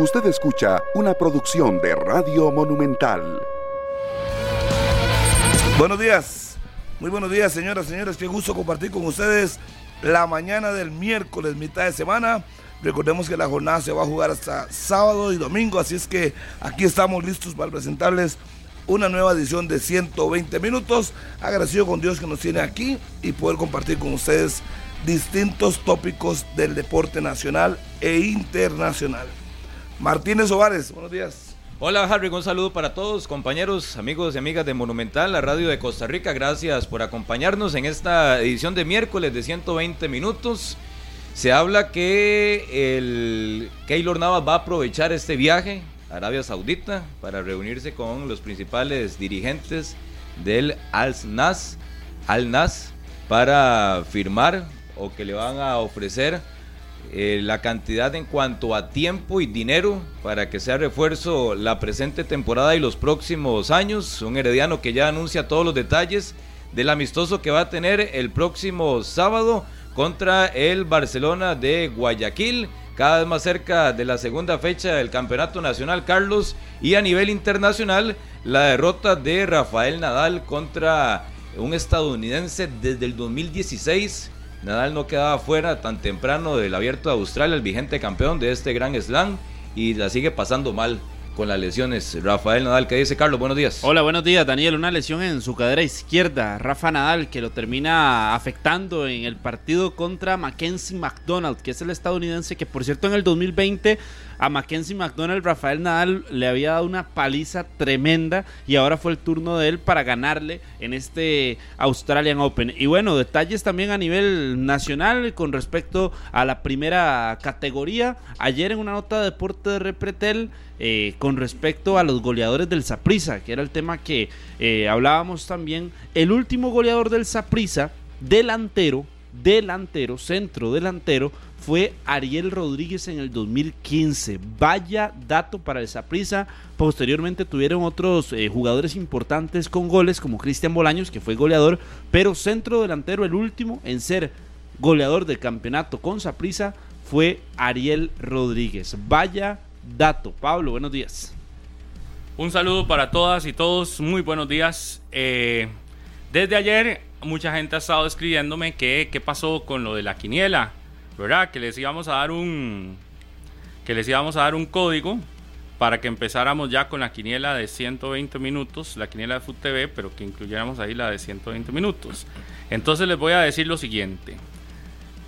Usted escucha una producción de Radio Monumental. Buenos días, muy buenos días señoras, y señores, qué gusto compartir con ustedes la mañana del miércoles, mitad de semana. Recordemos que la jornada se va a jugar hasta sábado y domingo, así es que aquí estamos listos para presentarles una nueva edición de 120 minutos. Agradecido con Dios que nos tiene aquí y poder compartir con ustedes distintos tópicos del deporte nacional e internacional. Martínez Ovares, buenos días. Hola Harry, un saludo para todos, compañeros, amigos y amigas de Monumental, la radio de Costa Rica. Gracias por acompañarnos en esta edición de miércoles de 120 minutos. Se habla que el Keylor Navas va a aprovechar este viaje a Arabia Saudita para reunirse con los principales dirigentes del Al-Nas, Al-Nas para firmar o que le van a ofrecer eh, la cantidad en cuanto a tiempo y dinero para que sea refuerzo la presente temporada y los próximos años. Un herediano que ya anuncia todos los detalles del amistoso que va a tener el próximo sábado contra el Barcelona de Guayaquil. Cada vez más cerca de la segunda fecha del Campeonato Nacional, Carlos. Y a nivel internacional, la derrota de Rafael Nadal contra un estadounidense desde el 2016 Nadal no quedaba fuera tan temprano del abierto de Australia, el vigente campeón de este gran slam, y la sigue pasando mal con las lesiones. Rafael Nadal, ¿qué dice Carlos? Buenos días. Hola, buenos días, Daniel. Una lesión en su cadera izquierda. Rafa Nadal, que lo termina afectando en el partido contra Mackenzie McDonald, que es el estadounidense que, por cierto, en el 2020 a Mackenzie McDonald, Rafael Nadal le había dado una paliza tremenda y ahora fue el turno de él para ganarle en este Australian Open. Y bueno, detalles también a nivel nacional con respecto a la primera categoría. Ayer en una nota de deporte de Repretel, eh, con respecto a los goleadores del Saprisa, que era el tema que eh, hablábamos también, el último goleador del Saprisa, delantero, delantero, centro delantero, fue Ariel Rodríguez en el 2015. Vaya dato para el Saprissa. Posteriormente tuvieron otros eh, jugadores importantes con goles, como Cristian Bolaños, que fue goleador, pero centro delantero, el último en ser goleador del campeonato con Saprissa, fue Ariel Rodríguez. Vaya dato. Pablo, buenos días. Un saludo para todas y todos. Muy buenos días. Eh, desde ayer, mucha gente ha estado escribiéndome que qué pasó con lo de la quiniela ¿verdad? Que les íbamos a dar un que les íbamos a dar un código para que empezáramos ya con la quiniela de 120 minutos, la quiniela de Food TV, pero que incluyéramos ahí la de 120 minutos. Entonces les voy a decir lo siguiente.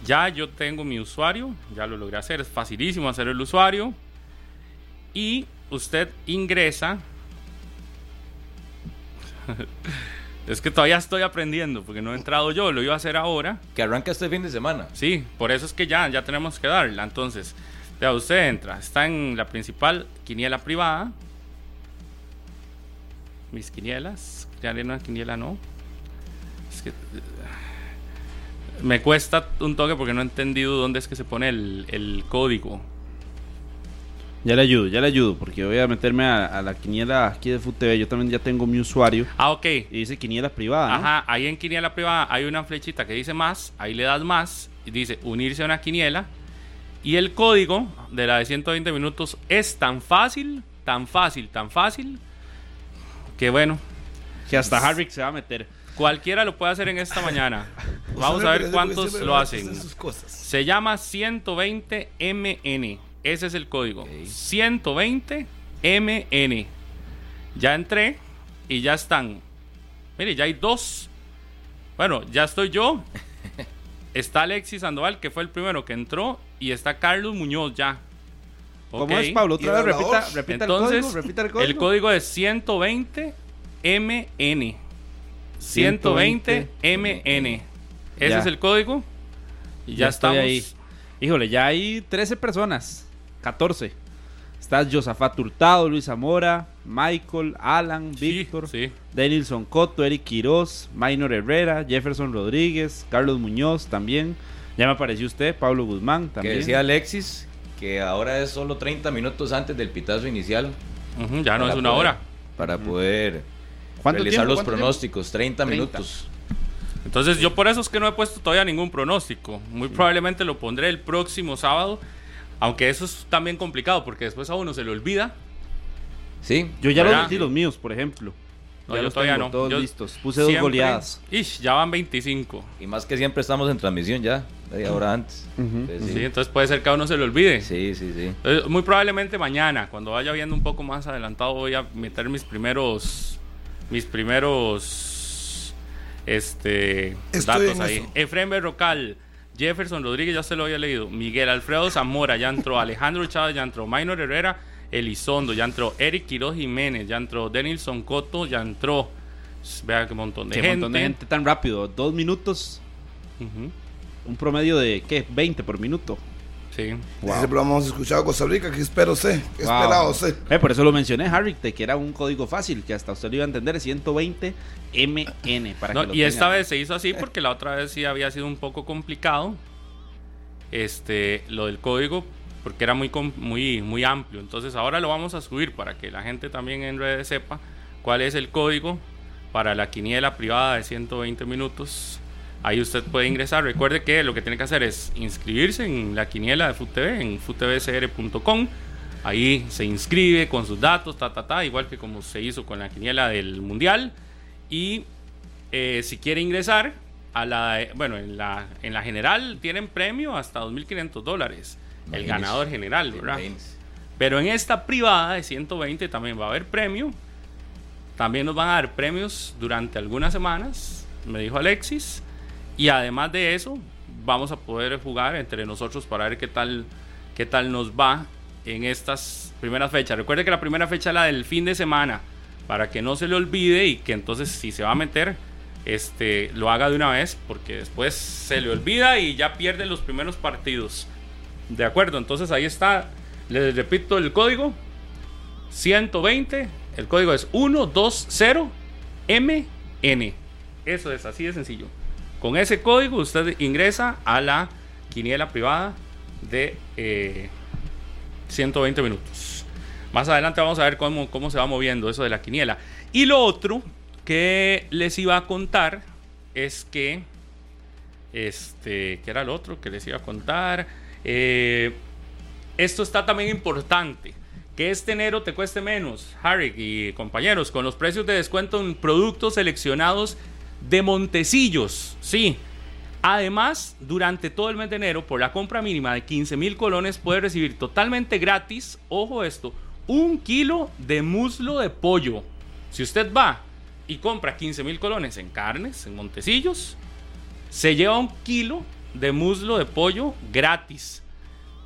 Ya yo tengo mi usuario, ya lo logré hacer, es facilísimo hacer el usuario. Y usted ingresa Es que todavía estoy aprendiendo porque no he entrado yo, lo iba a hacer ahora. Que arranca este fin de semana. Sí, por eso es que ya, ya tenemos que darla. Entonces, ya usted entra, está en la principal quiniela privada. Mis quinielas, ya una quiniela no. Es que eh, me cuesta un toque porque no he entendido dónde es que se pone el, el código. Ya le ayudo, ya le ayudo, porque voy a meterme a, la quiniela aquí de FUTV. Yo también ya tengo mi usuario. Ah, ok. Y dice quiniela privada. Ajá, ahí en quiniela privada hay una flechita que dice más, ahí le das más, y dice unirse a una quiniela. Y el código de la de 120 minutos es tan fácil, tan fácil, tan fácil, que bueno. Que hasta Harvick se va a meter. Cualquiera lo puede hacer en esta mañana. Vamos a ver cuántos lo hacen. Se llama 120MN. Ese es el código. 120 MN. Ya entré y ya están. Mire, ya hay dos. Bueno, ya estoy yo. Está Alexis Sandoval, que fue el primero que entró. Y está Carlos Muñoz ya. ¿Cómo es, Pablo? Otra vez repita, Entonces, el, código, el código. es 120 MN. 120 MN. Ese es el código. Y ya, estamos. Ahí. Híjole, ya hay 13 personas. 14. Está Josafat Hurtado, Luis Zamora, Michael, Alan, Víctor, Denilson Coto, Eric Quiroz, Minor Herrera, Jefferson Rodríguez, Carlos Muñoz también. Ya me apareció usted, Pablo Guzmán también. Que decía Alexis que ahora es solo 30 minutos antes del pitazo inicial. ya no es una hora. Para poder realizar los pronósticos, 30, minutos. Entonces yo por eso es que no he puesto todavía ningún pronóstico. Muy probablemente lo pondré el próximo sábado Aunque eso es también complicado porque después a uno se le olvida. Sí. Yo ya ¿Verdad? los metí los míos, por ejemplo. No, ya yo los todavía tengo no. todos Yo listos. Puse dos goleadas. Ish, ya van 25. Y más que siempre estamos en transmisión ya, media hora antes. Entonces, Sí, sí. entonces puede ser que a uno se le olvide. sí, sí, sí. Entonces, muy probablemente mañana, cuando vaya viendo un poco más adelantado, voy a meter mis primeros. Mis primeros. Este. Estoy datos ahí. eso. Efraín Berrocal. Jefferson Rodríguez, ya se lo había leído. Miguel Alfredo Zamora, ya entró. Alejandro Chávez, ya entró. Minor Herrera, Elizondo, ya entró. Eric Quiroz Jiménez, ya entró. Denilson Coto, ya entró. Vea qué montón de Qué gente. montón de gente tan rápido. Dos minutos, un promedio de, ¿qué? 20 por minuto. Sí. Siempre lo hemos escuchado Costa Rica, que espero sé, que Wow. esperado sé. Eh, por eso lo mencioné, Harry, de que era un código fácil, que hasta usted lo iba a entender, 120 MN. Para No, que lo y esta vez se hizo así porque la otra vez sí había sido un poco complicado. Este, lo del código, porque era muy, com- muy, muy amplio. Entonces ahora lo vamos a subir para que la gente también en redes sepa cuál es el código para la quiniela privada de 120 minutos. Ahí usted puede ingresar. Recuerde que lo que tiene que hacer es inscribirse en la quiniela de FUTV en futvcr.com. Ahí se inscribe con sus datos, ta, ta, ta, igual que como se hizo con la quiniela del Mundial. Y eh, si quiere ingresar a la, bueno, en la, en la general tienen premio hasta 2.500 dólares. El ganador general, ¿verdad? Pero en esta privada de 120 también va a haber premio. También nos van a dar premios durante algunas semanas, me dijo Alexis. Y además de eso, vamos a poder jugar entre nosotros para ver qué tal, qué tal nos va en estas primeras fechas. Recuerde que la primera fecha es la del fin de semana, para que no se le olvide y que entonces si se va a meter, este, lo haga de una vez, porque después se le olvida y ya pierde los primeros partidos. De acuerdo, entonces ahí está. Les repito el código: 120. El código es 120MN. Eso es así de sencillo. Con ese código usted ingresa a la quiniela privada de eh, 120 minutos. Más adelante vamos a ver cómo, cómo se va moviendo eso de la quiniela. Y lo otro que les iba a contar es que este, ¿qué era lo otro que les iba a contar? Eh, esto está también importante. Que este enero te cueste menos, Harry y compañeros, con los precios de descuento en productos seleccionados de Montecillos. Sí. Además, durante todo el mes de enero, por la compra mínima de 15 mil colones, puede recibir totalmente gratis, ojo esto, un kilo de muslo de pollo. Si usted va y compra 15 mil colones en carnes, en Montecillos, se lleva un kilo de muslo de pollo gratis.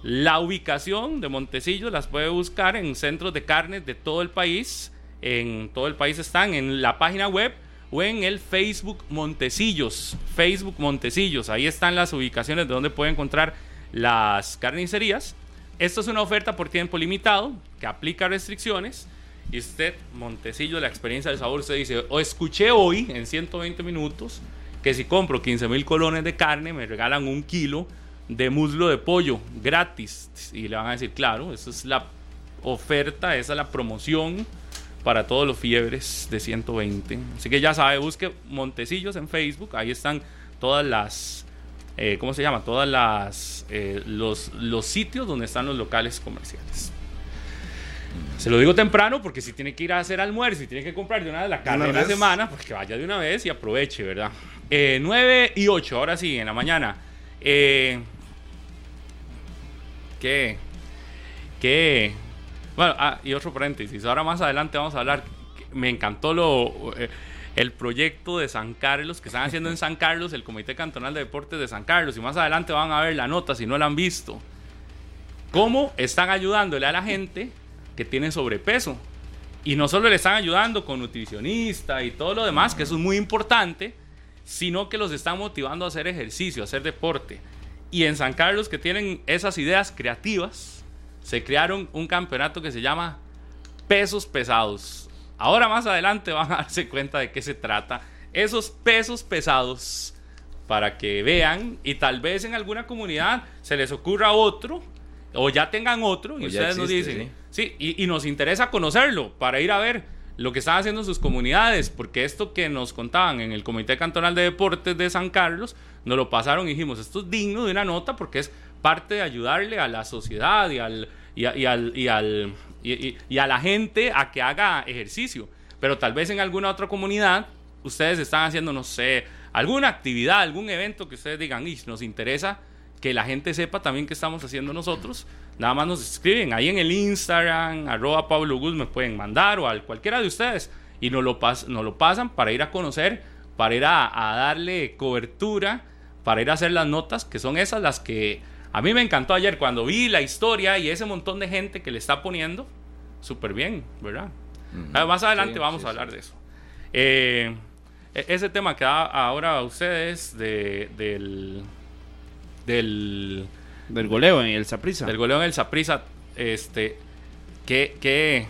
La ubicación de Montecillos las puede buscar en centros de carnes de todo el país. En todo el país están en la página web o en el Facebook Montecillos. Facebook Montecillos. Ahí están las ubicaciones de donde puede encontrar las carnicerías. Esto es una oferta por tiempo limitado que aplica restricciones. Y usted, Montecillo, la experiencia del sabor, usted dice, o escuché hoy en 120 minutos que si compro 15 mil colones de carne me regalan un kilo de muslo de pollo gratis. Y le van a decir, claro, esa es la oferta, esa es la promoción para todos los fiebres de 120. Así que ya sabe, busque Montecillos en Facebook, ahí están todas las, eh, ¿cómo se llama? Todas las, eh, los, los sitios donde están los locales comerciales. Se lo digo temprano porque si tiene que ir a hacer almuerzo y tiene que comprar de una vez la carne de la semana, pues que vaya de una vez y aproveche, ¿verdad? Eh, 9 y 8, ahora sí, en la mañana. Eh, ¿Qué? ¿Qué? Bueno, ah, y otro paréntesis. Ahora más adelante vamos a hablar. Me encantó lo, eh, el proyecto de San Carlos que están haciendo en San Carlos, el Comité Cantonal de Deportes de San Carlos. Y más adelante van a ver la nota si no la han visto. Cómo están ayudándole a la gente que tiene sobrepeso. Y no solo le están ayudando con nutricionista y todo lo demás, que eso es muy importante, sino que los están motivando a hacer ejercicio, a hacer deporte. Y en San Carlos, que tienen esas ideas creativas, se crearon un campeonato que se llama Pesos Pesados. Ahora más adelante van a darse cuenta de qué se trata. Esos pesos pesados para que vean y tal vez en alguna comunidad se les ocurra otro o ya tengan otro y O ustedes nos dicen, sí, y, y nos interesa conocerlo para ir a ver lo que están haciendo sus comunidades, porque esto que nos contaban en el Comité Cantonal de Deportes de San Carlos, nos lo pasaron y dijimos, esto es digno de una nota porque es parte de ayudarle a la sociedad y al y, al, y, al y, a la gente a que haga ejercicio. Pero tal vez en alguna otra comunidad ustedes están haciendo, no sé, alguna actividad, algún evento que ustedes digan, y nos interesa que la gente sepa también qué estamos haciendo nosotros. Nada más nos escriben ahí en el Instagram, arroba Pablo Gus, me pueden mandar o a cualquiera de ustedes y nos lo, pas nos lo pasan para ir a conocer, para ir a, darle cobertura, para ir a hacer las notas, que son esas las que a mí me encantó ayer cuando vi la historia y ese montón de gente que le está poniendo, súper bien, ¿verdad? Ah, más adelante vamos a hablar de eso. Eh, e-, ese tema que da ahora a ustedes de, del, del, del goleo en el Saprisa. Del goleo en el Saprisa, este, ¿qué, qué,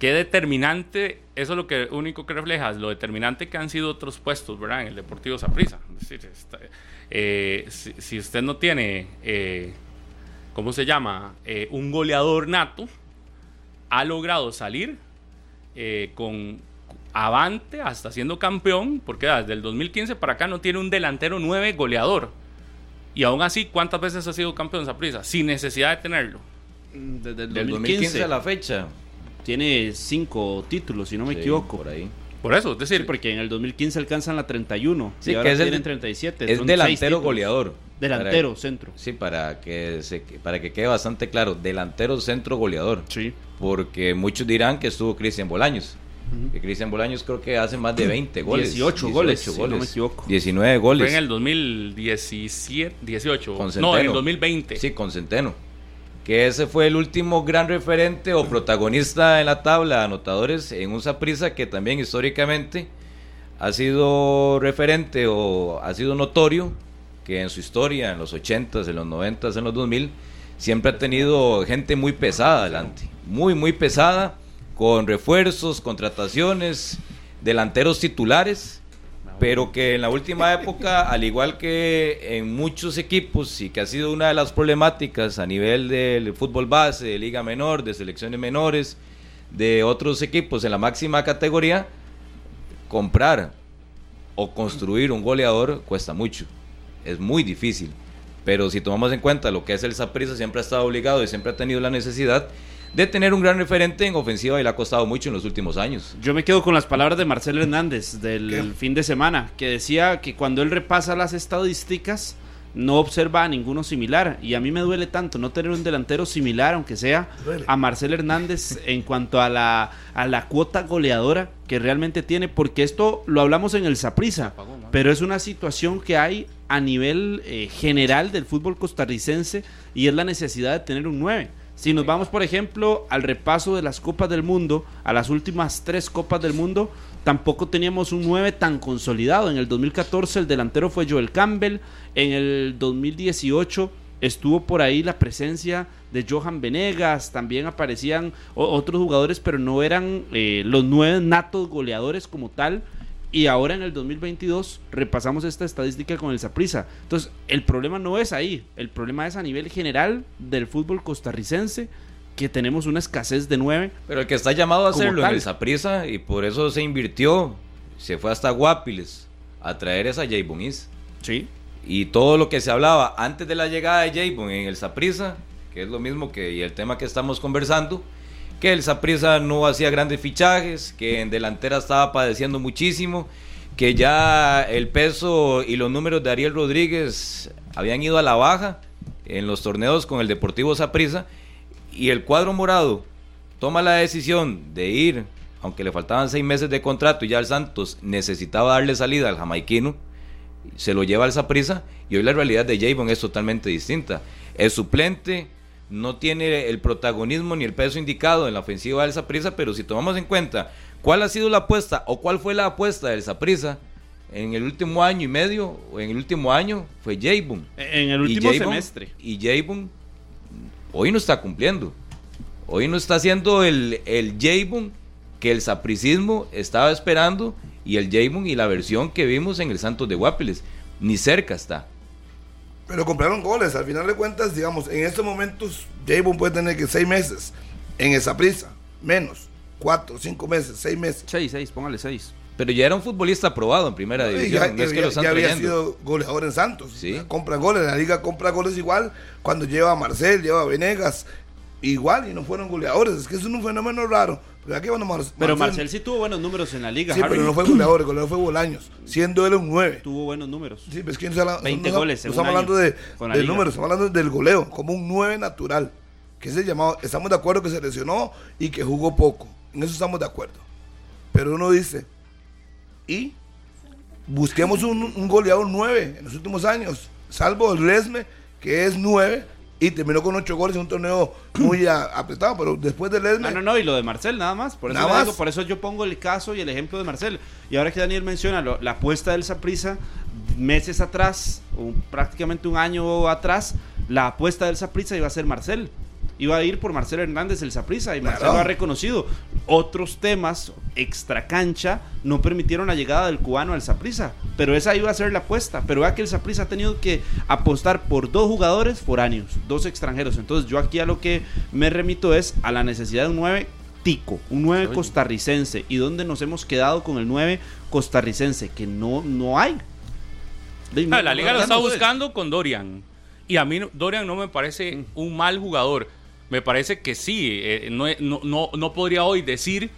qué determinante eso es lo que único que refleja, lo determinante que han sido otros puestos, ¿verdad? En el Deportivo Saprissa. Eh, si, usted no tiene, eh, ¿cómo se llama? Eh, un goleador nato, ha logrado salir con avante hasta siendo campeón, porque desde el 2015 para acá no tiene un delantero 9 goleador. Y aún así, ¿cuántas veces ha sido campeón Saprissa? Sin necesidad de tenerlo. Desde el 2015 a la fecha tiene cinco títulos, si no me equivoco. Por ahí. Por eso, es decir. porque en el 2015 alcanzan la 31. Sí, y ahora que es tienen 37. Es delantero goleador. Delantero, centro. Sí, para que, se, para que quede bastante claro. Delantero, centro, goleador. Sí. Porque muchos dirán que estuvo Cristian Bolaños. Que Cristian Bolaños creo que hace más de 20 goles. 18, goles, si no me equivoco. 19 goles. Fue en el 2017, 18. No, en el 2020. Sí, con Centeno que ese fue el último gran referente o protagonista en la tabla de anotadores en un Saprisa que también históricamente ha sido referente o ha sido notorio que en su historia, en los 80s, en los 90s, en los 2000, siempre ha tenido gente muy pesada adelante, muy, muy pesada, con refuerzos, contrataciones, delanteros titulares pero que en la última época, al igual que en muchos equipos, y que ha sido una de las problemáticas a nivel del fútbol base, de liga menor, de selecciones menores, de otros equipos en la máxima categoría, comprar o construir un goleador cuesta mucho, es muy difícil. Pero si tomamos en cuenta lo que es el Saprissa, siempre ha estado obligado y siempre ha tenido la necesidad de tener un gran referente en ofensiva y le ha costado mucho en los últimos años. Yo me quedo con las palabras de Marcelo Hernández del fin de semana, que decía que cuando él repasa las estadísticas no observa a ninguno similar. Y a mí me duele tanto no tener un delantero similar aunque sea a Marcelo Hernández en cuanto a la, a la cuota goleadora que realmente tiene porque esto lo hablamos en el Saprisa pero es una situación que hay a nivel eh, general del fútbol costarricense y es la necesidad de tener un 9 si nos vamos, por ejemplo, al repaso de las Copas del Mundo, a las últimas tres Copas del Mundo, tampoco teníamos un 9 tan consolidado. En el 2014 el delantero fue Joel Campbell, en el 2018 estuvo por ahí la presencia de Johan Venegas, también aparecían otros jugadores, pero no eran eh, los nueve natos goleadores como tal. Y ahora en el 2022 repasamos esta estadística con el Saprisa. Entonces, el problema no es ahí, el problema es a nivel general del fútbol costarricense que tenemos una escasez de nueve. Pero el que está llamado a hacerlo en el Saprisa y por eso se invirtió, se fue hasta Guapiles a traer esa Jay Is. Sí. Y todo lo que se hablaba antes de la llegada de Jayvon en el Saprisa, que es lo mismo que y el tema que estamos conversando, que el Saprissa no hacía grandes fichajes, que en delantera estaba padeciendo muchísimo, que ya el peso y los números de Ariel Rodríguez habían ido a la baja en los torneos con el Deportivo Saprissa y el cuadro morado toma la decisión de ir, aunque le faltaban seis meses de contrato y ya el Santos necesitaba darle salida al jamaiquino, se lo lleva al Saprissa y hoy la realidad de Javon es totalmente distinta. Es suplente, no tiene el protagonismo ni el peso indicado en la ofensiva del Saprisa, pero si tomamos en cuenta cuál ha sido la apuesta o cuál fue la apuesta del Saprisa en el último año y medio o en el último año fue Jayboom. En el último semestre. Y Jayboom hoy no está cumpliendo. Hoy no está haciendo el, el que el sapricismo estaba esperando y el Jayboom y la versión que vimos en el Santos de Guapiles. Ni cerca está. Pero compraron goles. Al final de cuentas, digamos, en estos momentos, Javon puede tener que seis meses en esa prisa. Menos. Cuatro, cinco meses, seis meses. Seis, seis, póngale seis. Pero ya era un futbolista aprobado en primera división. ya, no es que ya- lo están ya había sido goleador en Santos. Sí. Compra goles, la liga compra goles igual cuando lleva a Marcel, lleva a Venegas, igual y no fueron goleadores. Es que es un fenómeno raro. Pero, aquí, bueno, Mar- Pero Marcel sí tuvo buenos números en la liga. Sí, Harry. pero no fue goleador, el goleador fue Bolaños, siendo él un 9. Tuvo buenos números. Sí, pero es que no estamos- 20 no- goles en no estamos hablando de, con la del liga. número, estamos hablando del goleo, como un 9 natural. Que es el llamado, estamos de acuerdo que se lesionó y que jugó poco. En eso estamos de acuerdo. Pero uno dice, y busquemos un, un goleador 9 en los últimos años, salvo el Lesme, que es 9 y terminó con 8 goles en un torneo muy apretado, pero después del Lesme, No, no, no, y lo de Marcel nada más. Por eso, más. por eso yo pongo el caso y el ejemplo de Marcel. Y ahora que Daniel menciona lo- la apuesta del Saprisa, meses atrás, o prácticamente un año atrás, la apuesta del Saprisa iba a ser Marcel. Iba a ir por Marcelo Hernández el Saprisa y Marcel Claro. lo ha reconocido. Otros temas extra cancha no permitieron la llegada del cubano al Saprisa, pero esa iba a ser la apuesta. Pero vea que el Saprisa ha tenido que apostar por dos jugadores foráneos, dos extranjeros. Entonces yo aquí a lo que me remito es a la necesidad de un 9 tico, un 9 costarricense. ¿Y dónde nos hemos quedado con el 9 costarricense? Que no, no hay. De- Ah, no- la no- liga lo está no- buscando con Dorian. Y a mí no- Dorian no me parece un mal jugador. Me parece que sí. eh, no, no, no, podría hoy decir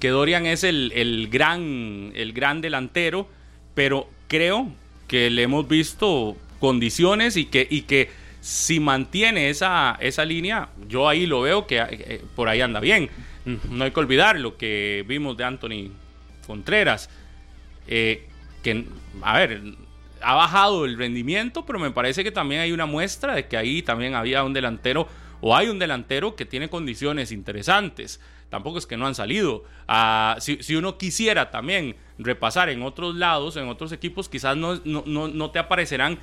que Dorian es el, el gran, el gran delantero, pero creo que le hemos visto condiciones y que, y que si mantiene esa, esa línea, yo ahí lo veo que eh, por ahí anda bien. No hay que olvidar lo que vimos de Anthony Contreras eh, que, a ver, ha bajado el rendimiento, pero me parece que también hay una muestra de que ahí también había un delantero o hay un delantero que tiene condiciones interesantes. Tampoco es que no han salido. Ah, si, si uno quisiera también repasar en otros lados, en otros equipos, quizás no, no, no, no te aparecerán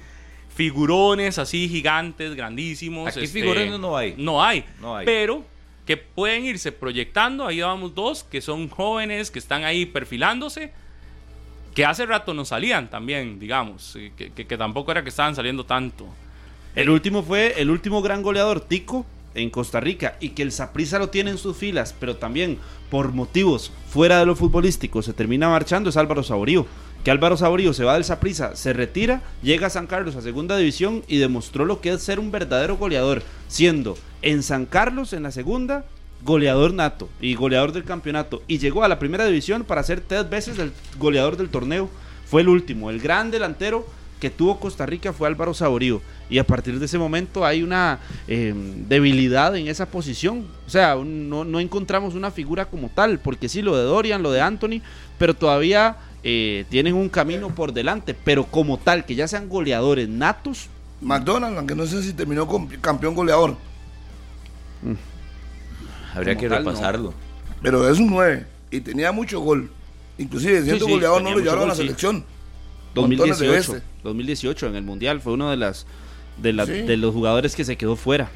figurones así gigantes, grandísimos. Aquí este, figurones no hay. No hay. No hay. Pero que pueden irse proyectando. Ahí vamos dos que son jóvenes, que están ahí perfilándose que hace rato no salían también, digamos, que, que- que tampoco era que estaban saliendo tanto. El último fue el último gran goleador, Tico, en Costa Rica, y que el Saprissa lo tiene en sus filas, pero también por motivos fuera de lo futbolístico se termina marchando, es Álvaro Saborío. Que Álvaro Saborío se va del Saprissa, se retira, llega a San Carlos a segunda división y demostró lo que es ser un verdadero goleador, siendo en San Carlos en la segunda goleador nato y goleador del campeonato y llegó a la primera división para ser tres veces el goleador del torneo. Fue el último, el gran delantero que tuvo Costa Rica fue Álvaro Saborío y a partir de ese momento hay una eh, debilidad en esa posición. O sea, un- no, no encontramos una figura como tal, porque sí, lo de Dorian, lo de Anthony, pero todavía eh, tienen un camino por delante, pero como tal, que ya sean goleadores natos, McDonald's, aunque no sé si terminó con campeón goleador, Habría Como que tal, no. repasarlo. pero es un 9 y tenía mucho gol. Inclusive siendo sí, goleador no lo llevaron a la sí. selección. Montones de 2018, veces. 2018 en el Mundial fue uno de las de, las- Sí. de los jugadores que se quedó fuera.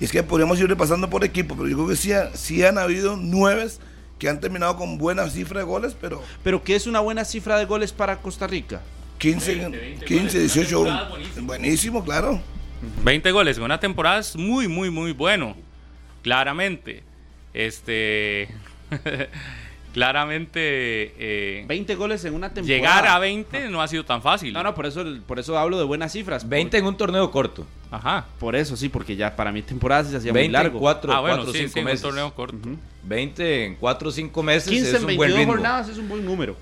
Y es que podríamos ir repasando por equipo, pero yo creo que sí, ha- sí han habido nueves que han terminado con buena cifra de goles, pero Pero ¿qué es una buena cifra de goles para Costa Rica? 15, 20, 20 15 goles, 18 una temporada buenísima. buenísimo, claro. 20 goles en una temporada es muy, muy, muy bueno. Claramente. Este. claramente. eh, 20 goles en una temporada. llegar a 20 no ha sido tan fácil. No, no, por eso, por eso hablo de buenas cifras. 20 en un torneo corto. Ajá. Por, eso, sí, porque ya para mí temporada se hacía muy 20 en largo. 4 ah, bueno, o sí, 5 sí, en un meses. torneo corto. 20 en 4 o 5 meses 15 es en un 22 buen ritmo. jornadas es un buen número.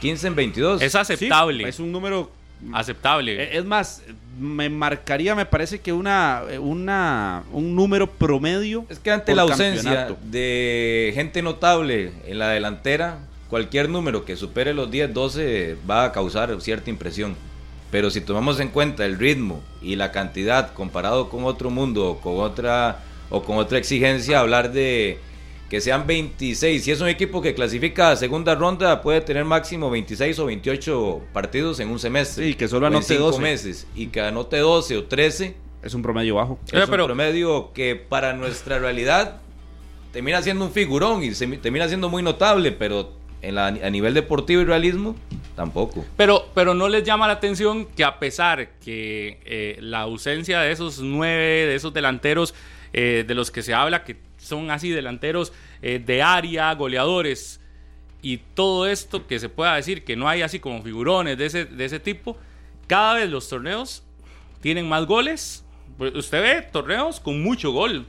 15 en 22. Es aceptable. Sí, es un número... Aceptable. eh, Es más, me marcaría, me parece que una, una un número promedio. Es que ante por la ausencia campeonato. de gente notable en la delantera, cualquier número que supere los 10, 12 va a causar cierta impresión. Pero si tomamos en cuenta el ritmo y la cantidad comparado con otro mundo o con otra, o con otra exigencia, hablar de que sean 26. Si es un equipo que clasifica a segunda ronda, puede tener máximo 26 o 28 partidos en un semestre. Sí, que solo anote cinco 12. meses. Y que anote 12 o 13 Es un promedio bajo. Es pero- un promedio que para nuestra realidad termina siendo un figurón y se, termina siendo muy notable, pero en la- a nivel deportivo y realismo, tampoco. Pero, pero no les llama la atención que a pesar que eh, la ausencia de esos nueve, de esos delanteros eh, de los que se habla, que son así delanteros eh, de área, goleadores, y todo esto que se pueda decir que no hay así como figurones de ese, de ese tipo, cada vez los torneos tienen más goles. Pues usted ve torneos con mucho gol.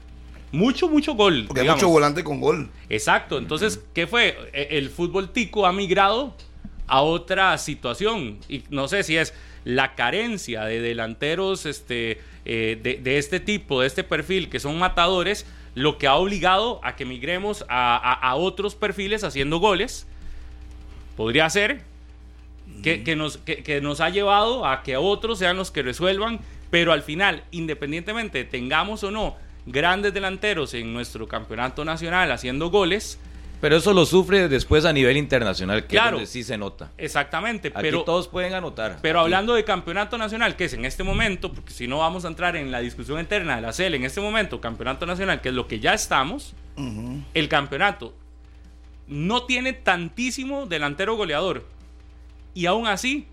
Mucho, mucho gol. Porque hay digamos. mucho volante con gol. Exacto. Entonces, ¿qué fue? E- El fútbol tico ha migrado a otra situación. Y no sé si es la carencia de delanteros este, eh, de, de este tipo, de este perfil, que son matadores, lo que ha obligado a que migremos a, a- a otros perfiles haciendo goles. Podría ser que, que nos, que, que nos ha llevado a que otros sean los que resuelvan, pero al final, independientemente tengamos o no grandes delanteros en nuestro campeonato nacional haciendo goles, Pero eso lo sufre después a nivel internacional, que Claro. es donde sí se nota. exactamente, Aquí pero, todos pueden anotar. pero Aquí- hablando de campeonato nacional, que es en este momento, porque si no vamos a entrar en la discusión interna de la CL, en este momento, campeonato nacional, que es lo que ya estamos, el campeonato no tiene tantísimo delantero goleador. Y aún así,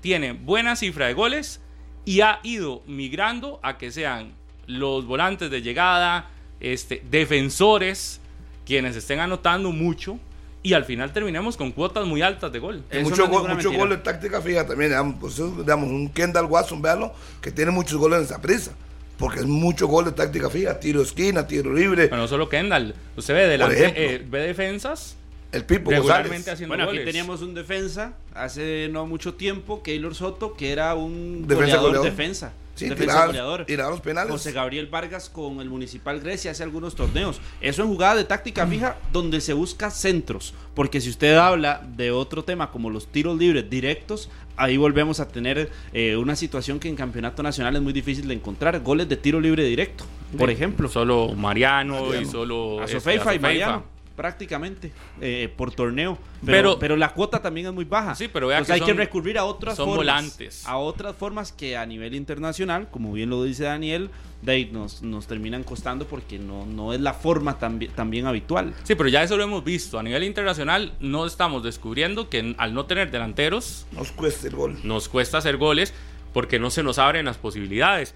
tiene buena cifra de goles y ha ido migrando a que sean los volantes de llegada, este, defensores, quienes estén anotando mucho. Y al final terminemos con cuotas muy altas de gol. Eso mucho no mucho mentira. gol de táctica fija también. Digamos, pues, digamos, un Kendall Watson, véalo, que tiene muchos goles en esa prisa. Porque es mucho gol de táctica fija. Tiro esquina, tiro libre. Pero no solo Kendall. Usted ve, delante, eh, ve defensas el Pipo regularmente González. haciendo Bueno, aquí goles. teníamos un defensa hace no mucho tiempo, Keylor Soto, que era un Defensa goleador, goleador. defensa. Sí, defensa tiraba- goleador. tiraba los penales. José Gabriel Vargas con el Municipal Grecia hace algunos torneos. Eso en jugada de táctica fija donde se busca centros. Porque si usted habla de otro tema como los tiros libres directos, ahí volvemos a tener eh, una situación que en campeonato nacional es muy difícil de encontrar. Goles de tiro libre directo, por ejemplo. Solo Mariano, y solo. A este, Sofeifa y. Mariano, prácticamente, eh, por torneo. Pero, Pero- pero, la cuota también es muy baja. Sí, pero vea Entonces que hay que son- recurrir a otras son formas. volantes. A otras formas que a nivel internacional, como bien lo dice Daniel, de ahí nos, nos terminan costando porque no, no es la forma también, también habitual. Sí, pero ya eso lo hemos visto. A nivel internacional no estamos descubriendo que al no tener delanteros Nos cuesta el gol. nos cuesta hacer goles porque no se nos abren las posibilidades.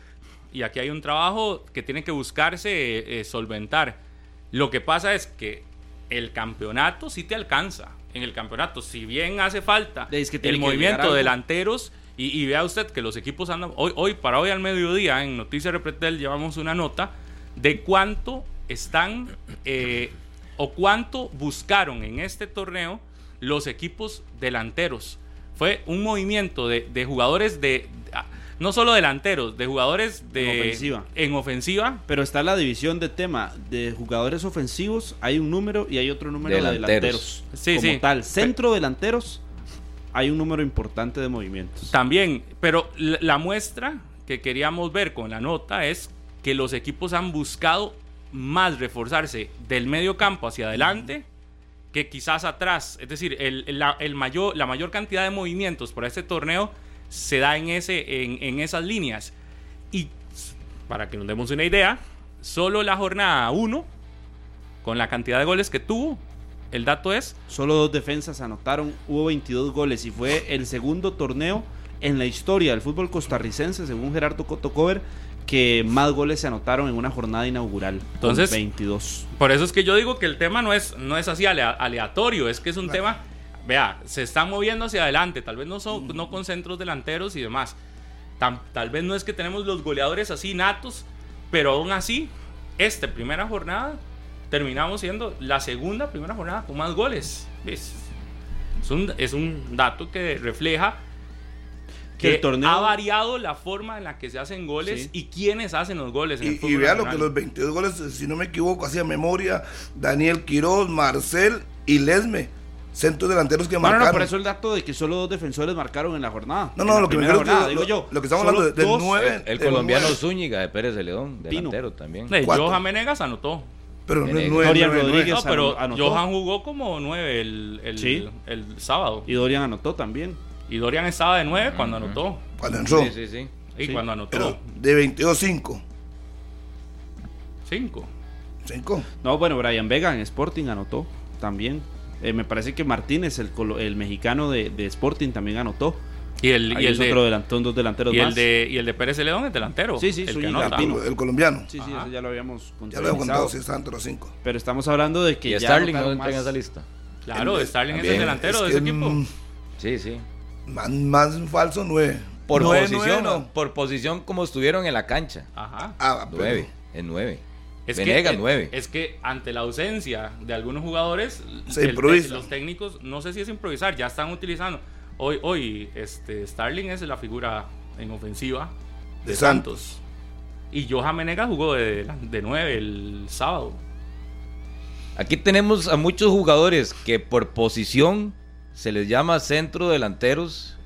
Y aquí hay un trabajo que tiene que buscarse eh, solventar. Lo que pasa es que el campeonato sí te alcanza. En el campeonato, si bien hace falta Es que tiene el movimiento delanteros, y, y vea usted que los equipos andan. Hoy, hoy, para hoy al mediodía, en Noticias Repretel, llevamos una nota de cuánto están eh, o cuánto buscaron en este torneo los equipos delanteros. Fue un movimiento de, de jugadores de. No solo delanteros, de jugadores de. En ofensiva. En ofensiva. Pero está la división de tema de jugadores ofensivos, hay un número y hay otro número de Delanteros. delanteros. Sí, como sí. tal, centro delanteros, hay un número importante de movimientos. También, pero la, la muestra que queríamos ver con la nota es que los equipos han buscado más reforzarse del medio campo hacia adelante que quizás atrás. Es decir, el, la, el mayor, la mayor cantidad de movimientos para este torneo se da en, ese, en, en esas líneas. Y para que nos demos una idea, solo la jornada 1, con la cantidad de goles que tuvo, el dato es Solo dos defensas anotaron, hubo 22 goles y fue el segundo torneo en la historia del fútbol costarricense, según Gerardo Cotocover, que más goles se anotaron en una jornada inaugural. Entonces- 22. Por eso es que yo digo que el tema no es, no es así alea- aleatorio, es que es un tema, vea, se están moviendo hacia adelante, tal vez no, son, no con centros delanteros y demás. Tam- tal vez no es que tenemos los goleadores así natos, pero aún así, esta primera jornada terminamos siendo la segunda primera jornada con más goles. ¿Ves? Es un, es un dato que refleja Que el torneo- ha variado la forma en la que se hacen goles Sí. y quiénes hacen los goles. En el Y, y fútbol vea lo que los 22 goles, si no me equivoco, hacía memoria, Daniel Quiroz, Marcel y Lesme, centros delanteros que No, no, marcaron. no, por eso el dato de que solo dos defensores marcaron en la jornada. No, no, lo que me jornada, que digo yo. lo que estamos hablando de- del dos, nueve. El, el de colombiano nueve. Zúñiga de Pérez de León, delantero también. Johan Menegas anotó. Pero no es Venegas. nueve, Dorian nueve, nueve. Rodríguez. No, pero anotó. Johan jugó como nueve el, el, Sí. el sábado. Y Dorian anotó también. Y Dorian estaba de nueve cuando anotó. Cuando entró. Sí, sí, sí. Y Sí. cuando anotó Pero de 22, 5. cinco. 5. No, bueno, Brian Vega en Sporting anotó también. Eh, me parece que Martínez, el, colo- el mexicano de, de Sporting, también anotó. Y el, Ahí y el, es de, otro delantón, dos delanteros y el más. de y el de Pérez León es delantero. Sí, sí, el. El colombiano. Sí, sí, eso ya lo habíamos Ya lo he contabilizado. contado, sí, está entre los 5. Pero estamos hablando de que Y ya Starling no entra en esa lista. Claro, El- Starling es el delantero Es de ese equipo. mm, Sí, sí. Más, más falso, nueve. Por Nueve, posición, nueve, no. por posición como estuvieron en la cancha. Ajá. Ah, pero- Nueve, es nueve. Es Venegas, que, nueve. Es que ante la ausencia de algunos jugadores, Se el- improvisa. los técnicos, no sé si es improvisar, ya están utilizando. Hoy, hoy este, Starling es la figura en ofensiva de, De Santos. Y Johan Menegas jugó de, de 9 el sábado. Aquí tenemos a muchos jugadores que por posición se les llama centro delanteros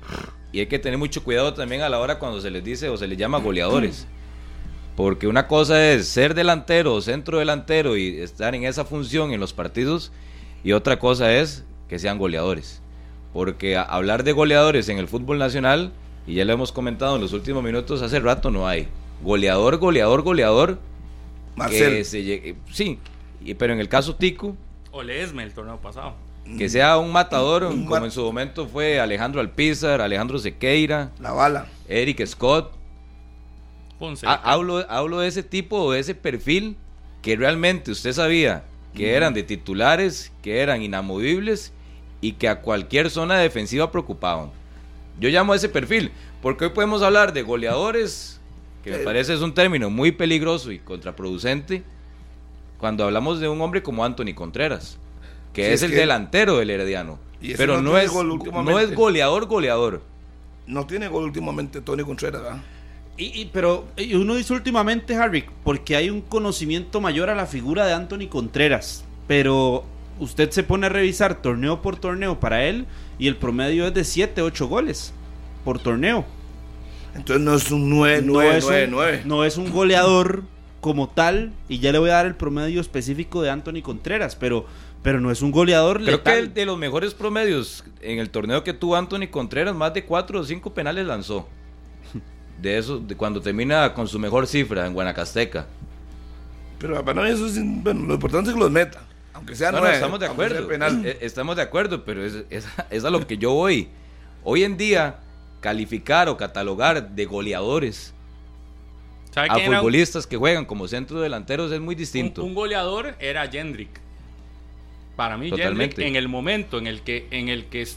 y hay que tener mucho cuidado también a la hora cuando se les dice o se les llama goleadores. Porque una cosa es ser delantero o centro delantero y estar en esa función en los partidos y otra cosa es que sean goleadores. Porque a- hablar de goleadores en el fútbol nacional, y ya lo hemos comentado en los últimos minutos, hace rato no hay. Goleador, goleador, goleador. Marcel. Que se llegue- sí, y- pero en el caso Tico, O Leesme el torneo pasado. que sea un matador, Un como mat- en su momento fue Alejandro Alpizar, Alejandro Sequeira, La bala. Eric Scott. Hablo, hablo de ese tipo o de ese perfil que realmente usted sabía que eran de titulares, que eran inamovibles y que a cualquier zona defensiva preocupaban. Yo llamo a ese perfil, porque hoy podemos hablar de goleadores, que me Eh. parece es un término muy peligroso y contraproducente, cuando hablamos de un hombre como Anthony Contreras, que Sí, es, es el que- delantero del Herediano. Pero no es, no es goleador, goleador. No tiene gol últimamente Tony Contreras, ¿verdad? Y, y- pero y uno dice últimamente, Harry, porque hay un conocimiento mayor a la figura de Anthony Contreras. Pero usted se pone a revisar torneo por torneo para él y el promedio es de 7, 8 goles por torneo. Entonces no es un 9, no, 9, es 9, un, 9. no es un goleador como tal, y ya le voy a dar el promedio específico de Anthony Contreras, pero, pero no es un goleador Creo que el de los mejores promedios en el torneo que tuvo Anthony Contreras, más de 4 o 5 penales lanzó. De eso, de cuando termina con su mejor cifra en Guanacasteca. Pero para mí eso es, bueno, lo importante es que los meta. Aunque sea No, no, 9. estamos de acuerdo. penal. Eh, Estamos de acuerdo, pero es, es- es a lo que yo voy. Hoy en día, calificar o catalogar de goleadores ¿Sabe a un- futbolistas que juegan como centro delanteros es muy distinto. un goleador era Jendrik. Para mí, Totalmente. Jendrik, en el momento en el que, en el que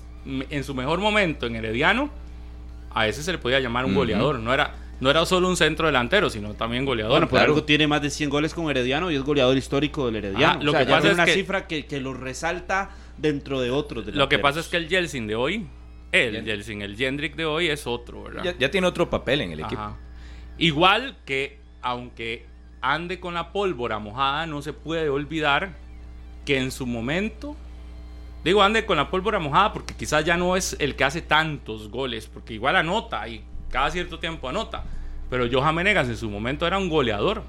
en su mejor momento en Herediano, a ese se le podía llamar un goleador. No era, no era solo un centro delantero, sino también goleador. Bueno, por claro. algo tiene más de 100 goles con Herediano y es goleador histórico del Herediano. Ajá, lo O sea, que pasa es una que- cifra que, que lo resalta dentro de otros. Lo que pasa es que el Jelsin de hoy, el. Jelsin, el Jendrik de hoy es otro, ¿verdad? ya, ya tiene otro papel en el equipo. Ajá. Igual que, aunque ande con la pólvora mojada, no se puede olvidar que en su momento, digo ande con la pólvora mojada porque quizás ya no es el que hace tantos goles, porque igual anota y cada cierto tiempo anota. Pero Johan Menegas en su momento era un goleador.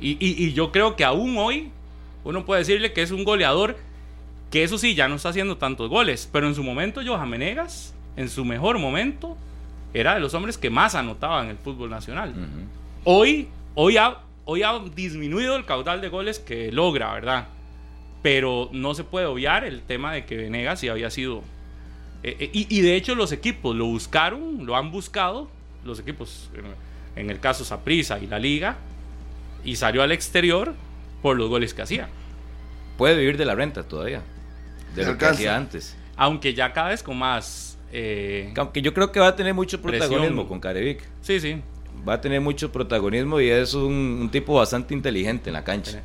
Y, y- y yo creo que aún hoy uno puede decirle que es un goleador que eso sí, ya no está haciendo tantos goles. Pero en su momento Johan Menegas, en su mejor momento, era de los hombres que más anotaban en el fútbol nacional. Ujú. Hoy, hoy, ha, hoy ha disminuido el caudal de goles que logra, ¿verdad? Pero no se puede obviar el tema de que Venegas sí había sido... eh, eh, y, y de hecho los equipos lo buscaron, lo han buscado, los equipos, en, en el caso Saprissa y la Liga, y salió al exterior por los goles que hacía. Puede vivir de la renta todavía. De lo que hacía antes. Aunque ya cada vez con más... eh, Aunque yo creo que va a tener mucho protagonismo Presión. con Carevic. sí, sí. Va a tener mucho protagonismo y es un, un tipo bastante inteligente en la cancha.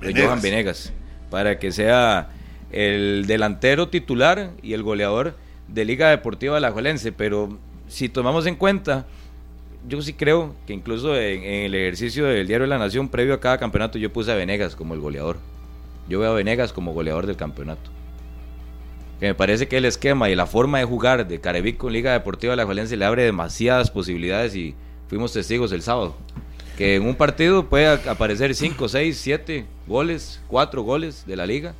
De Venegas. Johan Venegas. Para que sea el delantero titular y el goleador de Liga Deportiva Alajuelense. Pero si tomamos en cuenta, yo sí creo que incluso en, el ejercicio del Diario de la Nación, previo a cada campeonato, yo puse a Venegas como el goleador. Yo veo a Venegas como goleador del campeonato. Que me parece que el esquema y la forma de jugar de Carevic con Liga Deportiva Alajuelense le abre demasiadas posibilidades y fuimos testigos el sábado. Que en un partido puede aparecer 5, 6, 7 goles, 4 goles de la liga,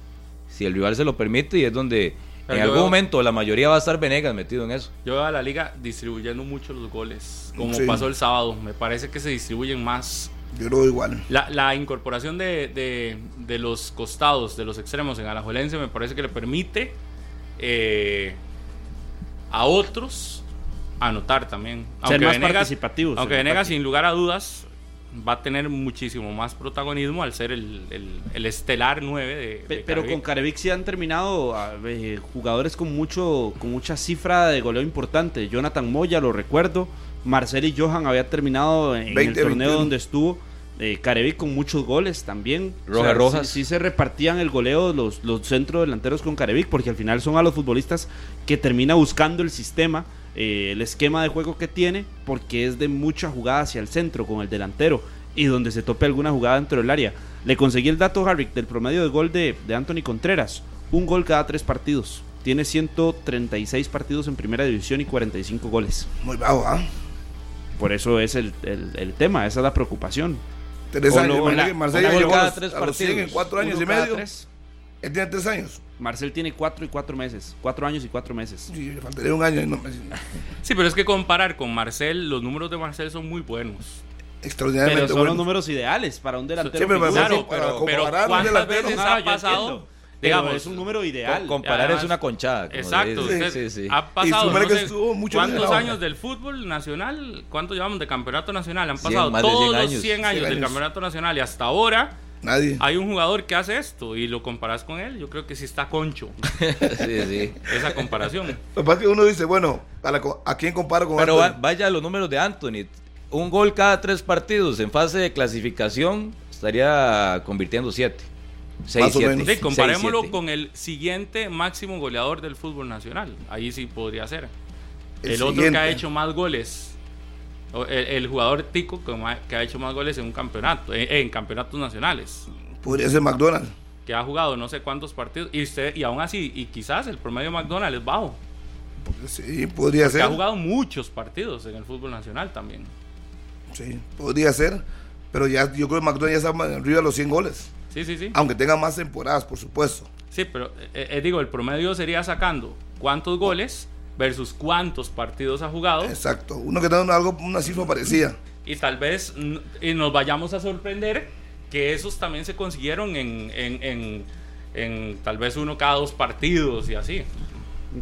si el rival se lo permite y es donde Pero en algún veo- momento la mayoría va a estar Venegas metido en eso. Yo veo a la liga distribuyendo mucho los goles, como Sí. pasó el sábado. Me parece que se distribuyen más. Yo lo veo igual. La, la incorporación de, de- de los costados, de los extremos en Alajuelense, me parece que le permite eh, a otros anotar también. Ser más participativos Aunque Venegas, sin lugar a dudas, va a tener muchísimo más protagonismo al ser el, el- el estelar 9 de, Pe- de Pero Carevic. con Carevic sí han terminado ah, eh, jugadores con mucho con mucha cifra de goleo importante. Jonathan Moya, lo recuerdo. Marcel y Johan había terminado en 20, el torneo 21. donde estuvo. Eh, Carevic con muchos goles también. Rojas, Rojas. Sí, sí se repartían el goleo los, los centros delanteros con Carevic porque al final son a los futbolistas que termina buscando el sistema, eh, el esquema de juego que tiene, porque es de mucha jugada hacia el centro con el delantero y donde se tope alguna jugada dentro del área. Le conseguí el dato, Harry, del promedio de gol de, de Anthony Contreras. Un gol cada tres partidos. Tiene 136 partidos en primera división y 45 goles. Muy bajo, ¿ah? Por eso es el, el- el tema, esa es la preocupación. Tres años. Marcelo cada los- tres a los 100 en cuatro años y medio. tres. Él tiene tres años. Marcel tiene cuatro y cuatro meses. Cuatro años y cuatro meses. Sí, le faltaría un año. y No, Sí, pero es que comparar con Marcel, los números de Marcel son muy buenos. extraordinariamente Pero son los números ideales para un delantero. Siempre me figura. parece- Claro, pero, pero ¿cuántas delantero- veces No, ha pasado? Digamos, Pero es un número ideal. Co- comparar Además- es una conchada. Exacto, usted Sí, sí. ha pasado no que sé, cuántos años del fútbol nacional, cuántos llevamos de campeonato nacional, han 100, pasado 100 todos los años. 100 años 100 del campeonato nacional y hasta ahora Nadie. hay un jugador que hace esto y lo comparas con él, yo creo que sí está concho sí, sí. esa comparación. Lo que pasa es que uno dice, bueno, a, la co- ¿a quién comparo con Pero va- Anthony? vaya a los números de Anthony. Un gol cada tres partidos en fase de clasificación estaría convirtiendo siete. Seis, Más o siete. menos. Sí, comparémoslo siete. con el siguiente máximo goleador del fútbol nacional. Ahí sí podría ser. El El, otro que ha hecho más goles. El, el jugador tico que, que ha hecho más goles en un campeonato, en, en campeonatos nacionales. Podría ser McDonald's. Que ha jugado no sé cuántos partidos. Y usted, y aún así, y quizás el promedio de McDonald's es bajo. Sí, podría Que ser. ha jugado muchos partidos en el fútbol nacional también. Sí, podría ser. Pero ya yo creo que McDonald's ya está arriba de los 100 goles. Sí, sí, sí. Aunque tenga más temporadas, por supuesto. Sí, pero eh, eh, digo, el promedio sería sacando cuántos goles versus cuántos partidos ha jugado. Exacto. Uno que tenga algo, una cifra parecida. y tal vez y nos vayamos a sorprender que esos también se consiguieron en, en, en- en tal vez uno cada dos partidos y así.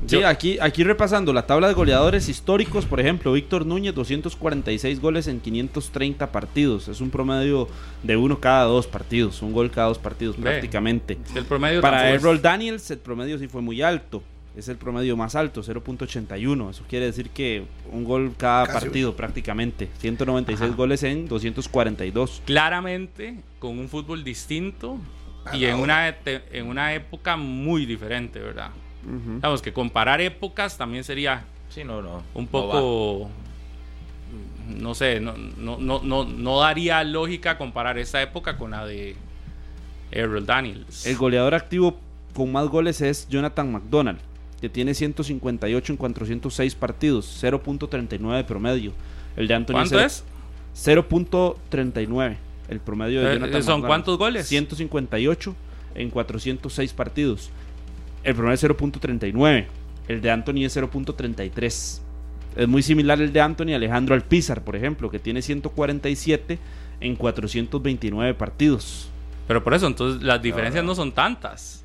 Sí, Yo- aquí, aquí repasando la tabla de goleadores históricos, por ejemplo, Víctor Núñez, 246 goles en 530 partidos. Es un promedio de uno cada dos partidos, un gol cada dos partidos Ve. prácticamente. El promedio Para Errol Daniels, el promedio sí fue muy alto. Es el promedio más alto, 0.81. Eso quiere decir que un gol cada Casi. partido prácticamente. 196 Ajá. goles en 242. claramente con un fútbol distinto y en una, en una época muy diferente, ¿verdad? Vamos, que comparar épocas también sería Sí, no, no. un no poco, no sé, no, no, no, no, no daría lógica comparar esta época con la de Errol Daniels. El goleador activo con más goles es Jonathan McDonald, que tiene 158 en 406 partidos, 0.39 de promedio. El de Anthony ¿Cuánto es? 0.39 el promedio de Eh, Jonathan ¿son McDonald. cuántos goles? 158 en 406 partidos. El promedio es 0.39. El de Anthony es 0.33. Es muy similar el de Anthony Alejandro Alpizar, por ejemplo, que tiene 147 en 429 partidos. Pero por eso, entonces las diferencias no son tantas.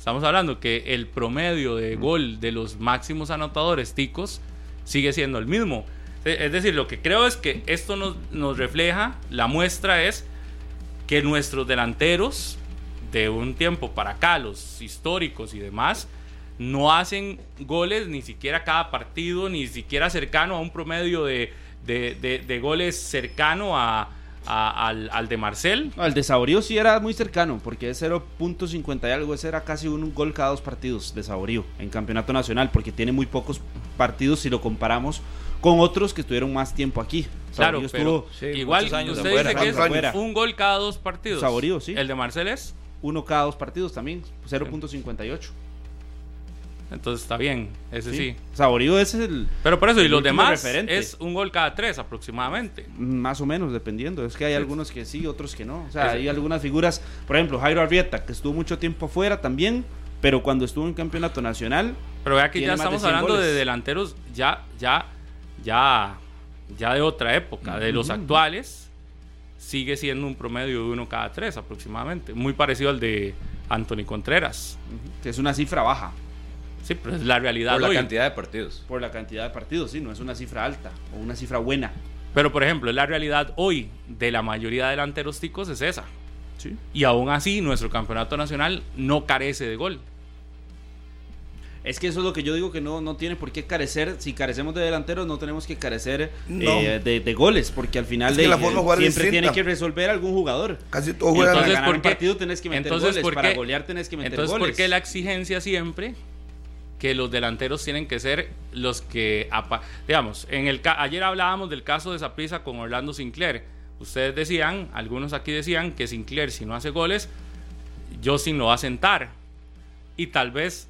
Estamos hablando que el promedio de gol de los máximos anotadores ticos sigue siendo el mismo. E- Es decir, lo que creo es que esto nos, refleja, la muestra es que nuestros delanteros de un tiempo para acá, los históricos y demás, no hacen goles ni siquiera cada partido, ni siquiera cercano a un promedio de goles cercano a, a- al, al de Marcel. No, el de Saborío sí era muy cercano, porque es 0.50 y algo, ese era casi un gol cada dos partidos de Saborío en campeonato nacional, porque tiene muy pocos partidos si lo comparamos con otros que estuvieron más tiempo aquí. Claro, Saborío pero estuvo Sí, igual años usted afuera. dice que es un gol cada dos partidos. Saborío, sí. El de Marcel es, uno cada dos partidos también, 0.58. entonces está bien, ese sí. Saborío ese es el Pero por eso, y los demás referente. es un gol cada tres aproximadamente. más o menos dependiendo, es que hay Sí. algunos que sí, otros que no. O sea, hay algunas figuras, por ejemplo, Jairo Arrieta, que estuvo mucho tiempo afuera también, pero cuando estuvo en campeonato nacional, Pero vea que ya de estamos 100 hablando de delanteros ya, ya, ya, ya de otra época. De los actuales, sigue siendo un promedio de uno cada tres aproximadamente. Muy parecido al de Anthony Contreras. que es una cifra baja Sí, pero es la realidad Por la cantidad de partidos. por la cantidad de partidos, sí, no es una cifra alta o una cifra buena. Pero, por ejemplo, la realidad hoy de la mayoría de delanteros ticos es esa. Sí. Y aún así, nuestro campeonato nacional no carece de gol. Es que eso es lo que yo digo que no, no tiene por qué carecer. Si carecemos de delanteros, no tenemos que carecer No. eh, de, de goles, porque al final de, la forma de jugar es siempre distinta. tiene que resolver algún jugador. Casi todos Y juegan. para entonces, ganar ¿por un qué- partido tenés que meter entonces, goles, ¿por para qué- golear tenés que meter Entonces, goles. ¿por qué la exigencia siempre que los delanteros tienen que ser los que, digamos, en el ayer hablábamos del caso de Saprissa con Orlando Sinclair. Ustedes decían, algunos aquí decían que Sinclair si no hace goles, Justin lo va a sentar. Y tal vez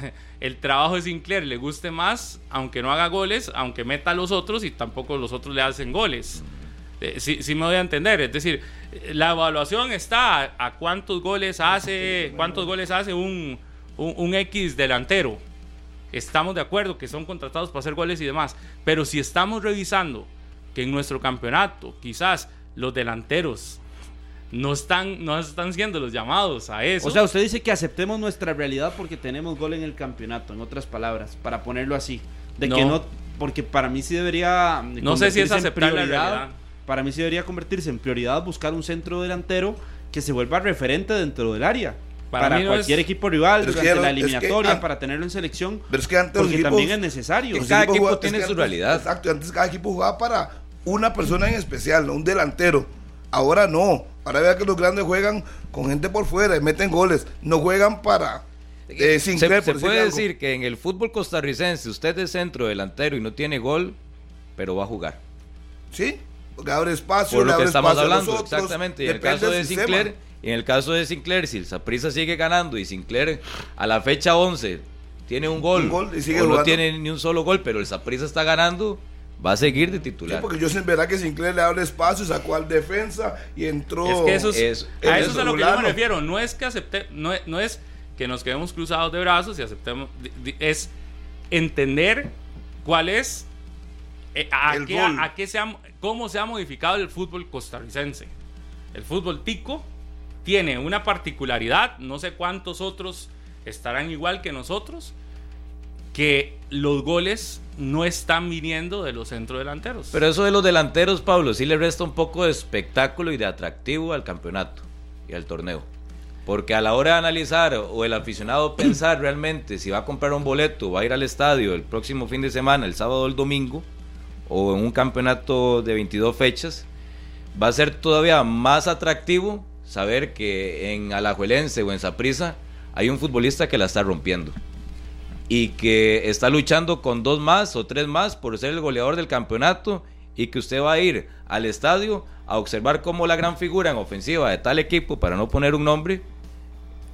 el trabajo de Sinclair le guste más, aunque no haga goles, aunque meta a los otros y tampoco los otros le hacen goles. Eh, sí me voy a entender, es decir, eh, la evaluación está a, a cuántos goles hace, cuántos goles hace un, un, un X delantero. Estamos de acuerdo que son contratados para hacer goles y demás, pero si estamos revisando que en nuestro campeonato quizás los delanteros no están, no están siendo los llamados a eso. O sea, usted dice que aceptemos nuestra realidad porque tenemos gol en el campeonato, en otras palabras, para ponerlo así. De que No. no, porque para mí sí debería. mm, No sé si es aceptar la realidad. Para mí sí debería convertirse en prioridad buscar un centro delantero que se vuelva referente dentro del área. Para Para, mí no cualquier es- equipo rival, Pero es que durante la no- es que eliminatoria, an- para tenerlo en selección. Pero es que antes Porque equipos- también es necesario. Cada equipo tiene es que su antes- realidad. Exacto, antes cada equipo jugaba para una persona en especial, no un delantero. Ahora no. Ahora vea que los grandes juegan con gente por fuera y meten goles. No juegan para eh, Se, Sinclair, se por puede algo. decir que en el fútbol costarricense usted es centro delantero y no tiene gol, pero va a jugar. Sí, porque abre espacio, Por le lo que abre estamos espacio a los hablando, otros, exactamente. Y en el caso de sistema. Sinclair, en el caso de Sinclair, si el Saprissa sigue ganando y Sinclair a la fecha 11 tiene un gol, Un gol y sigue o no tiene ni un solo gol, pero el Saprissa está ganando, va a seguir de Sí, titular. porque yo sin verdad que Sinclair le abre espacio, sacó al defensa y entró. Es que eso es, es- a es eso es a lo que yo me refiero. No es que acepte, no es, no es que nos quedemos cruzados de brazos y aceptemos, es entender cuál es, eh, qué, a qué se ha- cómo se ha modificado el fútbol costarricense. El fútbol tico tiene una particularidad, no sé cuántos otros estarán igual que nosotros, que los goles no están viniendo de los centrodelanteros. Pero eso de los delanteros, Pablo, sí le resta un poco de espectáculo y de atractivo al campeonato y al torneo. Porque a la hora de analizar o el aficionado pensar realmente si va a comprar un boleto va a ir al estadio el próximo fin de semana, el sábado o el domingo, o en un campeonato de 22 fechas, va a ser todavía más atractivo saber que en Alajuelense o en Saprissa hay un futbolista que la está rompiendo y que está luchando con dos más o tres más por ser el goleador del campeonato y que usted va a ir al estadio a observar cómo la gran figura en ofensiva de tal equipo, para no poner un nombre,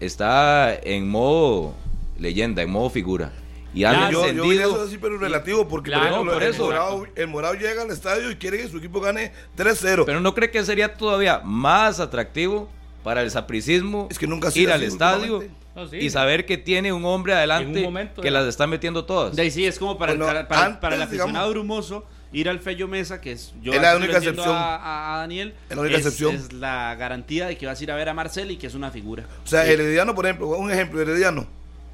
está en modo leyenda, en modo figura. Y han Claro, Yo, yo eso así, pero relativo, porque Claro, por ejemplo, por el, eso. morado, el Morado llega al estadio y quiere que su equipo gane 3-0. Pero no cree que sería todavía más atractivo para el sapricismo Es que nunca ir al estadio. No, sí. y saber que tiene un hombre adelante un momento que era- las está metiendo todas. De ahí sí, es como para, Bueno, el, para, para- antes, para el aficionado digamos- brumoso ir al Fello Mesa, que es yo Es la única excepción. A, a- Daniel. Es la única es, excepción. es la garantía de que vas a ir a ver a Marcel y que es una figura. O sea, Herediano, por ejemplo, un ejemplo, Herediano.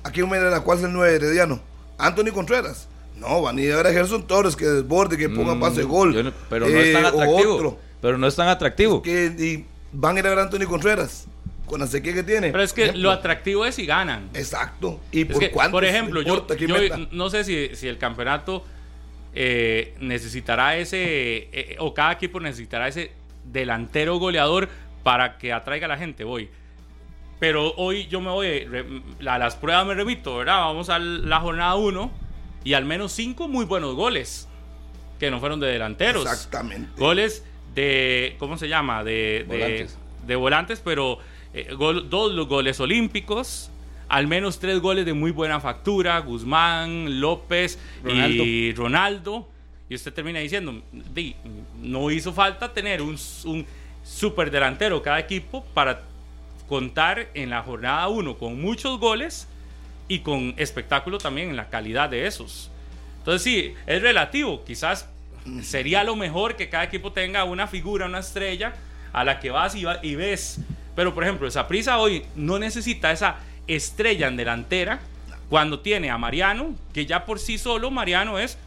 Aquí un la cual es el 9 Herediano. Anthony Contreras. No, van a ir a ver a Gerson Torres que desborde, que ponga Mm, pase gol. no- pero no Eh, es tan atractivo. otro. Pero no es tan atractivo. Que, y van a ir a ver a Anthony Contreras. Con la sequía que tiene. Pero es que Ejemplo. lo atractivo es si ganan. Exacto. ¿Y Es por que, cuánto? por ejemplo, yo, no sé si, si el campeonato eh, necesitará ese, eh, o cada equipo necesitará ese delantero goleador para que atraiga a la gente. Voy. Pero hoy yo me voy, re- a las pruebas me remito, ¿verdad? Vamos a la jornada 1 y al menos 5 muy buenos goles que no fueron de delanteros. Exactamente. Goles de, ¿cómo se llama? De, de Volantes. de volantes, pero eh, gol- dos los goles olímpicos, al menos tres goles de muy buena factura, Guzmán, López y Ronaldo. Y usted termina diciendo, "Di, no hizo falta tener un, un super delantero cada equipo para contar en la jornada 1 con muchos goles y con espectáculo también en la calidad de esos. Entonces sí, es relativo. Quizás sería lo mejor que cada equipo tenga una figura, una estrella a la que vas y, va- y ves. Pero por ejemplo, esa prisa hoy no necesita esa estrella en delantera cuando tiene a Mariano, que ya por sí solo Mariano es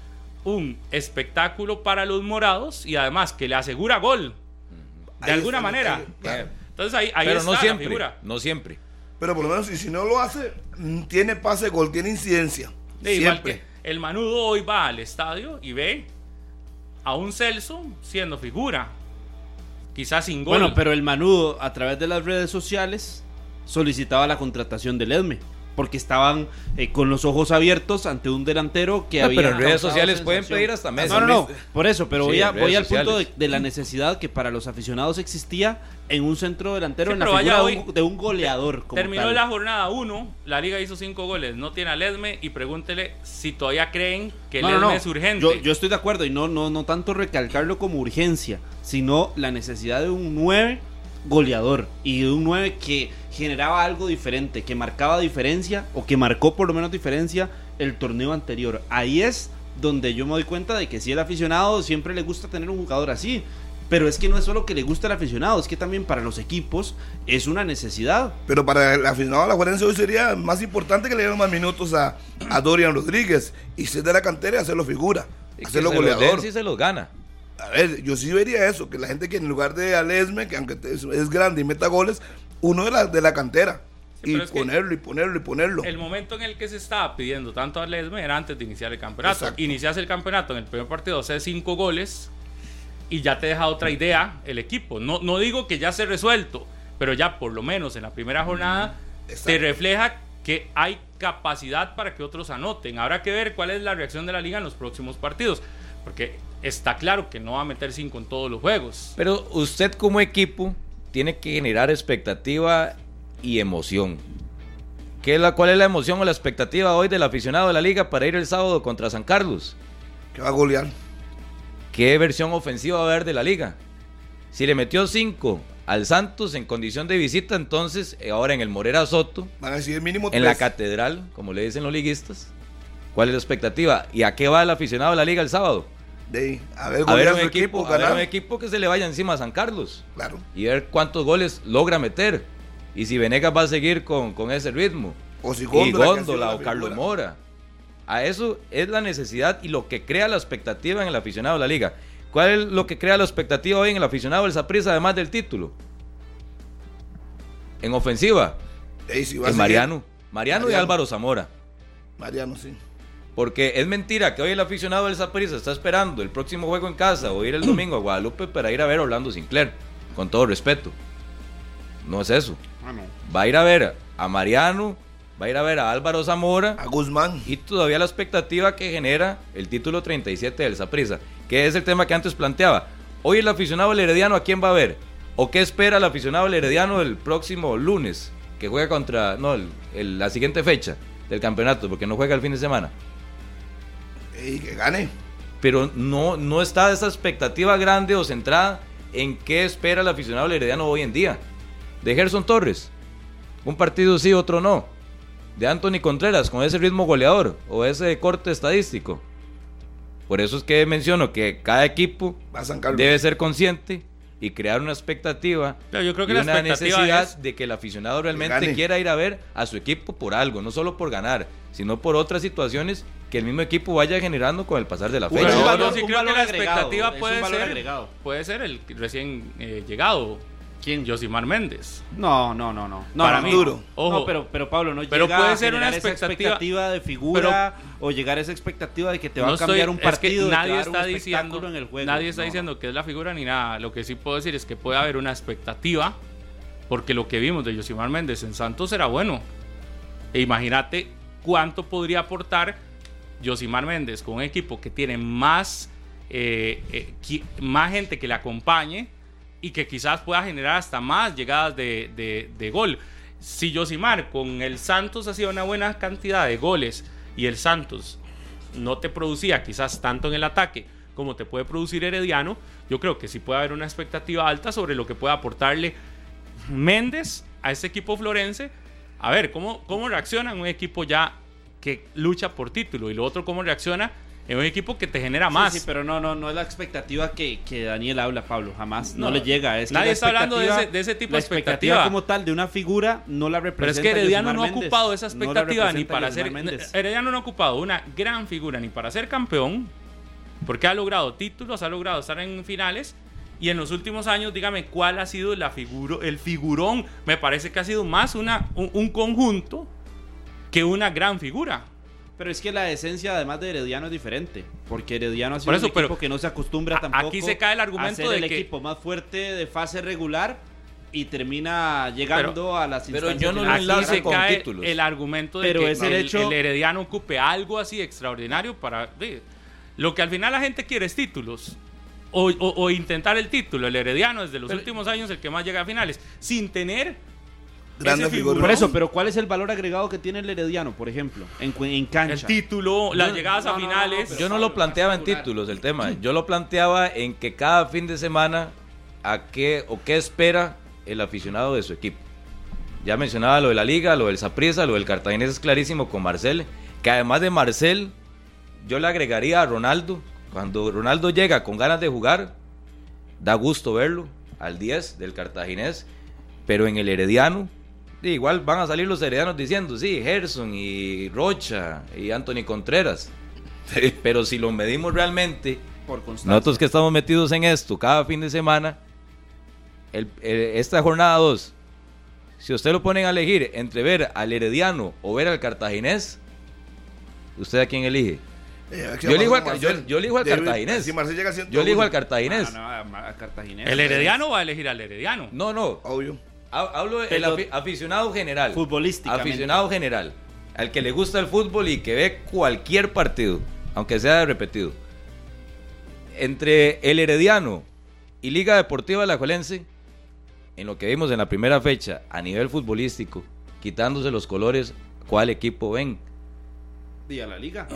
un espectáculo para los morados y además que le asegura gol. De Ahí alguna manera. que- claro. Entonces ahí, ahí Pero está no la siempre, figura. no siempre. Pero por lo menos, y si no lo hace, mm, tiene pase de gol, tiene incidencia. De igual Siempre. que el Manudo hoy va al estadio y ve a un Celso siendo figura. Quizás sin gol. Bueno, pero el Manudo a través de las redes sociales solicitaba la contratación del Edme. Porque estaban eh, con los ojos abiertos ante un delantero que No, había. pero en redes sociales pueden pedir hasta meses. No, no, no. Por eso, pero Sí, voy, a- voy al punto de, de la necesidad que para los aficionados existía en un centro delantero Sí, en la figura vaya de un, hoy- de un goleador. Como Terminó tal. la jornada 1, la liga hizo 5 goles, no tiene al Edme y pregúntele si todavía creen que el No, no. es urgente. Yo, yo estoy de acuerdo y no, no, no tanto recalcarlo como urgencia, sino la necesidad de un 9 goleador y de un 9 que generaba algo diferente, que marcaba diferencia o que marcó por lo menos diferencia el torneo anterior. Ahí es donde yo me doy cuenta de que si el aficionado siempre le gusta tener un jugador así. Pero es que no es solo que le gusta al aficionado, es que también para los equipos es una necesidad. Pero para el aficionado a la Juarense hoy sería más importante que le dieran más minutos a, a Dorian Rodríguez y ser de la cantera y hacerlo figura, hacerlo se los den goleador. si se los gana. A ver, yo sí vería eso, que la gente que en lugar de Alesme, que aunque es, es grande y meta goles, uno de la, de la cantera. Sí, y ponerlo y ponerlo y ponerlo. El momento en el que se estaba pidiendo tanto al Edme era antes de iniciar el campeonato. Exacto. Inicias el campeonato en el primer partido, hace 5 goles y ya te deja otra idea el equipo. No, no digo que ya se resuelto, pero ya por lo menos en la primera jornada Exacto. te refleja que hay capacidad para que otros anoten. Habrá que ver cuál es la reacción de la liga en los próximos partidos, porque está claro que no va a meter 5 en todos los juegos. Pero usted como equipo tiene que generar expectativa y emoción. ¿Qué es la, ¿Cuál es la emoción o la expectativa hoy del aficionado de la liga para ir el sábado contra San Carlos? Que va a golear. ¿Qué versión ofensiva va a haber de la liga? Si le metió 5 al Santos en condición de visita, entonces eh, ahora en el Morera Soto, Van a decir mínimo en la catedral, como le dicen los liguistas, ¿cuál es la expectativa? ¿Y a qué va el aficionado de la liga el sábado? De a ver, A un equipo, equipo, a ver un equipo que se le vaya encima a San Carlos. Claro. y ver cuántos goles logra meter. Y si Venegas va a seguir con, con ese ritmo. O si y Góndola, sido Góndola la o Carlos. Mora. A eso es la necesidad y lo que crea la expectativa en el aficionado de la liga. ¿Cuál es lo que crea la expectativa hoy en el aficionado del Saprissa además del título? En ofensiva, si va en Mariano. Mariano y. Álvaro Zamora. Mariano, sí. Porque es mentira que hoy el aficionado del Saprissa está esperando el próximo juego en casa o ir el domingo a Guadalupe para ir a ver a Orlando Sinclair. Con todo respeto. No es eso. Va a ir a ver a Mariano, va a ir a ver a Álvaro Zamora A Guzmán. y todavía la expectativa que genera el título 37 del Saprissa, que es el tema que antes planteaba. Hoy el aficionado del Herediano, ¿a quién va a ver? ¿O qué espera el aficionado del Herediano el próximo lunes? Que juega contra, no, el- el- la siguiente fecha del campeonato, porque no juega el fin de semana. Y que gane. Pero no, no está esa expectativa grande o centrada en qué espera el aficionado Herediano hoy en día. De Gerson Torres, un partido sí, otro no. De Anthony Contreras, con ese ritmo goleador o ese corte estadístico. Por eso es que menciono que cada equipo debe ser consciente y crear una expectativa Pero yo creo que y la una expectativa necesidad es- de que el aficionado realmente gane. quiera ir a ver a su equipo por algo, no solo por ganar, sino por otras situaciones que el mismo equipo vaya generando con el pasar de la fecha. Pero valor- yo sí un creo que la expectativa puede ser, puede ser el recién eh, llegado, ¿Quién? Josimar Méndez. No, no, no, no. no Para mí, no. duro. Ojo. No, pero, pero Pablo, no Pero llega puede a ser una generar esa expectativa- expectativa de figura o llegar a esa expectativa de que te va No a cambiar estoy- un es partido, de que nadie a está diciendo, en el juego. nadie está No, diciendo que es la figura ni nada. Lo que sí puedo decir es que puede haber una expectativa, porque lo que vimos de Josimar Méndez en Santos era bueno. E imagínate cuánto podría aportar Josimar Méndez con un equipo que tiene más, eh, eh, más gente que le acompañe y que quizás pueda generar hasta más llegadas de, de- gol. Si Josimar con el Santos hacía una buena cantidad de goles y el Santos no te producía quizás tanto en el ataque como te puede producir Herediano, yo creo que sí puede haber una expectativa alta sobre lo que puede aportarle Méndez a este equipo florense. A ver, ¿cómo, cómo reacciona un equipo ya que lucha por título? Y lo otro, ¿cómo reacciona en un equipo que te genera más? Sí, pero no, no, no es la expectativa que, que Daniel habla, Pablo. Jamás. No, No, le llega. Es que nadie está hablando de expectativa- ese- de ese tipo de expectativa. como tal de una figura no la Pero es representa. que Herediano no ha ocupado esa No expectativa ni representa para ser. Méndez. Herediano no ha ocupado una gran figura ni para ser campeón, Porque ha logrado títulos, ha logrado estar en finales. Y en los últimos años, dígame, ¿cuál ha sido la figuro, el figurón? Me parece que ha sido más una, un, un conjunto que una gran figura. Pero es que la esencia, además de Herediano, es diferente. Porque Herediano ha sido Por eso, un equipo pero que no se acostumbra a- tampoco aquí se cae el a argumento ser de el que- equipo más fuerte de fase regular y termina llegando Pero- a las pero instancias yo no lo se con cae títulos. el argumento de Pero que es el el, hecho- el Herediano ocupe algo así extraordinario para... lo que al final la gente quiere es títulos. O, o- o intentar el título. El Herediano desde los últimos años el que más llega a finales. Sin tener... Grandes figuras. Por eso, pero ¿cuál es el valor agregado que tiene el Herediano, por ejemplo, en, cancha? El título, las No, llegadas no, a no, no, finales. Yo no lo planteaba en títulos el tema. Yo lo planteaba en que cada fin de semana a qué o qué espera el aficionado de su equipo. Ya mencionaba lo de la liga, lo del Saprissa, lo del Cartaginés es clarísimo con Marcel. Que además de Marcel, yo le agregaría a Ronaldo. Cuando Ronaldo llega con ganas de jugar, da gusto verlo al 10 del Cartaginés. Pero en el Herediano, igual van a salir los heredianos diciendo, sí, Gerson y Rocha y Anthony Contreras. Pero si lo medimos realmente, por nosotros que estamos metidos en esto cada fin de semana, el- el- esta jornada 2, si usted lo ponen a elegir entre ver al Herediano o ver al Cartaginés, ¿usted a quién elige? Eh, Yo elijo al- Marcel. yo- yo elijo al Debe- Cartaginés. Si Marcel llega a 101, Yo elijo al Cartaginés. Ah, no, a- a Cartaginés. El Herediano va a elegir al Herediano. No, no, Obvio. Ha- hablo del aficionado general. Futbolísticamente. Aficionado general. Al que le gusta el fútbol y que ve cualquier partido, aunque sea repetido. Entre el Herediano y Liga Deportiva Alajuelense, en lo que vimos en la primera fecha, a nivel futbolístico, quitándose los colores, ¿cuál equipo ven? Y a la liga.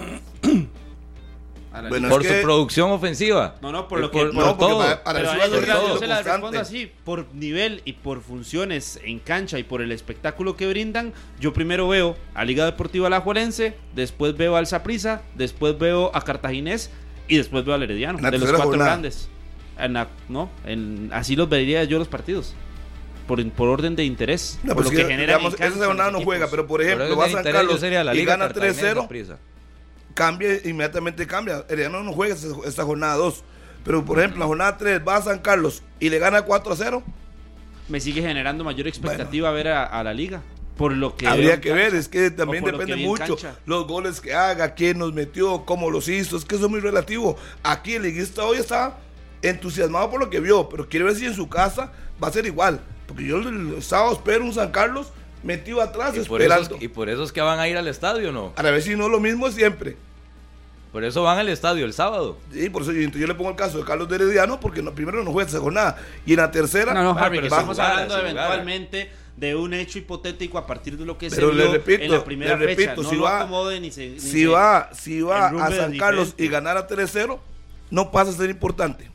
Bueno. Por es su que- producción ofensiva. No, no, por Eh, lo que- por, No, porque todo. para- para Pero yo, yo se la constante. respondo así, por nivel y por funciones en cancha y por el espectáculo que brindan, yo primero veo a Liga Deportiva Alajuelense, después veo al Saprissa, después veo a Cartaginés y después veo al Herediano, En la de los cuatro jornada. grandes. En la- no, en- así los vería yo los partidos. Por, por orden de interés. No, por pues lo que que, generan digamos, en cancha esa jornada no juega, pero por Por ejemplo, orden va a San Carlos sería la y Liga gana Cartaginés 3-0, Cambia, inmediatamente cambia. Herediano no juega esta, jornada 2. Pero por ejemplo, la jornada 3 va a San Carlos y le gana 4-0. Me sigue generando mayor expectativa ver a, a la liga. Por lo que Habría que cancha. ver, es que también depende mucho los goles que haga, quién nos metió, cómo los hizo, es que eso es muy relativo. Aquí el liguista hoy está entusiasmado por lo que vio, pero quiere ver si en su casa va a ser igual. Porque yo el sábado espero un San Carlos metido atrás Y por, eso esperando. es, y por eso es que van a ir al estadio, ¿no? A ver si no lo mismo siempre. Por eso van al estadio el sábado. Sí, por eso yo, le pongo el caso de Carlos de Herediano, porque no, primero no juega esa jornada. Y en la tercera, No, no, Harry, que estamos jugar, hablando eventualmente de un hecho hipotético a partir de lo que Pero se le vio repito, en la primera le fecha. repito, no si lo va- ni se, ni si se- va, si va a San Carlos diferente. y ganar a 3-0, no pasa a ser importante.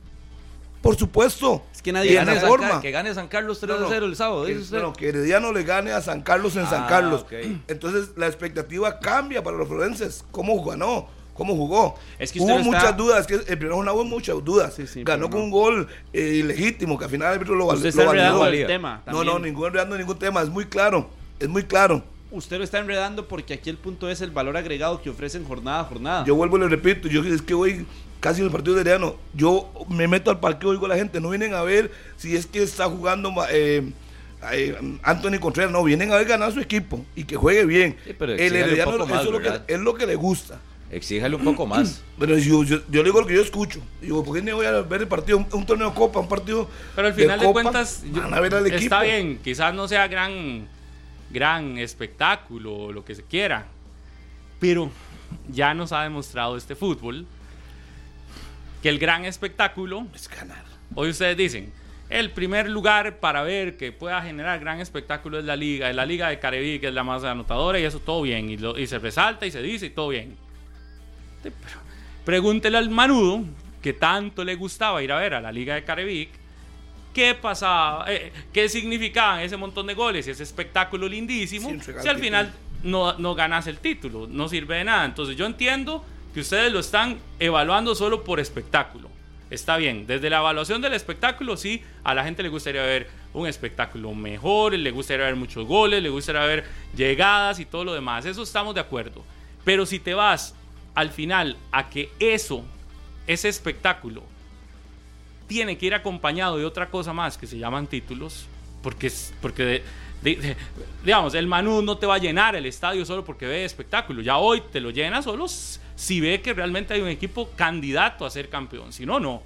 Por supuesto. Es que nadie gane, San, forma. Que gane San Carlos 3 No, no, 0 el sábado, que, dice usted. no, que Herediano le gane a San Carlos en San Ah, Carlos. Entonces la expectativa cambia para los florenses. ¿Cómo ganó? ¿Cómo jugó? Es que usted hubo está- muchas dudas, que el primer jornada hubo muchas dudas. Sí, sí, Ganó con no. un gol eh, ilegítimo, que al final el árbitro lo, val- Usted lo está enredando validó. el valía. tema. No, no, ningún enredando ningún tema, es muy claro. Es muy claro. Usted lo está enredando porque aquí el punto es el valor agregado que ofrecen jornada a jornada. Yo vuelvo y le repito, yo es que voy casi en el partido de Herediano. Yo me meto al parque, oigo a la gente, no vienen a ver si es que está jugando eh, eh, Anthony Contreras, no, vienen a ver ganar su equipo y que juegue bien. Sí, pero el Herediano poco eso más, es, lo que, es lo que le gusta. Exíjale un poco más. Pero yo, yo, yo le digo lo que yo escucho. Digo, ¿por qué no voy a ver el partido? Un, un torneo de Copa, un partido. Pero al final de, Copa, cuentas, yo- van a ver al equipo. está bien, quizás no sea gran, gran espectáculo o lo que se quiera, pero ya nos ha demostrado este fútbol que el gran espectáculo, Es ganar. hoy ustedes dicen, el primer lugar para ver que pueda generar gran espectáculo es la liga, es la liga de Caribe, que es la más anotadora y eso todo bien, y, lo- y se resalta y se dice y todo bien. Pero pregúntele al Manudo, que tanto le gustaba ir a ver a la Liga de Carevic, qué pasaba, eh, qué significaban ese montón de goles y ese espectáculo lindísimo, si al final no, no ganas el título, no sirve de nada. Entonces yo entiendo que ustedes lo están evaluando solo por espectáculo. Está bien, desde la evaluación del espectáculo, sí, a la gente le gustaría ver un espectáculo mejor, le gustaría ver muchos goles, le gustaría ver llegadas y todo lo demás. Eso estamos de acuerdo. Pero si te vas al final a que eso ese espectáculo tiene que ir acompañado de otra cosa más que se llaman títulos, porque, porque digamos, el Manu no te va a llenar el estadio solo porque ve espectáculo. Ya hoy te lo llena solo si ve que realmente hay un equipo candidato a ser campeón. Si no, no.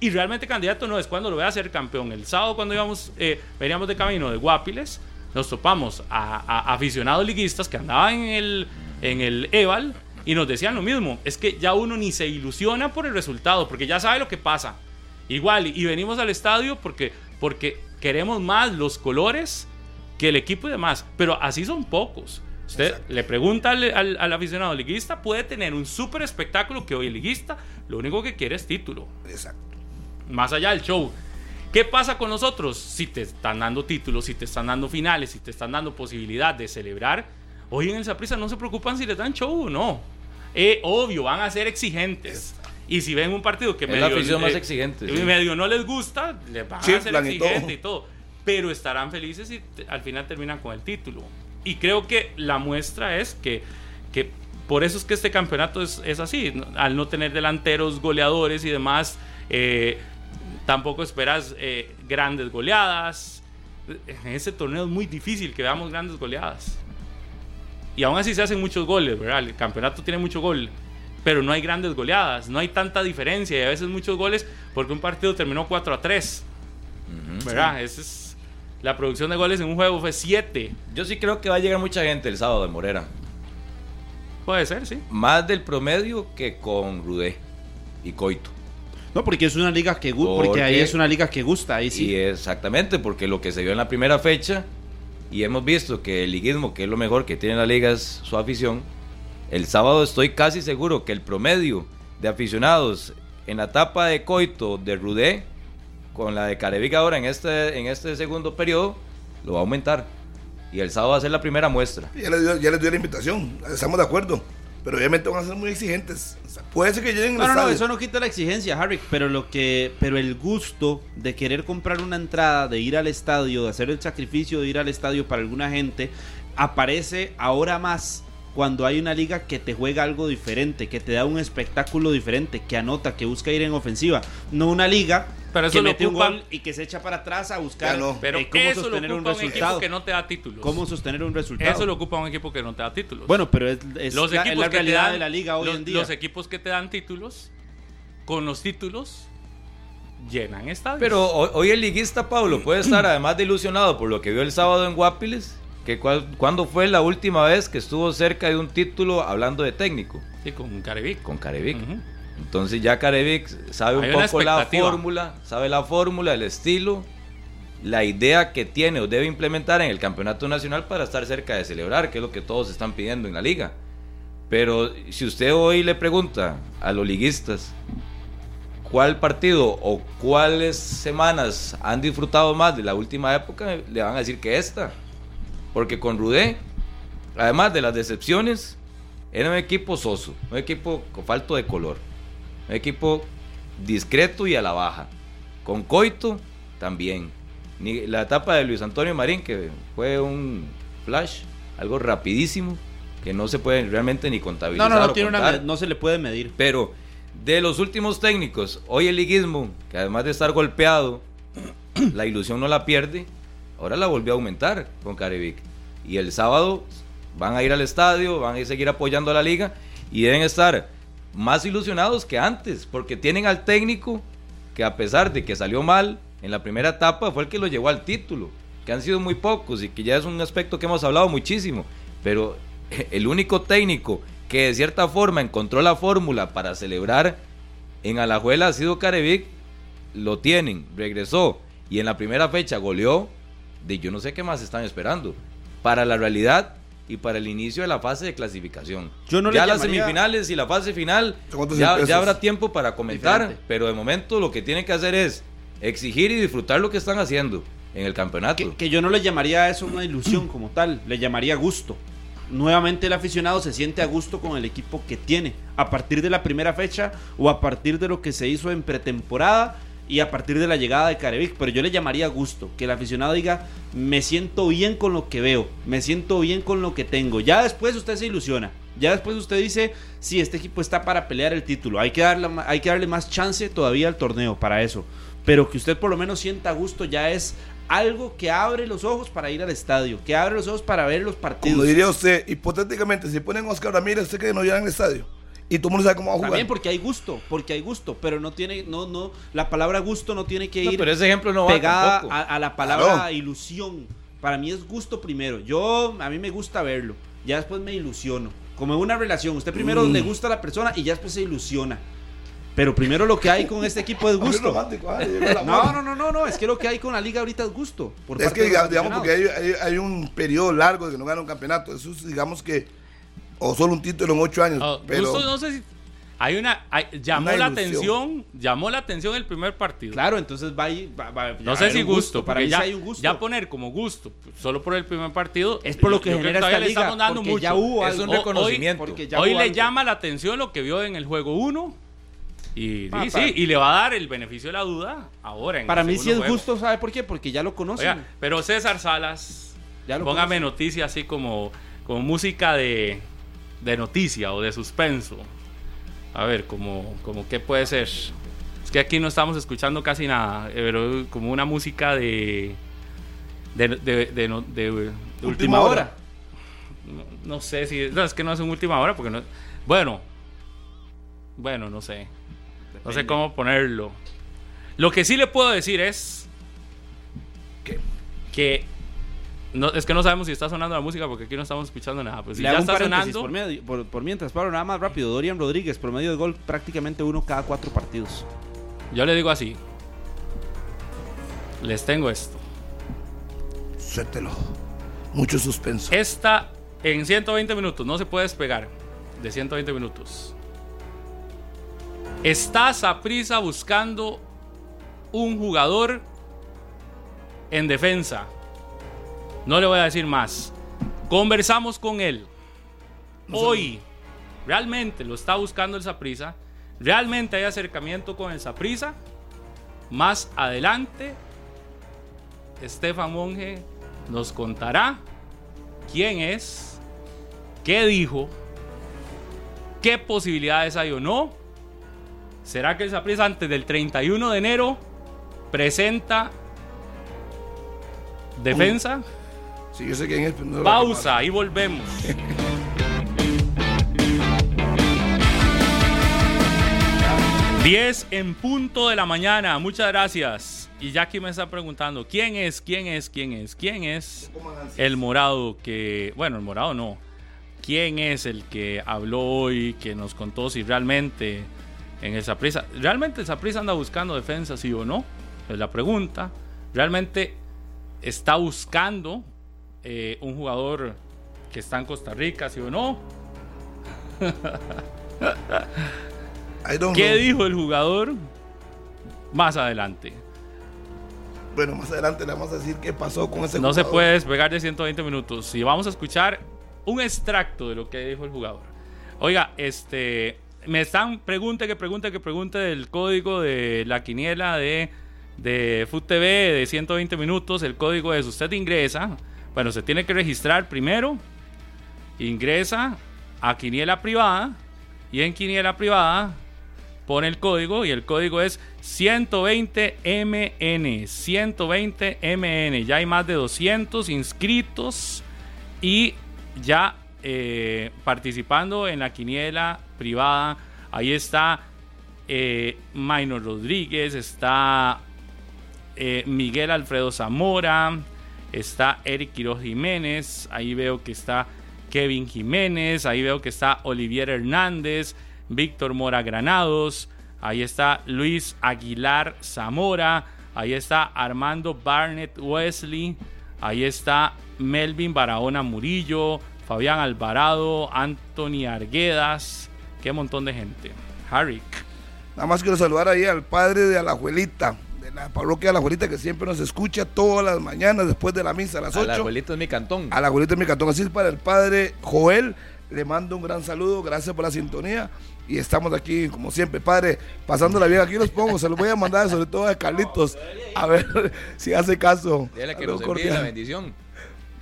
Y realmente candidato no es cuando lo vea a ser campeón. El sábado cuando íbamos, eh, veníamos de camino de Guapiles, nos topamos a, aficionados liguistas que andaban en el, en el Eval y nos decían lo mismo. Es que ya uno ni se ilusiona por el resultado, porque ya sabe lo que pasa. Igual, y venimos al estadio porque, porque queremos más los colores que el equipo y demás. Pero así son pocos. Usted le pregunta al, aficionado liguista, puede tener un súper espectáculo que hoy el liguista lo único que quiere es título. Exacto. Más allá del show. ¿Qué pasa con nosotros? Si te están dando títulos, si te están dando finales, si te están dando posibilidad de celebrar, hoy en el Saprissa no se preocupan si les dan show o no. Eh, obvio, van a ser exigentes. Y si ven un partido que medio, la más exigente, medio no les gusta, les van a ser exigentes y todo. Pero estarán felices y al final terminan con el título. Y creo que la muestra es que, que por eso es que este campeonato es, es así. Al no tener delanteros, goleadores y demás, eh, tampoco esperas eh, grandes goleadas. En ese torneo es muy difícil que veamos grandes goleadas. Y aún así se hacen muchos goles, ¿verdad? El campeonato tiene mucho gol pero no hay grandes goleadas, no hay tanta diferencia y a veces muchos goles porque un partido terminó 4 a 3. ¿Verdad? Esa es la producción de goles en un juego fue 7. Yo sí creo que va a llegar mucha gente el sábado de Morera. Puede ser, sí. Más del promedio que con Rudé y Coito. No, porque es una liga que gusta, porque, ahí es una liga que gusta, ahí sí. exactamente, porque lo que se vio en la primera fecha y hemos visto que el liguismo, que es lo mejor que tiene la liga, es su afición el sábado estoy casi seguro que el promedio de aficionados en la etapa de Coito de Rudé con la de Carevic ahora en este, en este segundo periodo lo va a aumentar. Y el sábado va a ser la primera muestra. Ya les, dio, ya les dio la invitación, estamos de acuerdo. Pero obviamente van a ser muy exigentes. puede ser que lleguen No, no, no, eso no quita la exigencia, Harry. Pero lo que, pero el gusto de querer comprar una entrada, de ir al estadio, de hacer el sacrificio de ir al estadio para alguna gente, aparece ahora más cuando hay una liga que te juega algo diferente, que te da un espectáculo diferente, que anota, que busca ir en ofensiva. No una liga que mete un gol y que se echa para atrás a buscar pero eh, cómo sostener un resultado. que no te da títulos. Cómo sostener un resultado. Eso lo ocupa un equipo que no te da títulos. Bueno, pero es, la, realidad de la liga hoy en día. Los equipos que te dan títulos, con los títulos, llenan estadios. Pero hoy, el liguista, Pablo, puede estar además de ilusionado por lo que vio el sábado en Guapiles que ¿Cuándo fue la última vez que estuvo cerca de un título hablando de técnico? Sí, con Carevic. Con Carevic. Entonces ya Carevic sabe un poco la fórmula, sabe la fórmula, el estilo, la idea que tiene o debe implementar en el campeonato nacional para estar cerca de celebrar, que es lo que todos están pidiendo en la liga. Pero si usted hoy le pregunta a los liguistas cuál partido o cuáles semanas han disfrutado más de la última época, le van a decir que esta. Porque con Rudé, además de las decepciones, era un equipo soso, un equipo con falto de color, un equipo discreto y a la baja. Con Coito también. Ni la etapa de Luis Antonio Marín, que fue un flash, algo rapidísimo, que no se puede realmente ni contabilizar. No, no, no, tiene una, no se le puede medir. Pero de los últimos técnicos, hoy el liguismo, que además de estar golpeado, la ilusión no la pierde, ahora la volvió a aumentar con Carevic. Y el sábado van a ir al estadio, van a seguir apoyando a la liga y deben estar más ilusionados que antes, porque tienen al técnico que a pesar de que salió mal en la primera etapa, fue el que lo llevó al título, que han sido muy pocos y que ya es un aspecto que hemos hablado muchísimo, pero el único técnico que de cierta forma encontró la fórmula para celebrar en Alajuela ha sido Carevic, lo tienen, regresó y en la primera fecha goleó de yo no sé qué más están esperando. Para la realidad y para el inicio de la fase de clasificación. Yo no ya las semifinales y la fase final ya, habrá tiempo para comentar, pero de momento lo que tienen que hacer es exigir y disfrutar lo que están haciendo en el campeonato. Que, yo no le llamaría a eso una ilusión como tal, le llamaría gusto. Nuevamente el aficionado se siente a gusto con el equipo que tiene, a partir de la primera fecha o a partir de lo que se hizo en pretemporada y a partir de la llegada de Carevic, pero yo le llamaría gusto, que el aficionado diga, me siento bien con lo que veo, me siento bien con lo que tengo. Ya después usted se ilusiona, Ya después usted dice, sí, este equipo está para pelear el título. Hay que, darle, hay que darle más chance todavía al torneo para eso. Pero que usted por lo menos sienta gusto ya es algo que abre los ojos para ir al estadio, que abre los ojos para ver los partidos. Como diría usted, hipotéticamente, si ponen Oscar Ramírez, ¿usted que no llegan al estadio? Y todo el mundo sabe cómo va a jugar. También porque hay gusto, porque hay gusto, pero no tiene, no, no, la palabra gusto no tiene que No, ir pero ese ejemplo no va pegada tampoco. a, a la palabra Claro. ilusión. Para mí es gusto primero. Yo, a mí me gusta verlo. Ya después me ilusiono. Como en una relación. Usted primero Mm. le gusta a la persona y ya después se ilusiona. Pero primero lo que hay con este equipo es gusto. No, no, no, no, no. Es que lo que hay con la liga ahorita es gusto. por Es parte que, digamos, porque hay- hay un periodo largo de que no gana un campeonato. Eso es, digamos que, o solo un título en ocho años. Oh, pero justo no sé si. Hay una. hay- llamó Una la atención. Llamó la atención el primer partido. Claro, entonces va, ahí- va- va- No sé si gusto, Para ya, hay un gusto. ya poner como gusto, solo por el primer partido. es por lo que genera esta le liga. estamos dando porque mucho. ya hubo Es un Hoy- reconocimiento. ya Hoy le algo. llama la atención lo que vio en el juego 1. Y, sí, y le va a dar el beneficio de la duda ahora. En Para el mí sí es juego. gusto, ¿sabe por qué? Porque ya lo conocen. Oiga, pero César Salas, Ya lo póngame conocen. noticia así como, como música de, de noticia o de suspenso. A ver, como, como qué puede ser. Es que aquí no estamos escuchando casi nada, eh, pero como una música de. de, de, de no- de- última hora. no, no sé si. No, es que no es en última hora, porque no. Bueno. Bueno, no sé. No sé cómo ponerlo. Lo que sí le puedo decir es. ¿Qué? Que. No, es que no sabemos si está sonando la música porque aquí no estamos escuchando nada. Pues si Le ya está sonando. por, medio- por- por mientras, Pablo, nada más rápido. Dorian Rodríguez, promedio de gol prácticamente uno cada cuatro partidos. Yo le digo así. Les tengo esto. suéltelo. Mucho suspenso. Esta en 120 minutos. No se puede despegar de 120 minutos. Estás a prisa buscando un jugador en defensa. No le voy a decir más. Conversamos con él. Hoy realmente lo está buscando el Saprisa. Realmente hay acercamiento con el Saprisa. Más adelante, Estefan Monge nos contará quién es, qué dijo, qué posibilidades hay o no. ¿Será que el Saprissa antes del 31 de enero presenta defensa? Sí, yo sé quién es. pero no lo Pausa y volvemos. 10 en punto de la mañana, muchas gracias. Y Jackie me está preguntando, ¿quién es, quién es, quién es, quién es el morado que, bueno, el morado no, ¿quién es el que habló hoy, que nos contó si realmente en el Saprissa, realmente el Saprissa anda buscando defensa, sí o no? Es la pregunta. ¿Realmente está buscando eh, un jugador que está en Costa Rica, sí o no? I don't ¿Qué know. dijo el jugador? Más adelante. Bueno, más adelante le vamos a decir qué pasó con ese No se jugador. puede despegar de 120 minutos. Y vamos a escuchar un extracto de lo que dijo el jugador. Oiga, este. Me están pregunte que pregunte que pregunte del código de la quiniela de, de Food TV de 120 minutos. El código es: usted ingresa. Bueno, se tiene que registrar primero. Ingresa a quiniela privada. Y en quiniela privada pone el código y el código es 120MN. 120MN. Ya hay más de 200 inscritos y ya eh, participando en la quiniela privada. Ahí está eh, Maynor Rodríguez, está eh, Miguel Alfredo Zamora, está Eric Quiroz Jiménez, ahí veo que está Kevin Jiménez, ahí veo que está Olivier Hernández, Víctor Mora Granados, ahí está Luis Aguilar Zamora, ahí está Armando Barnett Wesley, ahí está Melvin Barahona Murillo, Fabián Alvarado, Anthony Arguedas, qué montón de gente. Harry. Nada más quiero saludar ahí al padre de Alajuelita, de la parroquia de Alajuelita, que siempre nos escucha todas las mañanas después de la misa a las A 8. la abuelita es mi cantón. Alajuelita de mi cantón. Así es para el padre Joel. Le mando un gran saludo, gracias por la sintonía. Y estamos aquí, como siempre, padre, pasándola bien. Aquí los pongo, se los voy a mandar, sobre todo a Carlitos, a ver si hace caso. Dile que nos envíe la bendición.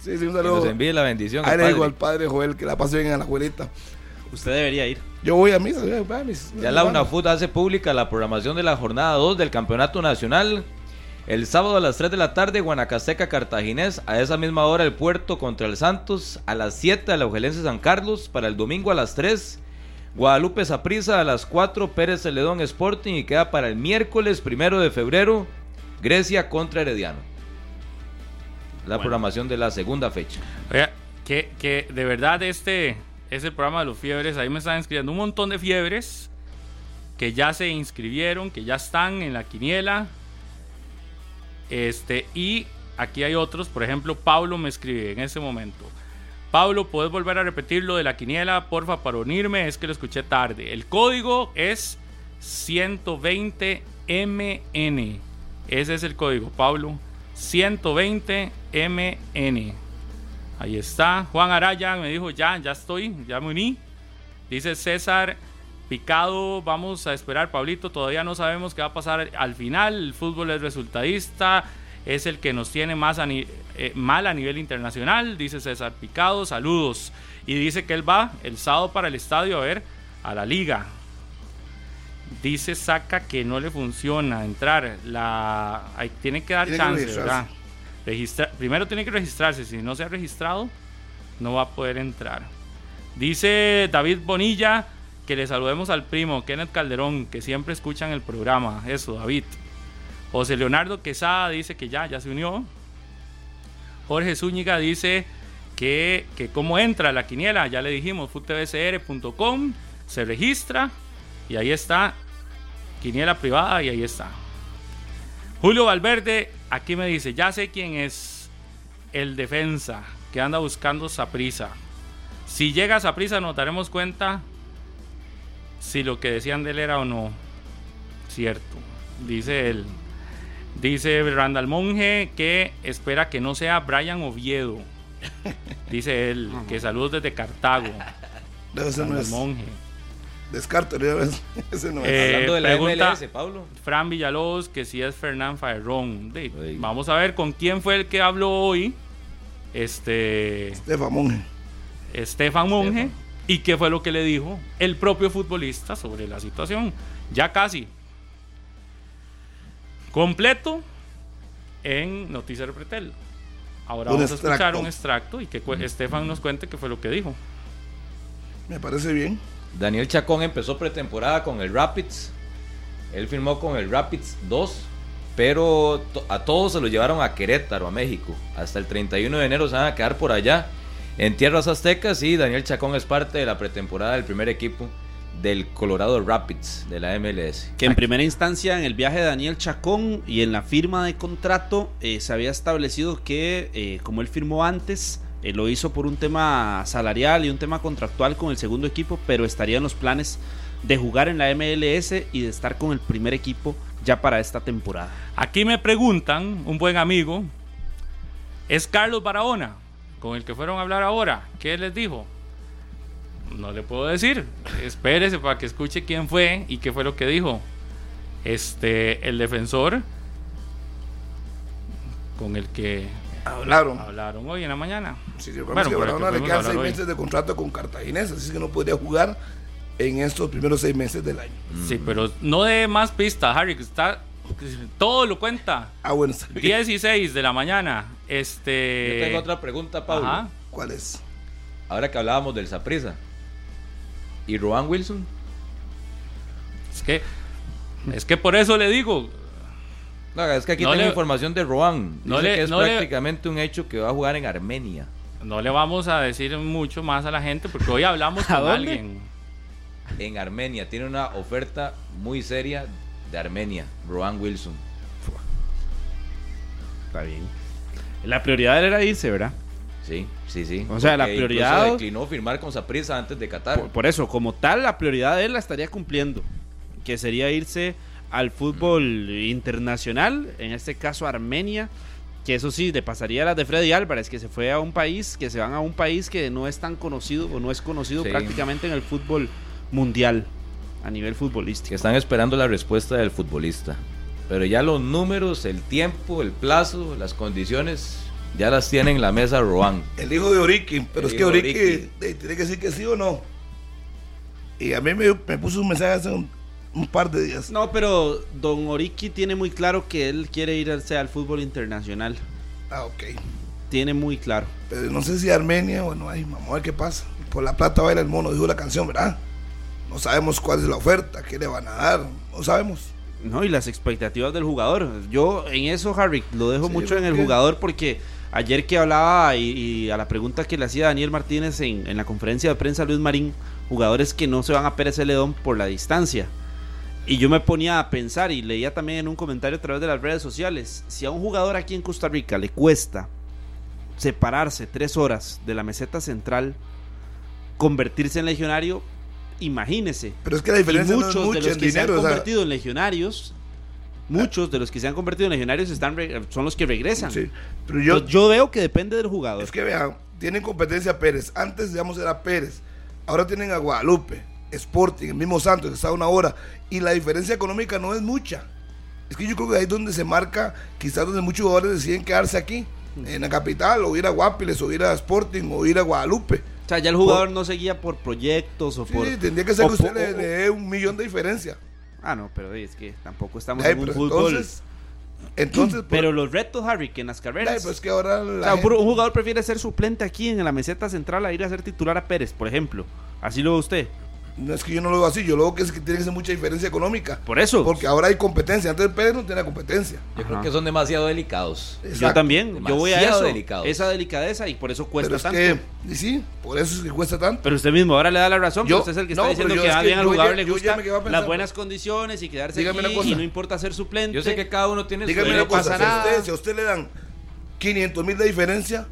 Sí, sí, un Que saludo. nos envíe la bendición. Ahí le digo al padre Joel que la pase bien en la abuelita. Usted debería ir. Yo voy a misa. a- mis- Ya la UNAFUT hace pública la programación de la jornada 2 del Campeonato Nacional. El sábado a las 3 de la tarde, Guanacasteca Cartaginés. A esa misma hora, el Puerto contra el Santos. A las 7, a la Ojelense San Carlos. Para el domingo a las 3, Guadalupe Saprissa. A las 4, Pérez Celedón Sporting. Y queda para el miércoles primero de febrero, Grecia contra Herediano. La programación de la segunda fecha. Oiga, que, que de verdad este es el programa de los fiebres. Ahí me están inscribiendo un montón de fiebres que ya se inscribieron, que ya están en la quiniela. Este, y aquí hay otros, por ejemplo, Pablo me escribe en ese momento. Pablo, ¿puedes volver a repetir lo de la quiniela, porfa, para unirme? Es que lo escuché tarde. El código es 120MN. Ese es el código, Pablo. 120MN. Ahí está. Juan Araya me dijo, ya, ya estoy, ya me uní. Dice César Picado, vamos a esperar, Pablito, todavía no sabemos qué va a pasar al final. El fútbol es resultadista, es el que nos tiene más a ni- eh, mal a nivel internacional, dice César Picado, saludos. Y dice que él va el sábado para el estadio a ver a la liga. Dice Saca que no le funciona entrar. La, hay- tiene que dar Tiene chance. ¿verdad? Primero tiene que registrarse. Si no se ha registrado, no va a poder entrar. Dice David Bonilla que le saludemos al primo Kenneth Calderón, que siempre escuchan el programa. Eso, David. José Leonardo Quesada dice que ya, ya se unió. Jorge Zúñiga dice que, que cómo entra la quiniela, ya le dijimos, futvcr.com, se registra y ahí está, quiniela privada y ahí está. Julio Valverde aquí me dice, ya sé quién es el defensa que anda buscando Saprisa. Si llega Saprisa nos daremos cuenta si lo que decían de él era o no cierto. Dice él. Dice Randall Monge que espera que no sea Brian Oviedo. Dice él que saludos desde Cartago. Randall. Monge. Descarto, ya ves, ese no es. Eh, Hablando de la pregunta- MLS, Pablo. Fran Villalobos que si es Fernán Faerrón. De-. Vamos a ver con quién fue el que habló hoy. Este Estefa Monge. Estefan Monge Estefan. y qué fue lo que le dijo el propio futbolista sobre la situación. Ya casi. Completo en Noticias Pretel. Ahora Un vamos a escuchar un extracto y que cu- Estefan nos cuente qué fue lo que dijo. Me parece bien. Daniel Chacón empezó pretemporada con el Rapids. Él firmó con el Rapids 2, pero a todos se lo llevaron a Querétaro, a México. Hasta el 31 de enero se van a quedar por allá, en tierras aztecas. Y Daniel Chacón es parte de la pretemporada del primer equipo del Colorado Rapids de la MLS. Que en primera instancia, en el viaje de Daniel Chacón y en la firma de contrato, eh, se había establecido que, eh, como él firmó antes, eh, lo hizo por un tema salarial y un tema contractual con el segundo equipo, pero estaría en los planes de jugar en la MLS y de estar con el primer equipo ya para esta temporada. Aquí me preguntan, un buen amigo, ¿es Carlos Barahona con el que fueron a hablar ahora? ¿Qué les dijo? No le puedo decir. Espérese para que escuche quién fue y qué fue lo que dijo. Este, el defensor con el que Hablaron. hablaron hoy en la mañana. Sí, sí, bueno, Bueno, que Barahona le quedan seis hoy. meses de contrato con Cartaginés, así que no podría jugar en estos primeros seis meses del año. Sí, pero no de más pistas, Harry, que está todo lo cuenta. Ah, bueno, está bien. 16 de la mañana. Este Yo tengo otra pregunta, Pablo. Ajá. ¿Cuál es? Ahora que hablábamos del Saprisa. ¿Y Rowan Wilson? Es que, es que por eso le digo, No, es que aquí No tengo le- información de Rowan. no Dice le- que es no le- prácticamente un hecho que va a jugar en Armenia. no le vamos a decir mucho más a la gente porque hoy hablamos ¿A con dónde? alguien. En Armenia. Tiene una oferta muy seria de Armenia. Rowan Wilson. Está bien. La prioridad era irse, ¿verdad? Sí, sí, sí. O sea, la prioridad- declinó firmar con Saprissa antes de Qatar. Por, por eso, como tal, la prioridad de él la estaría cumpliendo, que sería irse al fútbol internacional, en este caso Armenia, que eso sí, le pasaría a las de Freddy Álvarez, que se fue a un país, que se van a un país que no es tan conocido o no es conocido Sí. prácticamente en el fútbol mundial, a nivel que futbolístico. están esperando la respuesta del futbolista. Pero ya los números, el tiempo, el plazo, las condiciones, ya las tiene en la mesa Rowan. El hijo de Oriki, pero El es que Oriki. eh, tiene que decir que sí o no. Y a mí me, me puso un mensaje hace un, un par de días. No, pero Don Oriki tiene muy claro que él quiere irse al fútbol internacional. Ah, ok. Tiene muy claro. Pero no sé si Armenia, bueno, ay, vamos a ver qué pasa. Por la plata baila el mono, dijo la canción, ¿verdad? No sabemos cuál es la oferta, qué le van a dar, no sabemos. No, y las expectativas del jugador. Yo en eso, Harry, lo dejo Sí, mucho en el jugador porque ayer que hablaba y, y a la pregunta que le hacía Daniel Martínez en, en la conferencia de prensa Luis Marín, jugadores que no se van a Pérez Celedón por la distancia. Y yo me ponía a pensar y leía también en un comentario a través de las redes sociales, si a un jugador aquí en Costa Rica le cuesta separarse tres horas de la meseta central, convertirse en legionario, imagínese. Pero es que la diferencia y no es muchos mucha de los que se han dinero. o sea, convertido en legionarios, muchos de los que se han convertido en legionarios están son los que regresan. sí. Pero yo, Yo, yo veo que depende del jugador. es que vean, tienen competencia Pérez. Antes, digamos, era Pérez. Ahora tienen a Guadalupe, Sporting, el mismo Santos, que está a una hora. Y la diferencia económica no es mucha. Es que yo creo que ahí es donde se marca, quizás donde muchos jugadores deciden quedarse aquí, en la capital, o ir a Guapiles, o ir a Sporting, o ir a Guadalupe. o sea, ya el jugador no seguía por proyectos o Sí, por. tendría que ser que usted por- le, dé un millón de diferencia. Ah, no, pero es que tampoco estamos Ay, en un fútbol. entonces, entonces, pero los retos, Harry, que en las Ay, carreras. pues es que ahora o la sea, un gente- un jugador prefiere ser suplente aquí en la meseta central a ir a ser titular a Pérez, por ejemplo. Así lo ve usted. No es que yo no lo veo así, yo lo veo que es que tiene que ser mucha diferencia económica. Por eso. Porque ahora hay competencia. Antes Pérez no tenía competencia. Yo creo que son demasiado delicados. Yo también, yo voy a Demasiado eso. delicados. Esa delicadeza y por eso cuesta Pero es tanto. que, y sí, por eso es que cuesta tanto. Pero usted mismo ahora le da la razón, Yo- usted es el que no, está diciendo que es que bien al jugador ya- le gusta las buenas condiciones y quedarse Dígame aquí una cosa. y no importa ser suplente. Yo sé que cada uno tiene su Dígame no una cosa, pasa si a, usted, si a usted le dan 500 mil de diferencia,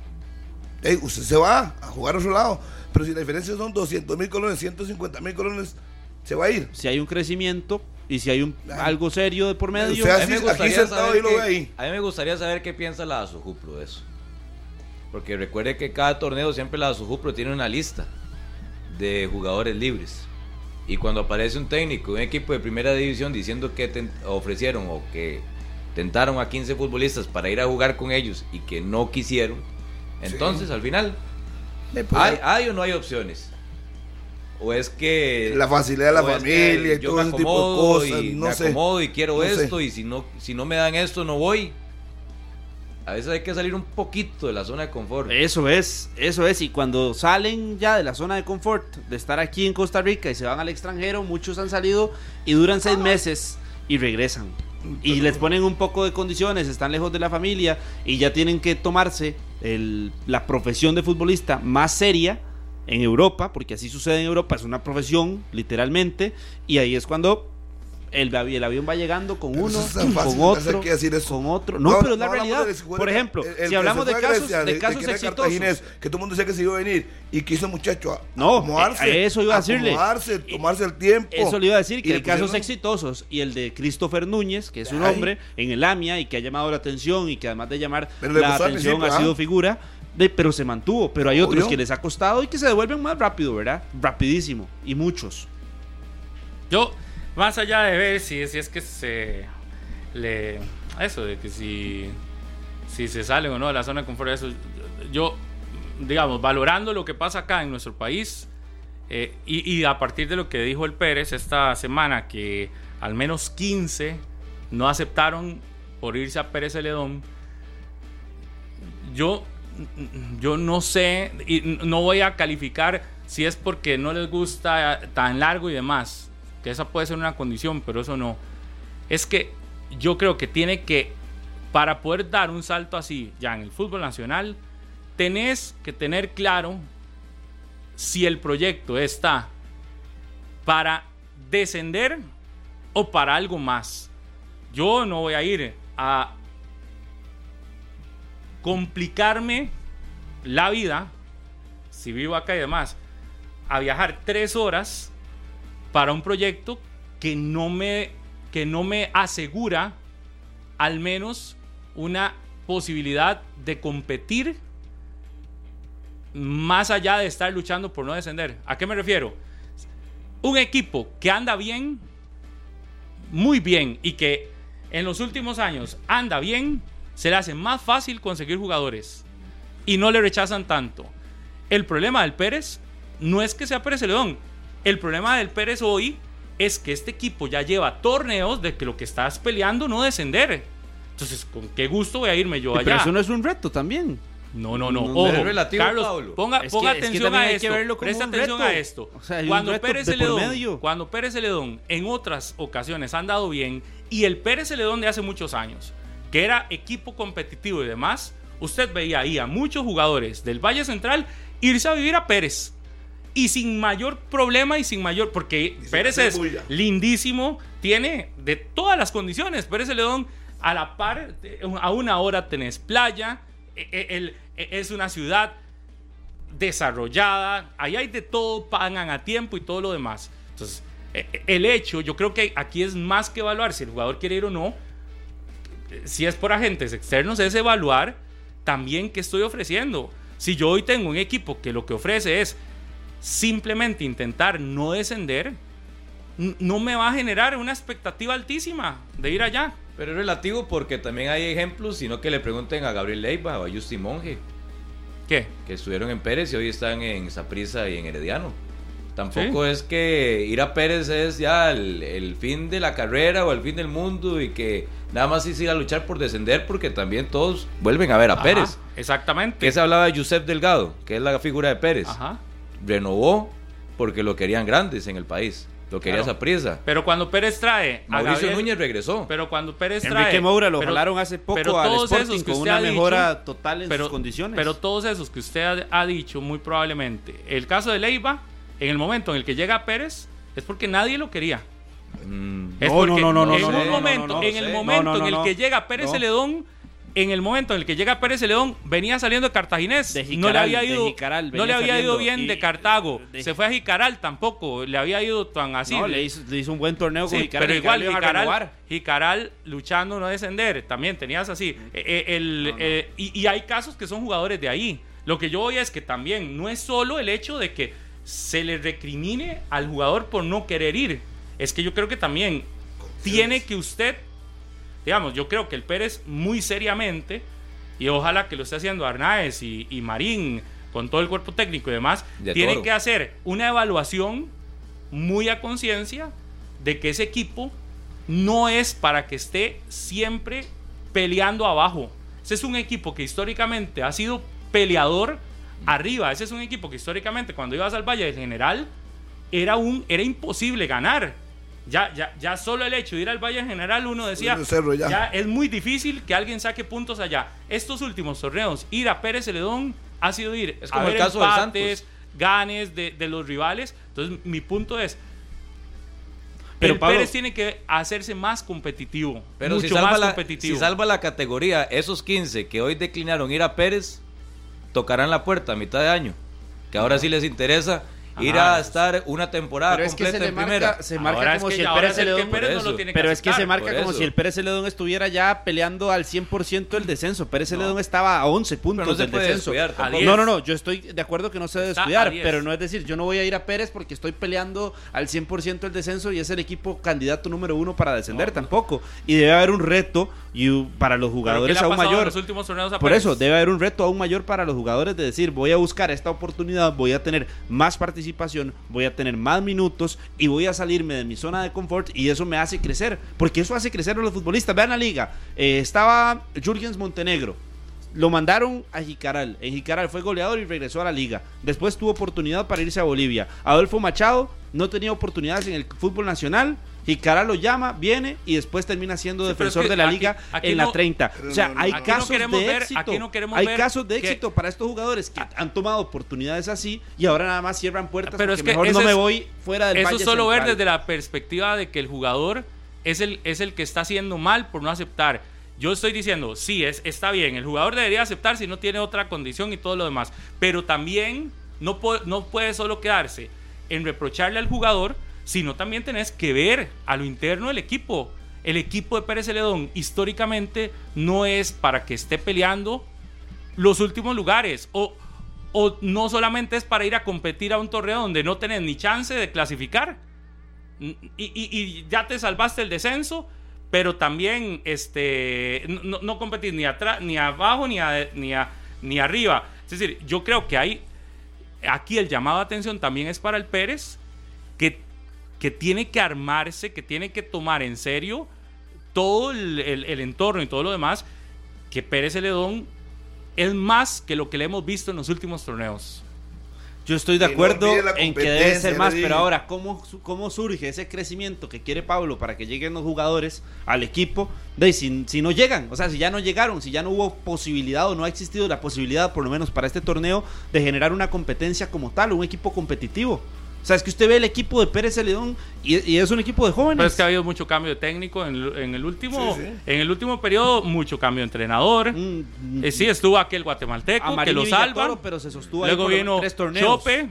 usted se va a jugar a otro lado. Pero si la diferencia son 200 mil colones, 150 mil colones, se va a ir. Si hay un crecimiento y si hay un algo serio de por medio. A mí, me gustaría saber qué- ve ahí. a mí me gustaría saber qué piensa la Azujupro de eso. Porque recuerde que cada torneo siempre la Azujupro tiene una lista de jugadores libres. Y cuando aparece un técnico, un equipo de primera división diciendo que ten- ofrecieron o que tentaron a 15 futbolistas para ir a jugar con ellos y que no quisieron, entonces al final, ¿hay, ¿hay o no hay opciones? O es que La facilidad de la familia y yo todo me ese tipo de acomodo cosas, y no me sé. acomodo y quiero No sé. esto y si no si no me dan esto no voy. A veces hay que salir un poquito de la zona de confort. Eso es, eso es. Y cuando salen ya de la zona de confort, de estar aquí en Costa Rica y se van al extranjero, muchos han salido y duran seis meses y regresan. Y les ponen un poco de condiciones, están lejos de la familia y ya tienen que tomarse el- la profesión de futbolista más seria en Europa, porque así sucede en Europa, es una profesión, literalmente, y ahí es cuando el, avi- el avión va llegando con Pero uno, eso es tan fácil, con otro, qué decir eso. con otro. No, No, pero es la no realidad. Por ejemplo, el- el si hablamos de casos, Grecia, de casos exitosos. que todo el mundo decía que se iba a venir y que hizo el muchacho a No, acomodarse, a eso iba a decirle. acomodarse, tomarse el tiempo. Eso le iba a decir, que hay casos pusieron- exitosos y el de Christopher Núñez, que es un Ay. hombre en el AMIA y que ha llamado la atención y que además de llamar la atención ha sido ¿ah? figura, de, pero se mantuvo. Pero hay otros Obvio. que les ha costado y que se devuelven más rápido, ¿verdad? Rapidísimo. Y muchos. Yo, más allá de ver si, si es que se le. Eso, de que si, si se sale o no de la zona de confort, eso. Yo, digamos, valorando lo que pasa acá en nuestro país, eh, y, a partir de lo que dijo el Pérez esta semana, que al menos 15 no aceptaron por irse a Pérez Celedón, yo, yo no sé, y no voy a calificar si es porque no les gusta tan largo y demás, que esa puede ser una condición, pero eso no. Es que yo creo que tiene que, para poder dar un salto así ya en el fútbol nacional, tenés que tener claro si el proyecto está para descender o para algo más. Yo no voy a ir a complicarme la vida, si vivo acá y demás, a viajar tres horas para un proyecto que no me, que no me asegura al menos una posibilidad de competir más allá de estar luchando por no descender. ¿A qué me refiero? Un equipo que anda bien, muy bien, y que en los últimos años anda bien, se le hace más fácil conseguir jugadores y no le rechazan tanto. El problema del Pérez no es que sea Pérez Celedón, El problema del Pérez hoy es que este equipo ya lleva torneos de que lo que estás peleando no descender. Entonces, ¿con qué gusto voy a irme yo allá? Pero eso no es un reto también. No, no, no. Ojo, es relativo, Carlos, Pablo. ponga, Es ponga que- es que atención también a hay que esto. verlo como Presta un atención reto. a esto. O sea, cuando Pérez Celedón, cuando Pérez Celedón en otras ocasiones han dado bien y el Pérez Celedón de hace muchos años, que era equipo competitivo y demás, usted veía ahí a muchos jugadores del Valle Central irse a vivir a Pérez. Y sin mayor problema y sin mayor. Porque sin Pérez es bulla. lindísimo, tiene de todas las condiciones. Pérez Celedón, a la par, a una hora tenés playa, eh, el- eh, es una ciudad desarrollada, ahí hay de todo, pagan a tiempo y todo lo demás. Entonces, el hecho, yo creo que aquí es más que evaluar si el jugador quiere ir o no. Si es por agentes externos, es evaluar también qué estoy ofreciendo. Si yo hoy tengo un equipo que lo que ofrece es simplemente intentar no descender, no me va a generar una expectativa altísima de ir allá. Pero es relativo porque también hay ejemplos, sino que le pregunten a Gabriel Leiva o a Justin Monge, ¿Qué? que estuvieron en Pérez y hoy están en Saprissa y en Herediano. Tampoco es que ir a Pérez es ya el, el fin de la carrera o el fin del mundo y que nada más es ir a luchar por descender porque también todos vuelven a ver a Ajá, Pérez. Exactamente. Que se hablaba de Josep Delgado, que es la figura de Pérez. Ajá. Renovó porque lo querían grandes en el país. Lo quería Claro. Saprissa. Pero cuando Pérez trae a Mauricio Gabriel- Núñez regresó. Pero cuando Pérez trae. Enrique Moura lo pero- jalaron hace poco pero al todos Sporting esos que con usted una ha dicho- mejora total en pero, sus condiciones. Pero todos esos que usted ha, ha dicho, muy probablemente. El caso de Leiva, en el momento en el que llega Pérez, es porque nadie lo quería. Mm, Es No, porque no, no, no, en no, un no, momento, no, no, en el sé. momento No, no, en el que llega Pérez No. Celedón, en el momento en el que llega Pérez Celedón, venía saliendo de Cartaginés. De no le Jicaral, había de ido, Jicaral no le había ido bien Y- de Cartago. de- Se fue a Jicaral tampoco. Le había ido tan así. no, le hizo, le hizo un buen torneo con Jicaral. pero igual Jicaral. Jicaral luchando no descender, también tenías así. Eh, eh, el, eh, y, y hay casos que son jugadores de ahí. Lo que yo voy es que también no es solo el hecho de que se le recrimine al jugador por no querer ir. Es que yo creo que también tiene que usted, digamos, yo creo que el Pérez muy seriamente, y ojalá que lo esté haciendo Arnaez y, y Marín con todo el cuerpo técnico y demás, De tiene Toro. que hacer una evaluación muy a conciencia de que ese equipo no es para que esté siempre peleando abajo. Ese es un equipo que históricamente ha sido peleador arriba. Ese es un equipo que históricamente cuando ibas al Valle del General era, un, era imposible ganar. Ya, ya, ya solo el hecho de ir al Valle General uno decía, el cerro ya. ya es muy difícil que alguien saque puntos allá. Estos últimos torneos, ir a Pérez Celedón ha sido ir Es a como el ver caso del empates, Santos. ganes de, de los rivales. Entonces, mi punto es, Pero, el Pablo- Pérez tiene que hacerse más competitivo. Pero mucho si salva, más la, competitivo. si salva la categoría, esos 15 que hoy declinaron ir a Pérez, tocarán la puerta a mitad de año. Que ahora sí les interesa ir a estar una temporada Pero es que completa se le en primera. marca, se marca Ahora es como que si el Pérez es el que Celedón... Pérez no lo tiene que Pero es que se marca como eso. si el Pérez Celedón estuviera ya peleando al 100% el descenso. Pérez Celedón estaba a 11 puntos Pero no se del puede descenso. No, 10. no, no, yo estoy de acuerdo que no se debe 10. pero no es decir, yo no voy a ir a Pérez porque estoy peleando al 100% el descenso y es el equipo candidato número uno para descender tampoco. Y debe haber un reto y, para los ¿Pero qué jugadores aún mayor. los últimos torneos a Por Pérez? eso, debe haber un reto aún mayor para los jugadores de decir, voy a buscar esta oportunidad, voy a tener más participación, voy a tener más minutos y voy a salirme de mi zona de confort y eso me hace crecer, porque eso hace crecer a los futbolistas. Vean la liga, eh, estaba Jürgens Montenegro. Lo mandaron a Jicaral. En Jicaral fue goleador y regresó a la liga. Después tuvo oportunidad para irse a Bolivia. Adolfo Machado no tenía oportunidades en el fútbol nacional. Jicaral lo llama, viene y después termina siendo Sí, pero es defensor que de la aquí- liga aquí en no- la 30. Pero O sea, hay no casos de ver- éxito. aquí no queremos hay ver casos de que- éxito para estos jugadores que han tomado oportunidades así y ahora nada más cierran puertas Pero porque es que mejor no me voy fuera del Eso Valle es solo ver desde la perspectiva de que el jugador es el, es el que está haciendo mal por no aceptar. Yo estoy diciendo, sí, es, está bien, el jugador debería aceptar si no tiene otra condición y todo lo demás. Pero también no, po- no puede solo quedarse en reprocharle al jugador, sino también tenés que ver a lo interno del equipo. El equipo de Pérez Celedón históricamente no es para que esté peleando los últimos lugares. O, o no solamente es para ir a competir a un torneo donde no tenés ni chance de clasificar. Y, ya te salvaste el descenso, pero también este, no, no competís ni atrás, ni abajo, ni, a- ni, ni arriba. Es decir, yo creo que hay aquí el llamado de atención también es para el Pérez que, que tiene que armarse, que tiene que tomar en serio todo el, el- el entorno y todo lo demás, que Pérez Celedón es más que lo que le hemos visto en los últimos torneos. Yo estoy de no acuerdo en que debe ser más, pero ahora, ¿cómo, ¿cómo surge ese crecimiento que quiere Pablo para que lleguen los jugadores al equipo? De, si, si no llegan, o sea, si ya no llegaron, si ya no hubo posibilidad o no ha existido la posibilidad, por lo menos para este torneo, de generar una competencia como tal, un equipo competitivo. O sea, es que usted ve el equipo de Pérez Celedón y, y es un equipo de jóvenes. Pero es que ha habido mucho cambio de técnico en, el- en el último Sí, sí. en el último periodo, mucho cambio de entrenador. Mm, Eh, sí, estuvo aquel guatemalteco que lo salva. pero se sostuvo ahí Luego vino tres torneos. Chope.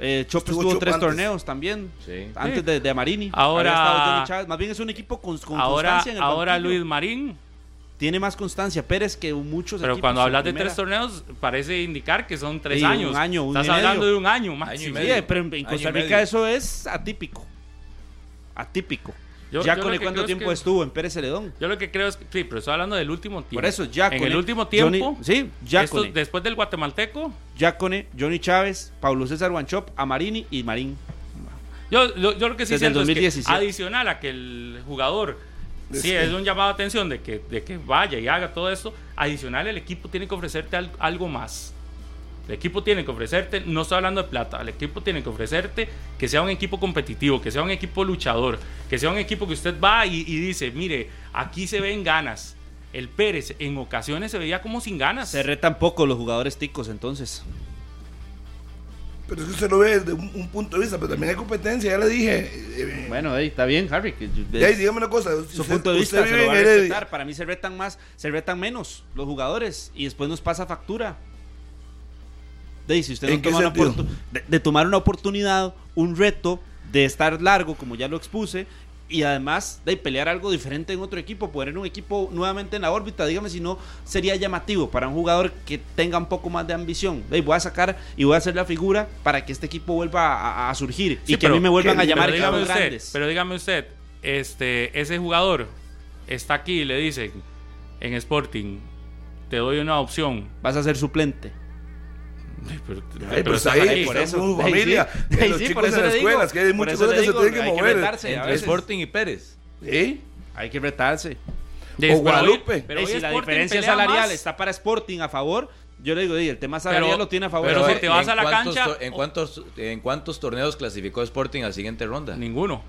Eh, Chope Estuvo tres antes. torneos también. Sí. Antes Sí. de, de Amarini. Ahora-. Más bien es un equipo con, con Ahora, constancia en el ahora banquillo. Luis Marín. Tiene más constancia Pérez que muchos Pero cuando hablas de primera. tres torneos, parece indicar que son tres Sí, un años. año, un Estás y medio. hablando de un año máximo. Sí, pero en, Costa Rica eso es atípico. Atípico. Yo- ya yo con el cuánto es tiempo que- estuvo en Pérez Celedón. Yo lo que creo es que sí, pero estoy hablando del último tiempo. Por eso, ya En con el último tiempo, Johnny- sí, ya estos- después del guatemalteco, Yacone, Johnny Chávez, Pablo César Guanchop, Amarini y Marín. yo, yo, yo lo que sí siento es que 2017. adicional a que el jugador sí es un llamado de atención de que, de que vaya y haga todo esto, adicional el equipo tiene que ofrecerte al- algo más. El equipo tiene que ofrecerte, no estoy hablando de plata, el equipo tiene que ofrecerte que sea un equipo competitivo, que sea un equipo luchador, que sea un equipo que usted va y, y dice, mire, aquí se ven ganas. El Pérez en ocasiones se veía como sin ganas. Se retan poco los jugadores ticos entonces. Pero es que usted lo ve desde un, un punto de vista, pero también hay competencia, ya le dije. Eh, Bueno, ahí está bien, Harry. que eh, ahí, dígame una cosa. su usted- punto de usted vista se lo va a respetar. Para mí se retan más, se retan menos los jugadores y después nos pasa factura. De, si usted no ¿En qué toma una de, de tomar una oportunidad, un reto, de estar largo, como ya lo expuse, y además de pelear algo diferente en otro equipo, poner un equipo nuevamente en la órbita, dígame si no sería llamativo para un jugador que tenga un poco más de ambición. Voy a sacar y voy a hacer la figura para que este equipo vuelva a, a surgir y que a mí me vuelvan que- a llamar pero usted, grandes. Pero dígame usted, este, ese jugador está aquí y le dicen en Sporting, te doy una opción. Vas a ser suplente. Pero, Ay, pero pues ahí, por eso, su familia, sí. eh, los sí, chicos por eso en digo. escuelas, que hay muchas cosas que se tienen que hay que mover. retarse. a Entre. Sporting y Pérez. ¿Sí? Hay que retarse. De- o pero hoy- Guadalupe. pero hoy si la diferencia salarial más. está para Sporting a favor, yo le digo, "Di, el tema salarial Pero- lo tiene a favor. pero si eh, te vas ¿en a la cuántos cancha, ¿en cuántos, ¿En cuántos torneos clasificó Sporting a la siguiente ronda? Ninguno.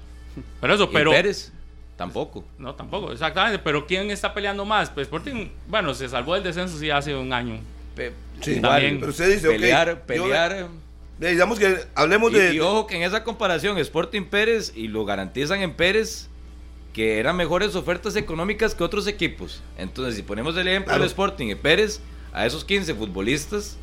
Pero eso, ¿Y pero. Pérez? Tampoco. No, tampoco, exactamente. Pero ¿quién está peleando más? Pues Sporting, bueno, se salvó del descenso sí hace un año. Pe- Sí, También. pero usted dice, pelear, yo- pelear. eh, digamos que hablemos Y, de... y ojo que en esa comparación Sporting Pérez y lo garantizan en Pérez que eran mejores ofertas económicas que otros equipos. Entonces, si ponemos el ejemplo Claro. de Sporting y Pérez, a esos 15 futbolistas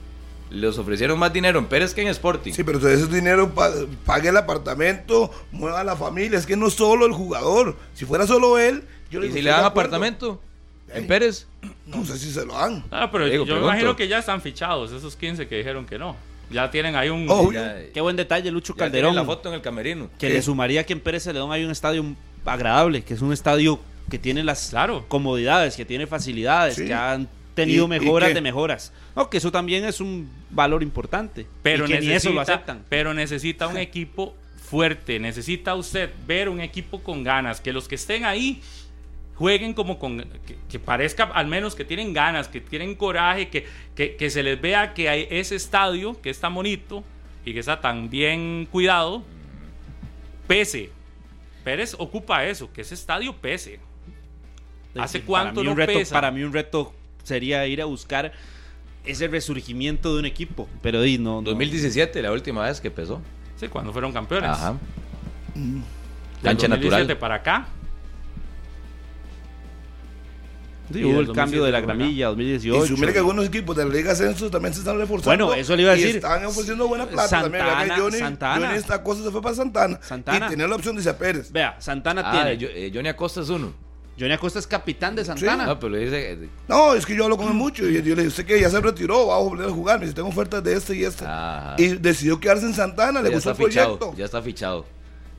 les ofrecieron más dinero en Pérez que en Sporting. Sí, pero ese dinero pa- pague el apartamento, mueva a la familia. Es que no es solo el jugador. Si fuera solo él, yo ¿Y digo, si le dan apartamento en. Pérez? No sé si se lo dan. Ah, pero Digo, yo me imagino que ya están fichados, esos 15 que dijeron que no. Ya tienen ahí un. Oh, Ya- Qué buen detalle, Lucho ya Calderón. la foto en el camerino. Que ¿Qué? le sumaría que en Pérez Celedón hay un estadio agradable, que es un estadio que tiene las Claro. comodidades, que tiene facilidades, Sí. que han tenido ¿Y- y mejoras de mejoras. No, que eso también es un valor importante. pero y que necesita, ni eso lo aceptan. Pero necesita un equipo fuerte. Necesita usted ver un equipo con ganas. Que los que estén ahí jueguen como con. Que, que parezca al menos que tienen ganas, que tienen coraje, que, que, que se les vea que hay ese estadio que es tan bonito y que está tan bien cuidado. Pese. Pérez ocupa eso, que ese estadio pese. ¿Hace Para cuánto mí no un reto, pesa? Para mí un reto sería ir a buscar ese resurgimiento de un equipo. Pero di, no, no. 2017, la última vez que pesó. Sí, cuando fueron campeones. Ajá. Del Cancha 2017 natural. para acá. Sí, Y hubo el cambio de la 2017 para acá. gramilla, Y 2018. si mire que algunos equipos de la Liga Ascenso también se están reforzando. Bueno, eso le iba a y decir. están ofreciendo buena plata también. Santana, Que Johnny, Santana. Johnny esta cosa se fue para Santana. Santana. Y tenía la opción de irse a Pérez. Vea, Santana Ah, tiene. yo- eh, Johnny Acosta es uno. Johnny Acosta es capitán de Santana. No, pero le dice. eh, No, es que yo hablo con él mucho. Y yo le dije, usted que ya se retiró, va a volver a jugar. Me dice, tengo ofertas de este y este. Ajá. Y decidió quedarse en Santana, le ya gustó el fichado. proyecto. Ya está fichado.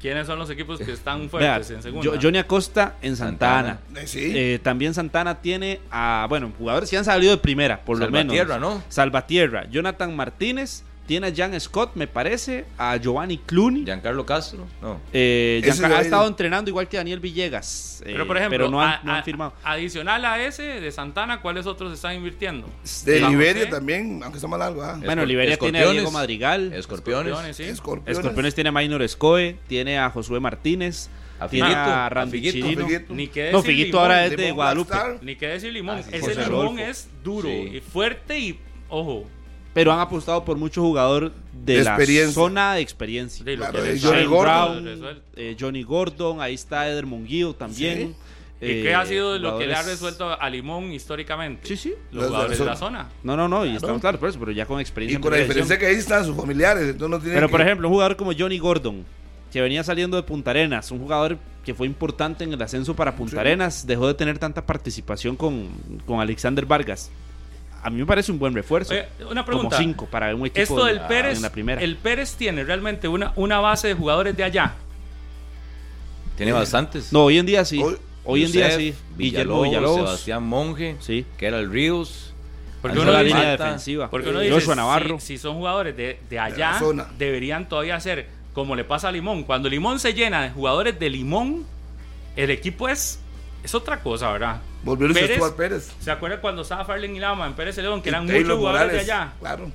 ¿Quiénes son los equipos que están Vea, fuertes en segunda? Jo- Johnny Acosta en Santana. Santana. Eh, sí. Eh, también Santana tiene a, bueno, jugadores que han salido de primera, por lo menos. Salvatierra, ¿no? Salvatierra, Jonathan Martínez, tiene a Jan Scott, me parece, a Giovanni Clooney. Giancarlo Castro, no. Eh, ha estado entrenando igual que Daniel Villegas. eh, Pero por ejemplo, no han, a- no han a- firmado. adicional a ese de Santana, ¿cuáles otros están invirtiendo? De San Liberia José. también, aunque está mal algo. ¿ah? Bueno, Liberia tiene a. Diego Madrigal. Escorpiones. Escorpiones, sí. Escorpiones. Escorpiones tiene a Minor Escoe, tiene a Josué Martínez, A tiene Figuito, a a Randy Figuito. Chirino. Figuito. Ni que decir No, Figuito limón, ahora es de Guadalupe. Ni que decir limón. Ah, sí, Ese José limón es duro Sí. y fuerte y, ojo, Pero han apostado por mucho jugador de, De la zona de experiencia. de lo Claro, que de les Johnny Gordon. resuelto. eh, Johnny Gordon, ahí está Eder Monguillo también. ¿Y eh, qué ha sido lo que le ha resuelto a Limón históricamente? Sí, sí. Los jugadores de la zona. No, no, no, y estamos claros por eso, pero ya con experiencia. Y con la diferencia que ahí están sus familiares. Entonces no tiene Pero que- por ejemplo, un jugador como Johnny Gordon, que venía saliendo de Punta Arenas, un jugador que fue importante en el ascenso para Punta Sí. Arenas, dejó de tener tanta participación con, con Alexander Vargas. A mí me parece un buen refuerzo. Oye, una como pregunta. cinco para un equipo Esto de- del Pérez, en la primera. el Pérez tiene realmente una, una base de jugadores de allá. Tiene bastantes. No, hoy en día sí. Hoy, Hoy- en día sí. Villalobos. Sebastián Monge, Sí. que era el Ríos. Porque uno es la dice- línea defensiva. Porque uno Eh, dice, Joshua Navarro. Si, si son jugadores de, de allá, deberían todavía ser como le pasa a Limón. Cuando Limón se llena de jugadores de Limón, el equipo es, es otra cosa, ¿verdad? Volvió Luis Pérez- Pérez. ¿Se acuerdan cuando estaba Farlen y Lama en Pérez León, que eran muchos jugadores Morales, de allá? Claro.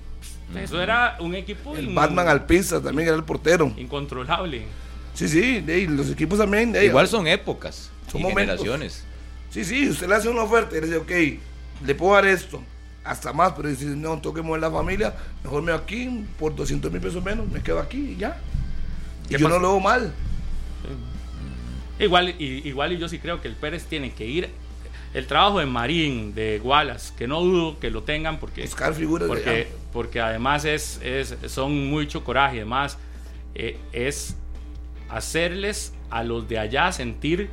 Eso era un equipo El in- Batman Alpizza también era el portero. incontrolable. Sí, sí, de los equipos también. de Igual son épocas Son y generaciones. Sí, sí, usted le hace una oferta y le dice, ok, le puedo dar esto, hasta más, pero dice, no, tengo que mover la familia, mejor me voy aquí por 200 mil pesos menos, me quedo aquí y ya. Y ¿Qué yo pasa? no lo veo mal. Igual y, igual y yo sí creo que el Pérez tiene que ir. El trabajo de Marín, de Wallace, que no dudo que lo tengan porque, Buscar figuras de porque, allá. porque además es, es- son mucho coraje. y Además, eh, es hacerles a los de allá sentir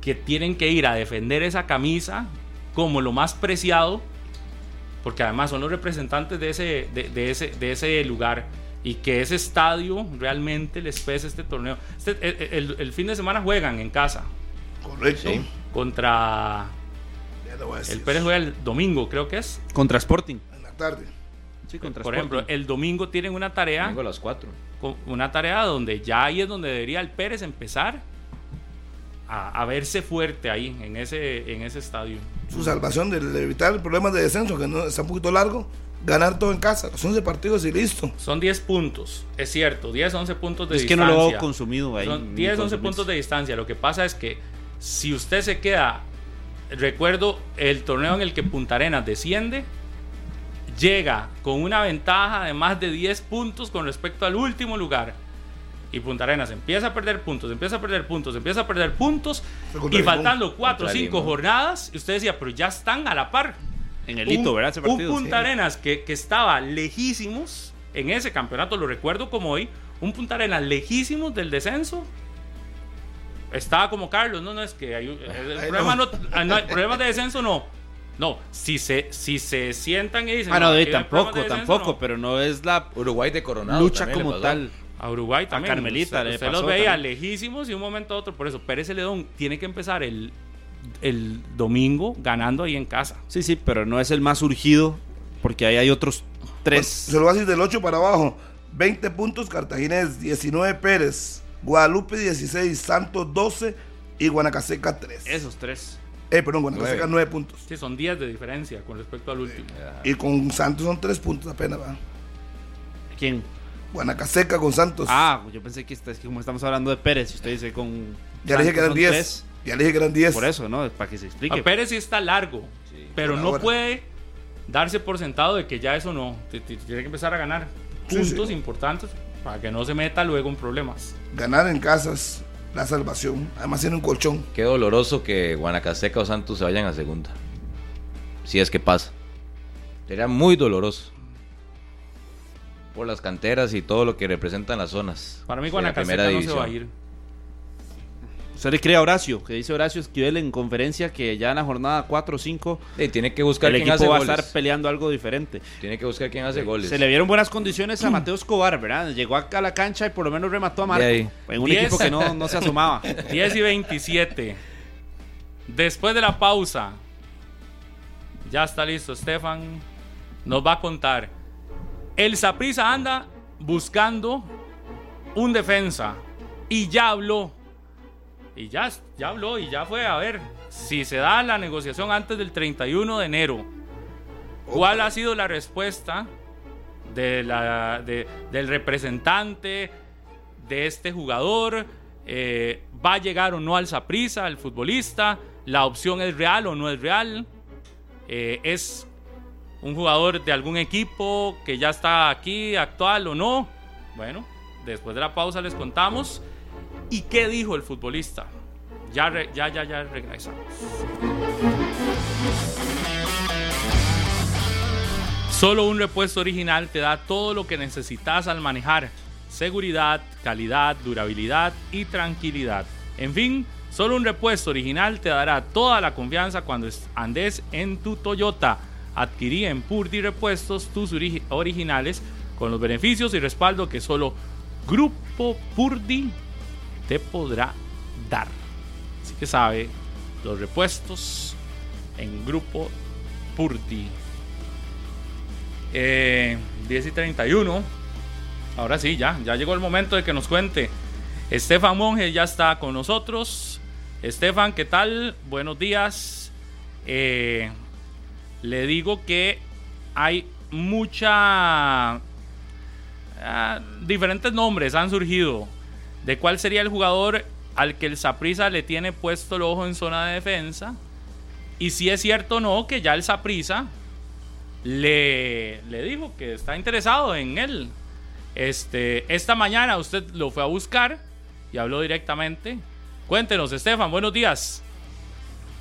que tienen que ir a defender esa camisa como lo más preciado, porque además son los representantes de ese, de, de ese, de ese lugar y que ese estadio realmente les pese este torneo. Este- el, el- el fin de semana juegan en casa Correcto. Sí. contra el Pérez juega el domingo, creo que es. Contra Sporting. En la tarde. Sí, contra Por Sporting. ejemplo, el domingo tienen una tarea, Vengo a las 4. con- una tarea donde ya ahí es donde debería el Pérez empezar a, a verse fuerte ahí en ese, en ese estadio. Su salvación de, de evitar problemas de descenso, que no está un poquito largo, ganar todo en casa, los 11 partidos y listo. Son 10 puntos, es cierto, 10, 11 puntos de es que distancia. no lo veo consumido ahí. Son ni 10, 11 consumirse. puntos de distancia. Lo que pasa es que si usted se queda, recuerdo el torneo en el que Punta Arenas desciende, llega con una ventaja de más de 10 puntos con respecto al último lugar. Y Punta Arenas empieza a perder puntos, empieza a perder puntos, empieza a perder puntos. Y faltando 4 o Contra 5 Limón. jornadas, y usted decía, pero ya están a la par. En el hito, un, ¿verdad? Ese un. Punta Arenas que, que estaba lejísimos en ese campeonato, lo recuerdo como hoy, un Punta Arenas lejísimos del descenso. Estaba como Carlos, no, no, es que hay, el Ay, problema no. no, ah, no, hay problemas de descenso no. No, si se, si se sientan y dicen. Ah, no, tampoco, de descenso, tampoco, no. pero no es la Uruguay de Coronado. lucha como tal. A Uruguay también. Carmelita Usted, le usted pasó los veía también. lejísimos y un momento a otro. Por eso, Pérez Celedón tiene que empezar el, el domingo ganando ahí en casa. Sí, sí, pero no es el más urgido porque ahí hay otros tres. Se lo a decir del 8 para abajo. 20 puntos Cartaginés, 19 Pérez, Guadalupe 16, Santos 12 y Guanacaseca 3. Esos tres. Eh, perdón, Guanacaseca Nueve. 9 puntos. Sí, son 10 de diferencia con respecto al último. Y con Santos son 3 puntos apenas, ¿verdad? ¿Quién? Guanacaseca con Santos. Ah, yo pensé que, esta- es que como estamos hablando de Pérez, y usted dice con. ya le dije que eran Santos son 10. tres, Ya le dije que eran 10. Por eso, ¿no? Para que se explique. A Pérez sí está largo, pero por no puede darse por sentado de que ya eso no. Tiene que empezar a ganar Sí, puntos sí. importantes para que no se meta luego en problemas. Ganar en casas, la salvación. Además tiene un colchón. Qué doloroso que Guanacaseca o Santos se vayan a segunda. Si es que pasa. Sería muy doloroso. Por las canteras y todo lo que representan las zonas. Para mí Guanacaseca no se va a ir. Usted le cree a Horacio, que dice Horacio Esquivel en conferencia que ya en la jornada 4 o 5 Sí, tiene que buscar el quién hace equipo va a estar peleando algo diferente. Tiene que buscar quién hace goles. Se le vieron buenas condiciones a Mateo Escobar, ¿verdad? Llegó acá a la cancha y por lo menos remató a Marco. De ahí. En un Diez. equipo que no, no se asomaba. 10 y 27. Después de la pausa, ya está listo. Stefan nos va a contar El Saprissa anda buscando un defensa y ya habló. Y ya, ya habló y ya fue a ver si se da la negociación antes del 31 de enero. ¿Cuál ha sido la respuesta del representante de este jugador? Eh, ¿Va a llegar o no al Saprissa, el futbolista? ¿La opción es real o no es real? Eh, ¿Es un jugador de algún equipo que ya está aquí, actual o no? Bueno, después de la pausa les contamos. ¿Y qué dijo el futbolista? Ya, ya, ya, ya regresamos. Solo un repuesto original te da todo lo que necesitas al manejar. Seguridad, calidad, durabilidad y tranquilidad. En fin, solo un repuesto original te dará toda la confianza cuando andes en tu Toyota. Adquirí en Purdy Repuestos tus originales con los beneficios y respaldo que solo Grupo Purdy te podrá dar. Así que sabe, los repuestos en Grupo. 10 eh, y 31. Ahora sí, ya, ya llegó el momento de que nos cuente. Estefan Monge ya está con nosotros. Estefan, ¿qué tal? Buenos días. Eh, le digo que hay mucha... Ah, diferentes nombres han surgido de cuál sería el jugador al que el Saprisa le tiene puesto el ojo en zona de defensa. Y si es cierto o no que ya el Saprisa le, le dijo que está interesado en él. Este, esta mañana usted lo fue a buscar y habló directamente. Cuéntenos, Estefan, buenos días.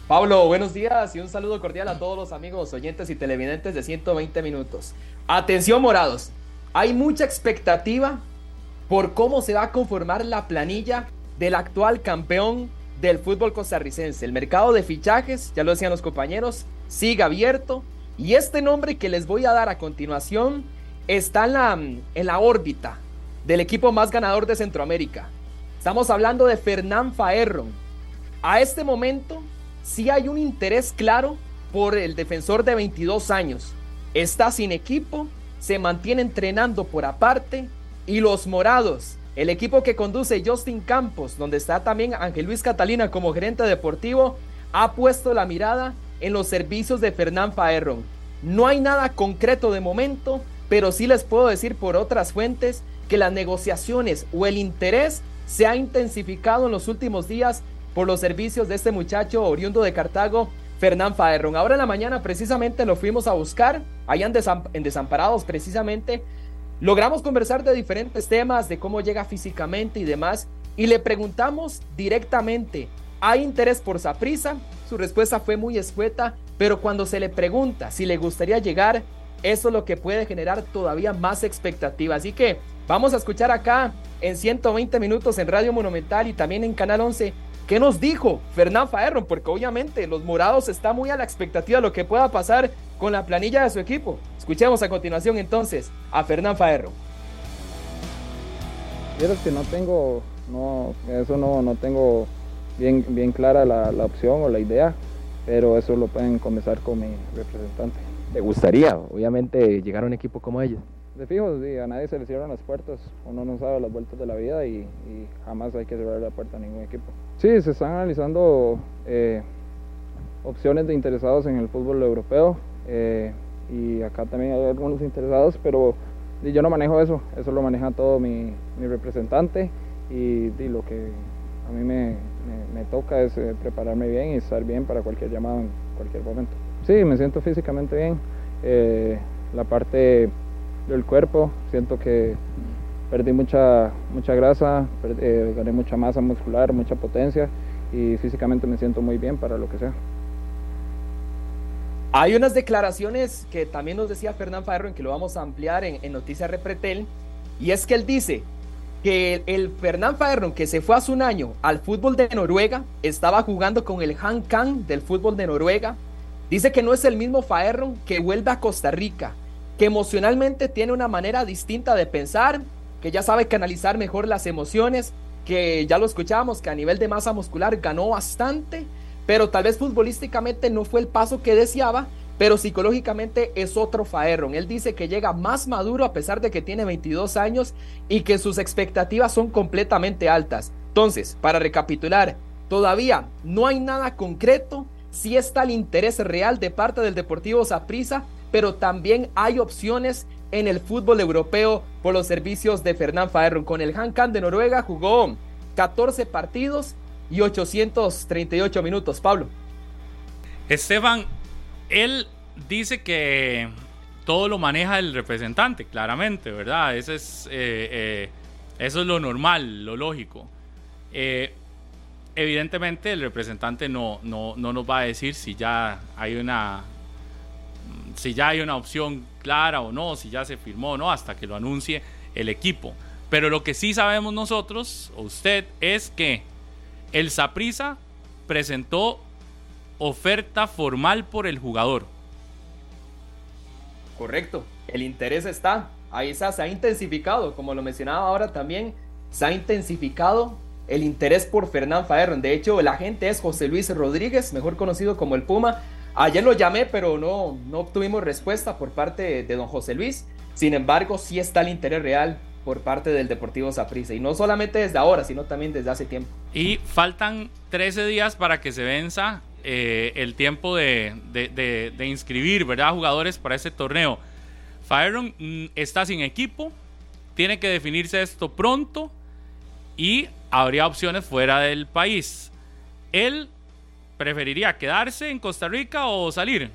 Pablo, buenos días y un saludo cordial a todos los amigos oyentes y televidentes de 120 minutos. Atención, morados. Hay mucha expectativa por cómo se va a conformar la planilla del actual campeón del fútbol costarricense. El mercado de fichajes, ya lo decían los compañeros, sigue abierto. Y este nombre que les voy a dar a continuación está en la, órbita del equipo más ganador de Centroamérica. Estamos hablando de Fernán Faerron. A este momento sí hay un interés claro por el defensor de 22 años. Está sin equipo, se mantiene entrenando por aparte y los morados, el equipo que conduce Justin Campos, donde está también Ángel Luis Catalina como gerente deportivo, ha puesto la mirada en los servicios de Fernán Faerron. No hay nada concreto de momento, pero sí les puedo decir por otras fuentes que las negociaciones o el interés se ha intensificado en los últimos días por los servicios de este muchacho oriundo de Cartago, Fernán Faerron. Ahora en la mañana precisamente lo fuimos a buscar, allá en, Desamparados precisamente. Logramos conversar de diferentes temas, de cómo llega físicamente y demás, y le preguntamos directamente, ¿hay interés por Saprisa? Su respuesta fue muy escueta, pero cuando se le pregunta si le gustaría llegar, eso es lo que puede generar todavía más expectativa. Así que vamos a escuchar acá en 120 minutos en Radio Monumental y también en Canal 11 ¿Qué nos dijo Fernán Faerron? Porque obviamente los morados están muy a la expectativa de lo que pueda pasar con la planilla de su equipo. Escuchemos a continuación entonces a Fernán Faerron. Quiero que no tengo, no, eso no, no tengo bien, bien clara la, la opción o la idea, pero eso lo pueden comenzar con mi representante. ¿Te gustaría, obviamente, llegar a un equipo como ellos? De fijo, a nadie se le cierran las puertas, uno no sabe las vueltas de la vida y, jamás hay que cerrar la puerta a ningún equipo. Sí, se están analizando eh, opciones de interesados en el fútbol europeo eh, y acá también hay algunos interesados, pero yo no manejo eso, eso lo maneja todo mi, representante y, lo que a mí me, toca es eh, prepararme bien y estar bien para cualquier llamado en cualquier momento. Sí, me siento físicamente bien, la parte del cuerpo. Siento que perdí mucha, mucha grasa, eh, gané mucha masa muscular, mucha potencia y físicamente me siento muy bien para lo que sea. Hay unas declaraciones que también nos decía Fernán Farro, en que lo vamos a ampliar en, Noticias Repretel, y es que él dice que el, Fernán Faerron que se fue hace un año al fútbol de Noruega, estaba jugando con el Han Kang del fútbol de Noruega, dice que no es el mismo Faerron que vuelve a Costa Rica, que emocionalmente tiene una manera distinta de pensar, que ya sabe canalizar mejor las emociones, que ya lo escuchábamos, que a nivel de masa muscular ganó bastante, pero tal vez futbolísticamente no fue el paso que deseaba, pero psicológicamente es otro Faerron. Él dice que llega más maduro a pesar de que tiene 22 años y que sus expectativas son completamente altas. Entonces, para recapitular, todavía no hay nada concreto, sí está el interés real de parte del Deportivo Saprissa, pero también hay opciones en el fútbol europeo por los servicios de Fernán Faerron. Con el Hankan de Noruega jugó 14 partidos y 838 minutos. Pablo. Esteban, él dice que todo lo maneja el representante, claramente, ¿verdad? Eso es, eh, eh, eso es lo normal, lo lógico. Eh, evidentemente el representante no, no, no, nos va a decir si ya hay una si ya hay una opción clara o no, si ya se firmó o no, hasta que lo anuncie el equipo. Pero lo que sí sabemos nosotros, o usted, es que el Saprisa presentó oferta formal por el jugador. Correcto, el interés está. Ahí se ha intensificado, como lo mencionaba ahora también, se ha intensificado el interés por Fernán Faerron. De hecho, el agente es José Luis Rodríguez, mejor conocido como el Puma. Ayer lo llamé, pero no, no obtuvimos respuesta por parte de don José Luis. Sin embargo, sí está el interés real por parte del Deportivo Saprissa. Y no solamente desde ahora, sino también desde hace tiempo. Y faltan 13 días para que se venza eh, el tiempo de, de, inscribir, ¿verdad? Jugadores para ese torneo. Fireon mm, está sin equipo, tiene que definirse esto pronto y habría opciones fuera del país. Él preferiría quedarse en Costa Rica o salir.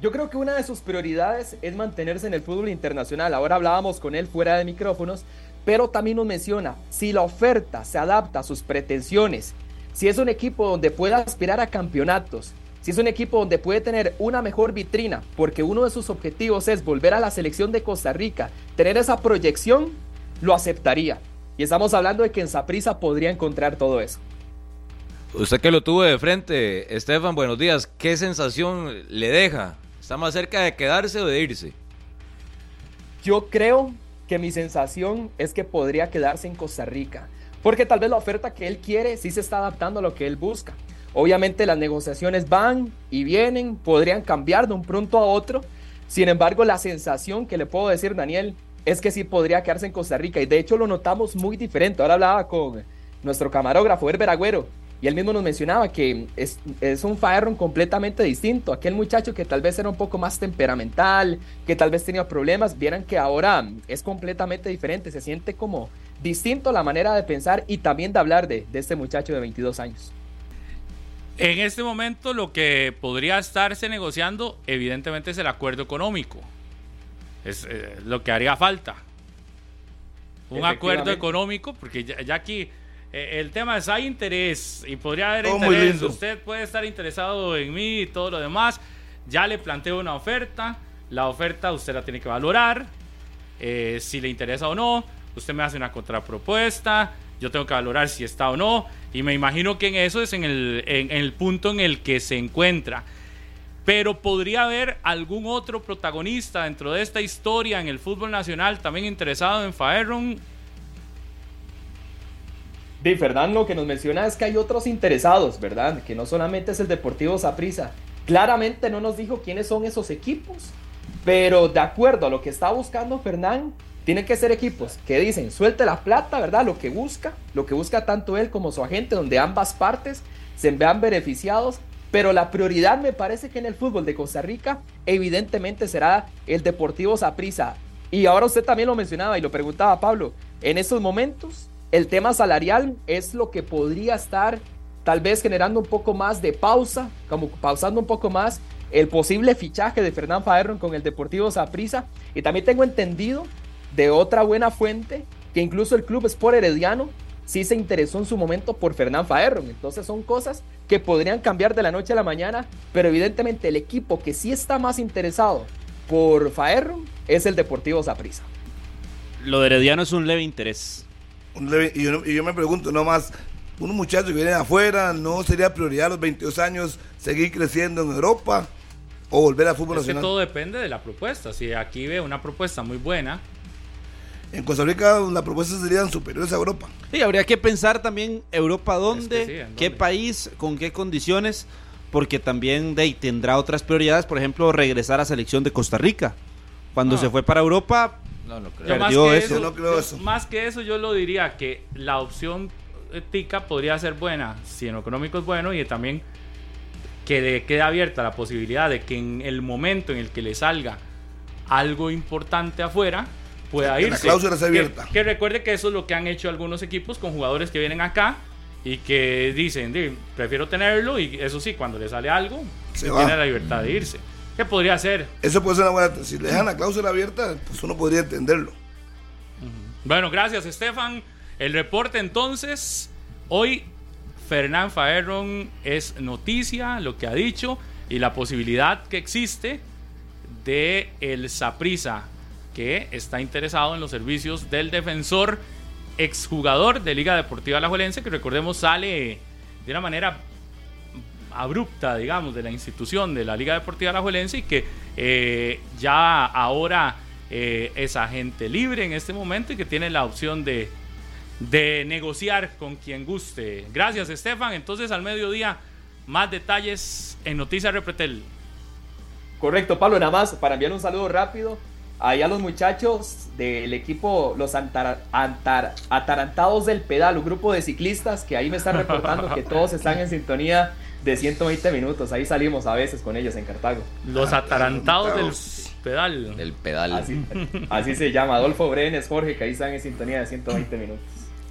Yo creo que una de sus prioridades es mantenerse en el fútbol internacional. Ahora hablábamos con él fuera de micrófonos, pero también nos menciona, si la oferta se adapta a sus pretensiones si es un equipo donde pueda aspirar a campeonatos, si es un equipo donde puede tener una mejor vitrina, porque uno de sus objetivos es volver a la selección de Costa Rica, tener esa proyección, lo aceptaría. Y estamos hablando de que en Saprisa podría encontrar todo eso. Usted que lo tuvo de frente, Estefan, buenos días. ¿Qué sensación le deja? ¿Está más cerca de quedarse o de irse? Yo creo que mi sensación es que podría quedarse en Costa Rica. Porque tal vez la oferta que él quiere sí se está adaptando a lo que él busca. Obviamente las negociaciones van y vienen, podrían cambiar de un pronto a otro. Sin embargo, la sensación que le puedo decir, Daniel, es que sí podría quedarse en Costa Rica. Y de hecho lo notamos muy diferente. Ahora hablaba con nuestro camarógrafo, Herber Agüero, y él mismo nos mencionaba que es, es un Faerron completamente distinto. Aquel muchacho que tal vez era un poco más temperamental, que tal vez tenía problemas, vieran que ahora es completamente diferente. Se siente como distinto la manera de pensar y también de hablar de, este muchacho de 22 años. En este momento lo que podría estarse negociando evidentemente es el acuerdo económico. Es eh, lo que haría falta. Un acuerdo económico, porque ya, aquí eh, el tema es hay interés y podría haber interés. Usted puede estar interesado en mí y todo lo demás. Ya le planteo una oferta. La oferta usted la tiene que valorar. Eh, si le interesa o no usted me hace una contrapropuesta, yo tengo que valorar si está o no, y me imagino que en eso es en el, en, el punto en el que se encuentra. Pero podría haber algún otro protagonista dentro de esta historia en el fútbol nacional también interesado en Faerron. De Fernando, lo que nos menciona es que hay otros interesados, ¿verdad? Que no solamente es el Deportivo Saprissa. Claramente no nos dijo quiénes son esos equipos, pero de acuerdo a lo que está buscando Fernán, tienen que ser equipos que dicen, suelte la plata, ¿verdad? Lo que busca, lo que busca tanto él como su agente, donde ambas partes se vean beneficiados. Pero la prioridad me parece que en el fútbol de Costa Rica, evidentemente será el Deportivo Saprissa. Y ahora usted también lo mencionaba y lo preguntaba Pablo. En estos momentos, el tema salarial es lo que podría estar tal vez generando un poco más de pausa, como pausando un poco más el posible fichaje de Fernán Faerron con el Deportivo Saprissa. Y también tengo entendido de otra buena fuente, que incluso el club Sport Herediano sí se interesó en su momento por Fernán Faerron. Entonces son cosas que podrían cambiar de la noche a la mañana, pero evidentemente el equipo que sí está más interesado por Faerron es el Deportivo Zaprisa. Lo de Herediano es un leve interés. Y, yo, me pregunto, no más, un muchacho que viene de afuera, ¿no sería prioridad a los 22 años seguir creciendo en Europa o volver al fútbol nacional? todo depende de la propuesta. Si aquí ve una propuesta muy buena, en Costa Rica las propuestas serían superiores a Europa. Sí, habría que pensar también Europa dónde, qué país, con qué condiciones, porque también de, ahí, tendrá otras prioridades, por ejemplo, regresar a selección de Costa Rica. Cuando Ah. se fue para Europa, No, no creo. más, Perdió que eso. eso, Yo no creo yo- eso. más que eso, yo lo diría que la opción eh, tica podría ser buena si en lo económico es bueno y también que le quede abierta la posibilidad de que en el momento en el que le salga algo importante afuera pueda Que la irse. cláusula sea Que- abierta. Que, recuerde que eso es lo que han hecho algunos equipos con jugadores que vienen acá y que dicen, "Di, prefiero tenerlo y eso sí, cuando le sale algo, Se va. tiene la libertad de irse. ¿Qué podría ser? Eso puede ser una buena. Si le dejan la cláusula abierta, pues uno podría entenderlo. Bueno, gracias, Estefan. El reporte entonces, hoy Fernán Faerron es noticia, lo que ha dicho, y la posibilidad que existe de el Saprisa, que está interesado en los servicios del defensor, exjugador de Liga Deportiva Alajuelense, que recordemos sale de una manera abrupta, digamos, de la institución de la Liga Deportiva Alajuelense y que eh, ya ahora eh, es agente libre en este momento y que tiene la opción de, de negociar con quien guste. Gracias, Estefan. Entonces, al mediodía, más detalles en Noticias Repretel. Correcto, Pablo, nada más para enviar un saludo rápido ahí a los muchachos del equipo, los antar- antar- atarantados del pedal, un grupo de ciclistas que ahí me están reportando que todos están en sintonía de 120 minutos. Ahí salimos a veces con ellos en Cartago. Los atarantados del pedal. El pedal. Así, así se llama, Adolfo Brenes, Jorge, que ahí están en sintonía de 120 minutos.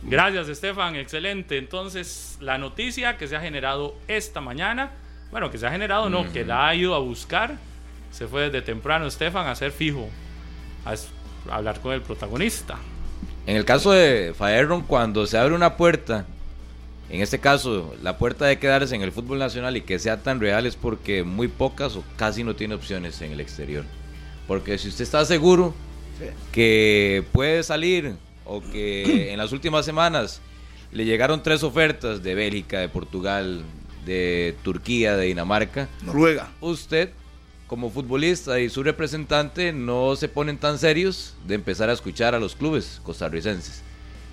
Gracias, Estefan. Excelente. Entonces, la noticia que se ha generado esta mañana, bueno, que se ha generado, no, que la ha ido a buscar, se fue desde temprano, Estefan, a ser fijo, a, a hablar con el protagonista. En el caso de Faerron, cuando se abre una puerta, en este caso, la puerta de quedarse en el fútbol nacional y que sea tan real es porque muy pocas o casi no tiene opciones en el exterior. Porque si usted está seguro que puede salir o que en las últimas semanas le llegaron tres ofertas de Bélgica, de Portugal, de Turquía, de Dinamarca, Noruega. usted como futbolista y su representante no se ponen tan serios de empezar a escuchar a los clubes costarricenses.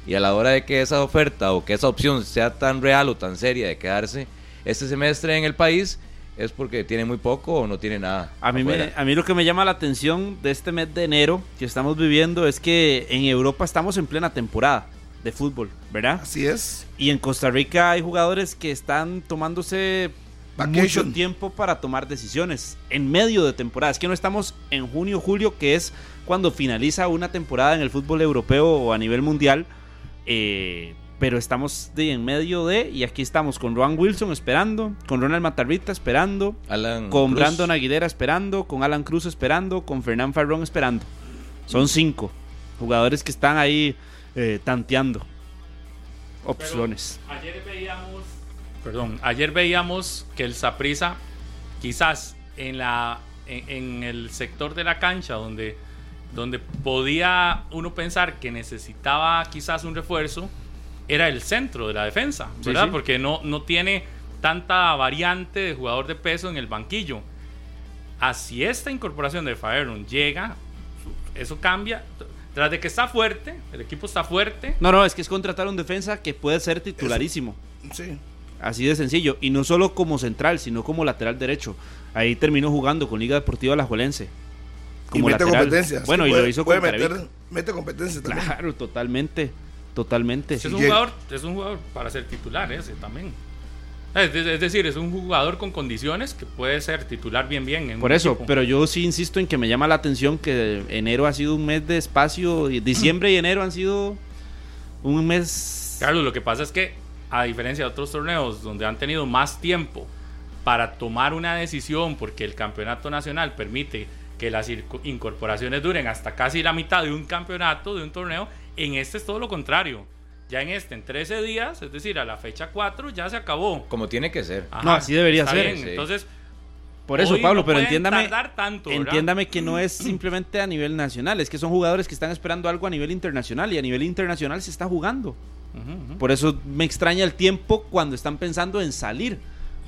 Y a la hora de que esa oferta o que esa opción sea tan real o tan seria de quedarse este semestre en el país, es porque tiene muy poco o no tiene nada. A mí, me- a mí lo que me llama la atención de este mes de enero que estamos viviendo es que en Europa estamos en plena temporada de fútbol, ¿verdad? Así es. Y en Costa Rica hay jugadores que están tomándose Vacation. mucho tiempo para tomar decisiones en medio de temporada. Es que no estamos en junio, julio, que es cuando finaliza una temporada en el fútbol europeo o a nivel mundial. Eh, pero estamos de en medio de, y aquí estamos con Ron Wilson esperando, con Ronald Matarrita esperando, Alan con Cruz. Brandon Aguilera esperando, con Alan Cruz esperando, con Fernán Farrón esperando. Son cinco jugadores que están ahí eh, tanteando opciones. Ayer veíamos, perdón, ayer veíamos que el Saprisa, quizás en la en, en el sector de la cancha donde donde podía uno pensar que necesitaba quizás un refuerzo, era el centro de la defensa, ¿verdad? sí. Porque no, no tiene tanta variante de jugador de peso en el banquillo. Así esta incorporación de Faerun llega, eso cambia. Tras de que está fuerte, el equipo está fuerte, No, no, es que es contratar un defensa que puede ser titularísimo. Sí. Así de sencillo. Y no solo como central, sino como lateral derecho. Ahí terminó jugando con Liga Deportiva Alajuelense. Y mete competencia. Bueno, y puede- lo hizo puede con meter, Carevic. Mete competencia también. Claro, totalmente. Totalmente. Es un jugador, es un jugador para ser titular ese también. Es, es- es decir, es un jugador con condiciones que puede ser titular bien bien. En Por eso, equipo. pero yo sí insisto en que me llama la atención que enero ha sido un mes de espacio, y diciembre y enero han sido un mes... Carlos, lo que pasa es que a diferencia de otros torneos donde han tenido más tiempo para tomar una decisión, porque el campeonato nacional permite que las circo- incorporaciones duren hasta casi la mitad de un campeonato, de un torneo, en este es todo lo contrario. Ya en este, en 13 días, es decir, a la fecha 4, ya se acabó. Como tiene que ser. Ajá, No, así debería está ser. bien. Sí. Entonces, Por eso, hoy Pablo, no pero entiéndame... Entiéndame que no es simplemente a nivel nacional, es que son jugadores que están esperando algo a nivel internacional y a nivel internacional se está jugando. Por eso me extraña el tiempo cuando están pensando en salir.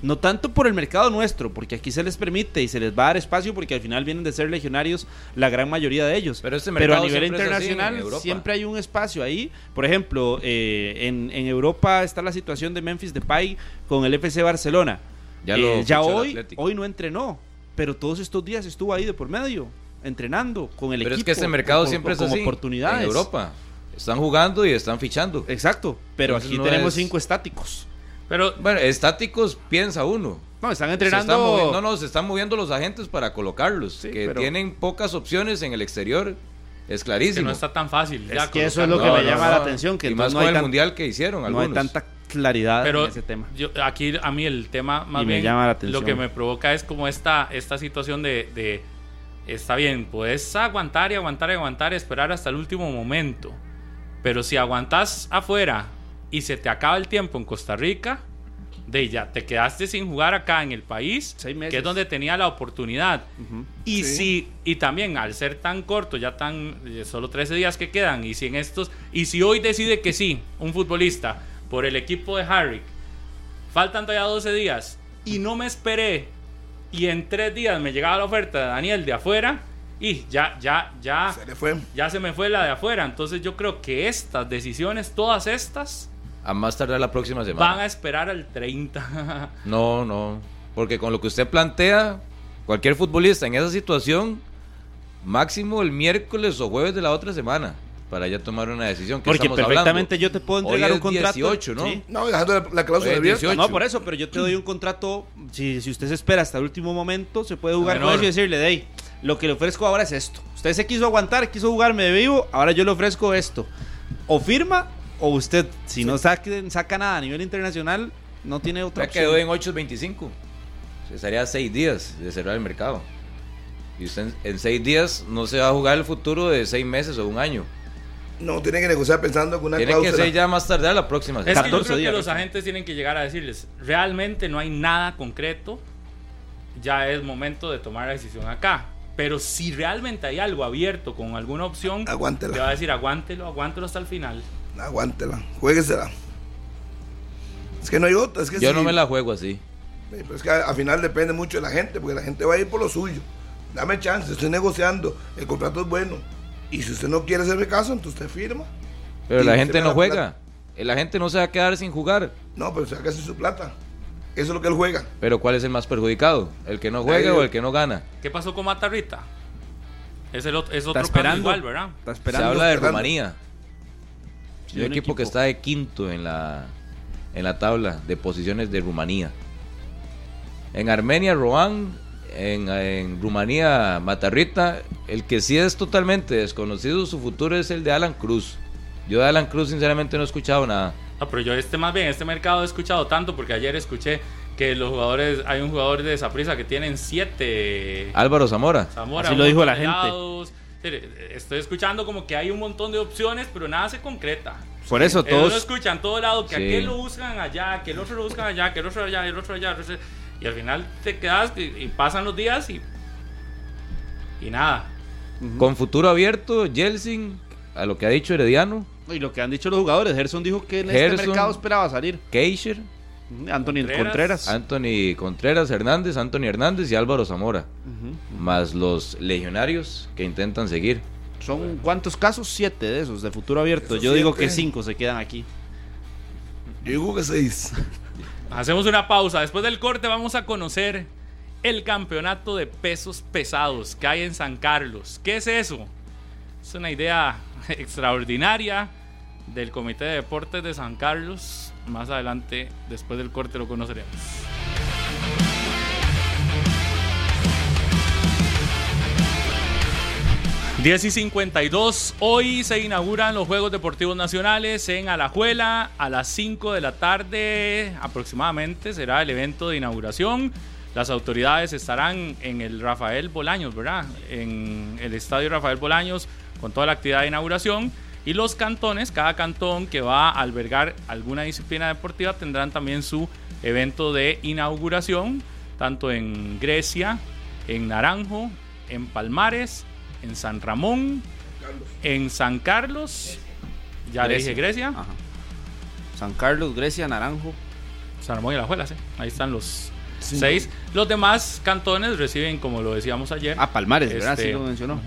No tanto por el mercado nuestro, porque aquí se les permite y se les va a dar espacio porque al final vienen de ser legionarios la gran mayoría de ellos. Pero este a mercado nivel internacional siempre hay un espacio ahí. Por ejemplo, eh, en, en Europa está la situación de Memphis Depay con el FC Barcelona. Ya, Eh, ya hoy, hoy no entrenó, pero todos estos días estuvo ahí de por medio, entrenando con el Pero equipo. es que este mercado con- siempre es con así. oportunidades. En Europa. Están jugando y están fichando. Exacto, pero Entonces aquí no tenemos es- cinco estáticos. Pero Bueno, estáticos piensa uno. No, están Se entrenando. están no, no, se están moviendo los agentes para colocarlos. Sí, que pero- tienen pocas opciones en el exterior. Es que clarísimo. no está tan fácil. Es ya que eso es lo que me No, llama no, la no. atención, que y más no con hay el tan- mundial que hicieron no algunos. hay tanta claridad Pero en ese tema. yo, aquí a mí el tema más Y me bien llama la atención. lo que me provoca es como esta, esta situación de, de, está bien, puedes aguantar y aguantar y aguantar y esperar hasta el último momento. Pero si aguantas afuera y se te acaba el tiempo en Costa Rica, de ya te quedaste sin jugar acá en el país, Seis meses. que es donde tenía la oportunidad. Y Sí. si y también al ser tan corto, ya tan eh, solo 13 días que quedan y si en estos y si hoy decide que sí, un futbolista por el equipo de Harry, faltan todavía 12 días y no me esperé y en tres días me llegaba la oferta de Daniel de afuera y ya ya ya Se le fue. ya se me fue la de afuera, entonces yo creo que estas decisiones, todas estas A más tardar la próxima semana. van a esperar al 30. No, no. Porque con lo que usted plantea, cualquier futbolista en esa situación, máximo el miércoles o jueves de la otra semana, para ya tomar una decisión. ¿Qué Porque perfectamente hablando? yo te puedo Hoy entregar es un contrato. 18, ¿no? Sí. No, dejando la, la cláusula abierta. 18. No, por eso, pero yo te doy un contrato. Si, si usted se espera hasta el último momento, se puede jugar con eso y decirle, Dey, lo que le ofrezco ahora es esto. Usted se quiso aguantar, quiso jugarme de vivo, ahora yo le ofrezco esto. O firma, o usted, si no saque- saca nada a nivel internacional, no tiene otra Ya opción. quedó en 8.25. Estaría a seis días de cerrar el mercado. Y usted en, en seis días no se va a jugar el futuro de seis meses o un año. No, tiene que negociar pensando con una Tiene que cláusula. ser ya más tardar la próxima Es que semana. yo 14 creo que días, los ¿no? agentes tienen que llegar a decirles, realmente no hay nada concreto, ya es momento de tomar la decisión acá. Pero si realmente hay algo abierto con alguna opción, Aguántela. te va a decir aguántelo, aguántelo hasta el final. Aguántela, jueguesela. Es que no hay otra. Es que Yo no me la juego así. Sí, pero es que al final depende mucho de la gente, porque la gente va a ir por lo suyo. Dame chance, estoy negociando, el contrato es bueno. Y si usted no quiere hacerme caso, entonces usted firma. Pero la se gente no la juega. La gente no se va a quedar sin jugar. No, pero se haga así su plata. Eso es lo que él juega. Pero ¿cuál es el más perjudicado? ¿El que no juega Ahí- o el que no gana? ¿Qué pasó con Matarrita? Es, el, es otro Está caso esperando. igual, ¿verdad? Está Se esperando. habla de esperando. Rumanía. Sí, un un equipo, que equipo. está de quinto en la, en la tabla de posiciones de Rumanía. En Armenia, Rohan. En, en Rumanía, Matarrita. El que sí es totalmente desconocido su futuro es el de Alan Cruz. Yo de Alan Cruz sinceramente no he escuchado nada. No, pero yo este más bien, este mercado he escuchado tanto porque ayer escuché que los jugadores, hay un jugador de Saprissa que tienen siete Álvaro Zamora. Zamora, Así lo dijo la gente. Estoy escuchando como que hay un montón de opciones, pero nada se concreta. Por eso Uno todos. escucha en todo lado que Sí. aquel lo buscan allá, que el otro lo buscan allá, que el otro allá, el otro allá. el otro- Y al final te quedas y, y pasan los días y. Y nada. Con futuro abierto, Jelsin, a lo que ha dicho Herediano, Y lo que han dicho los jugadores, Gerson dijo que en este Gerson. mercado esperaba salir. Keisher, Anthony Contreras. Contreras. Anthony Contreras Hernández, Anthony Hernández y Álvaro Zamora. Más los legionarios que intentan seguir. Son cuántos casos? Siete de esos de futuro abierto. Yo digo que cinco se quedan aquí. Yo digo que seis. Hacemos una pausa. Después del corte vamos a conocer el campeonato de pesos pesados que hay en San Carlos. ¿Qué es eso? Es una idea extraordinaria del Comité de Deportes de San Carlos. Más adelante, después del corte, lo conoceremos. Diez y 52. Hoy se inauguran los Juegos Deportivos Nacionales en Alajuela. A las 5 de la tarde aproximadamente será el evento de inauguración. Las autoridades estarán en el Rafael Bolaños, ¿verdad? En el estadio Rafael Bolaños con toda la actividad de inauguración. Y los cantones, cada cantón que va a albergar alguna disciplina deportiva tendrán también su evento de inauguración, tanto en Grecia, en Naranjo, en Palmares, en San Ramón, en San Carlos, ya le dije Grecia, Ajá. San Carlos, Grecia, Naranjo. San Ramón y La Juela, sí. Ahí están los seis. Los demás cantones reciben, como lo decíamos ayer, Ah, Palmares, ¿verdad? Este, Sí lo mencionó.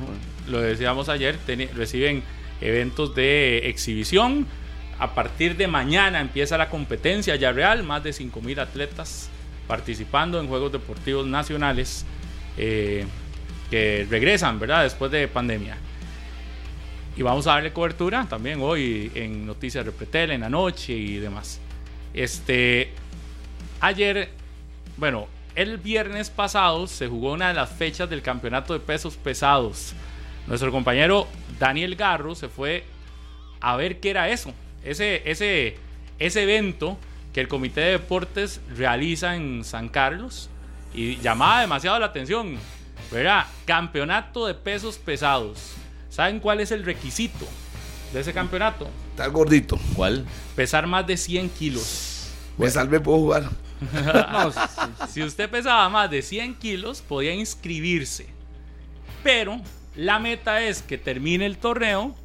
lo decíamos ayer, reciben eventos de exhibición. A partir de mañana empieza la competencia ya real, más de 5.000 atletas participando en Juegos Deportivos Nacionales eh, que regresan, ¿verdad? Después de pandemia. Y vamos a darle cobertura también hoy en Noticias Repretel, en la noche y demás. Este, ayer, bueno, el viernes pasado se jugó una de las fechas del campeonato de pesos pesados. Nuestro compañero Daniel Garro se fue a ver qué era eso. Ese, ese, ese evento que el Comité de Deportes realiza en San Carlos y llamaba demasiado la atención. ¿Verdad? Campeonato de pesos pesados. ¿Saben cuál es el requisito de ese campeonato? Está gordito. ¿Cuál? Pesar más de 100 kilos. Me salvé, puedo jugar. No, si usted pesaba más de 100 kilos, podía inscribirse. Pero la meta es que termine el torneo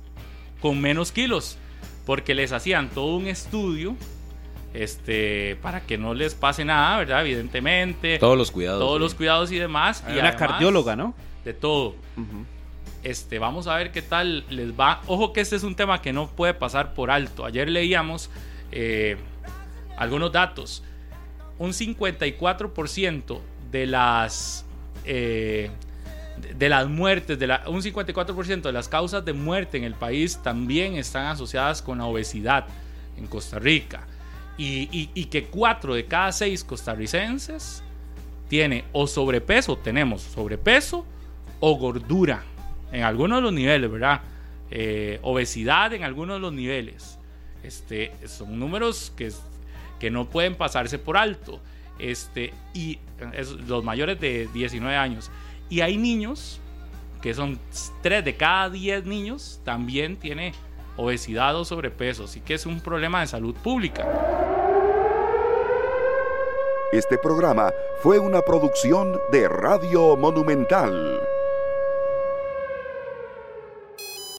con menos kilos. Porque les hacían todo un estudio este, para que no les pase nada, ¿verdad? Evidentemente. Todos los cuidados. Todos sí. los cuidados y demás. Hay y una cardióloga, ¿no? De todo. Este, vamos a ver qué tal les va. Ojo que este es un tema que no puede pasar por alto. Ayer leíamos eh, algunos datos. Un 54% de las eh, de las muertes, de la, un 54% de las causas de muerte en el país también están asociadas con la obesidad en Costa Rica. Y, y- que 4 de cada 6 costarricenses tiene o sobrepeso, tenemos sobrepeso o gordura en algunos de los niveles, ¿verdad? Eh, obesidad en algunos de los niveles. Este, son números que, que no pueden pasarse por alto. Este, y es- los mayores de 19 años. Y hay niños, que son 3 de cada 10 niños, también tiene obesidad o sobrepeso. Así que es un problema de salud pública. Este programa fue una producción de Radio Monumental.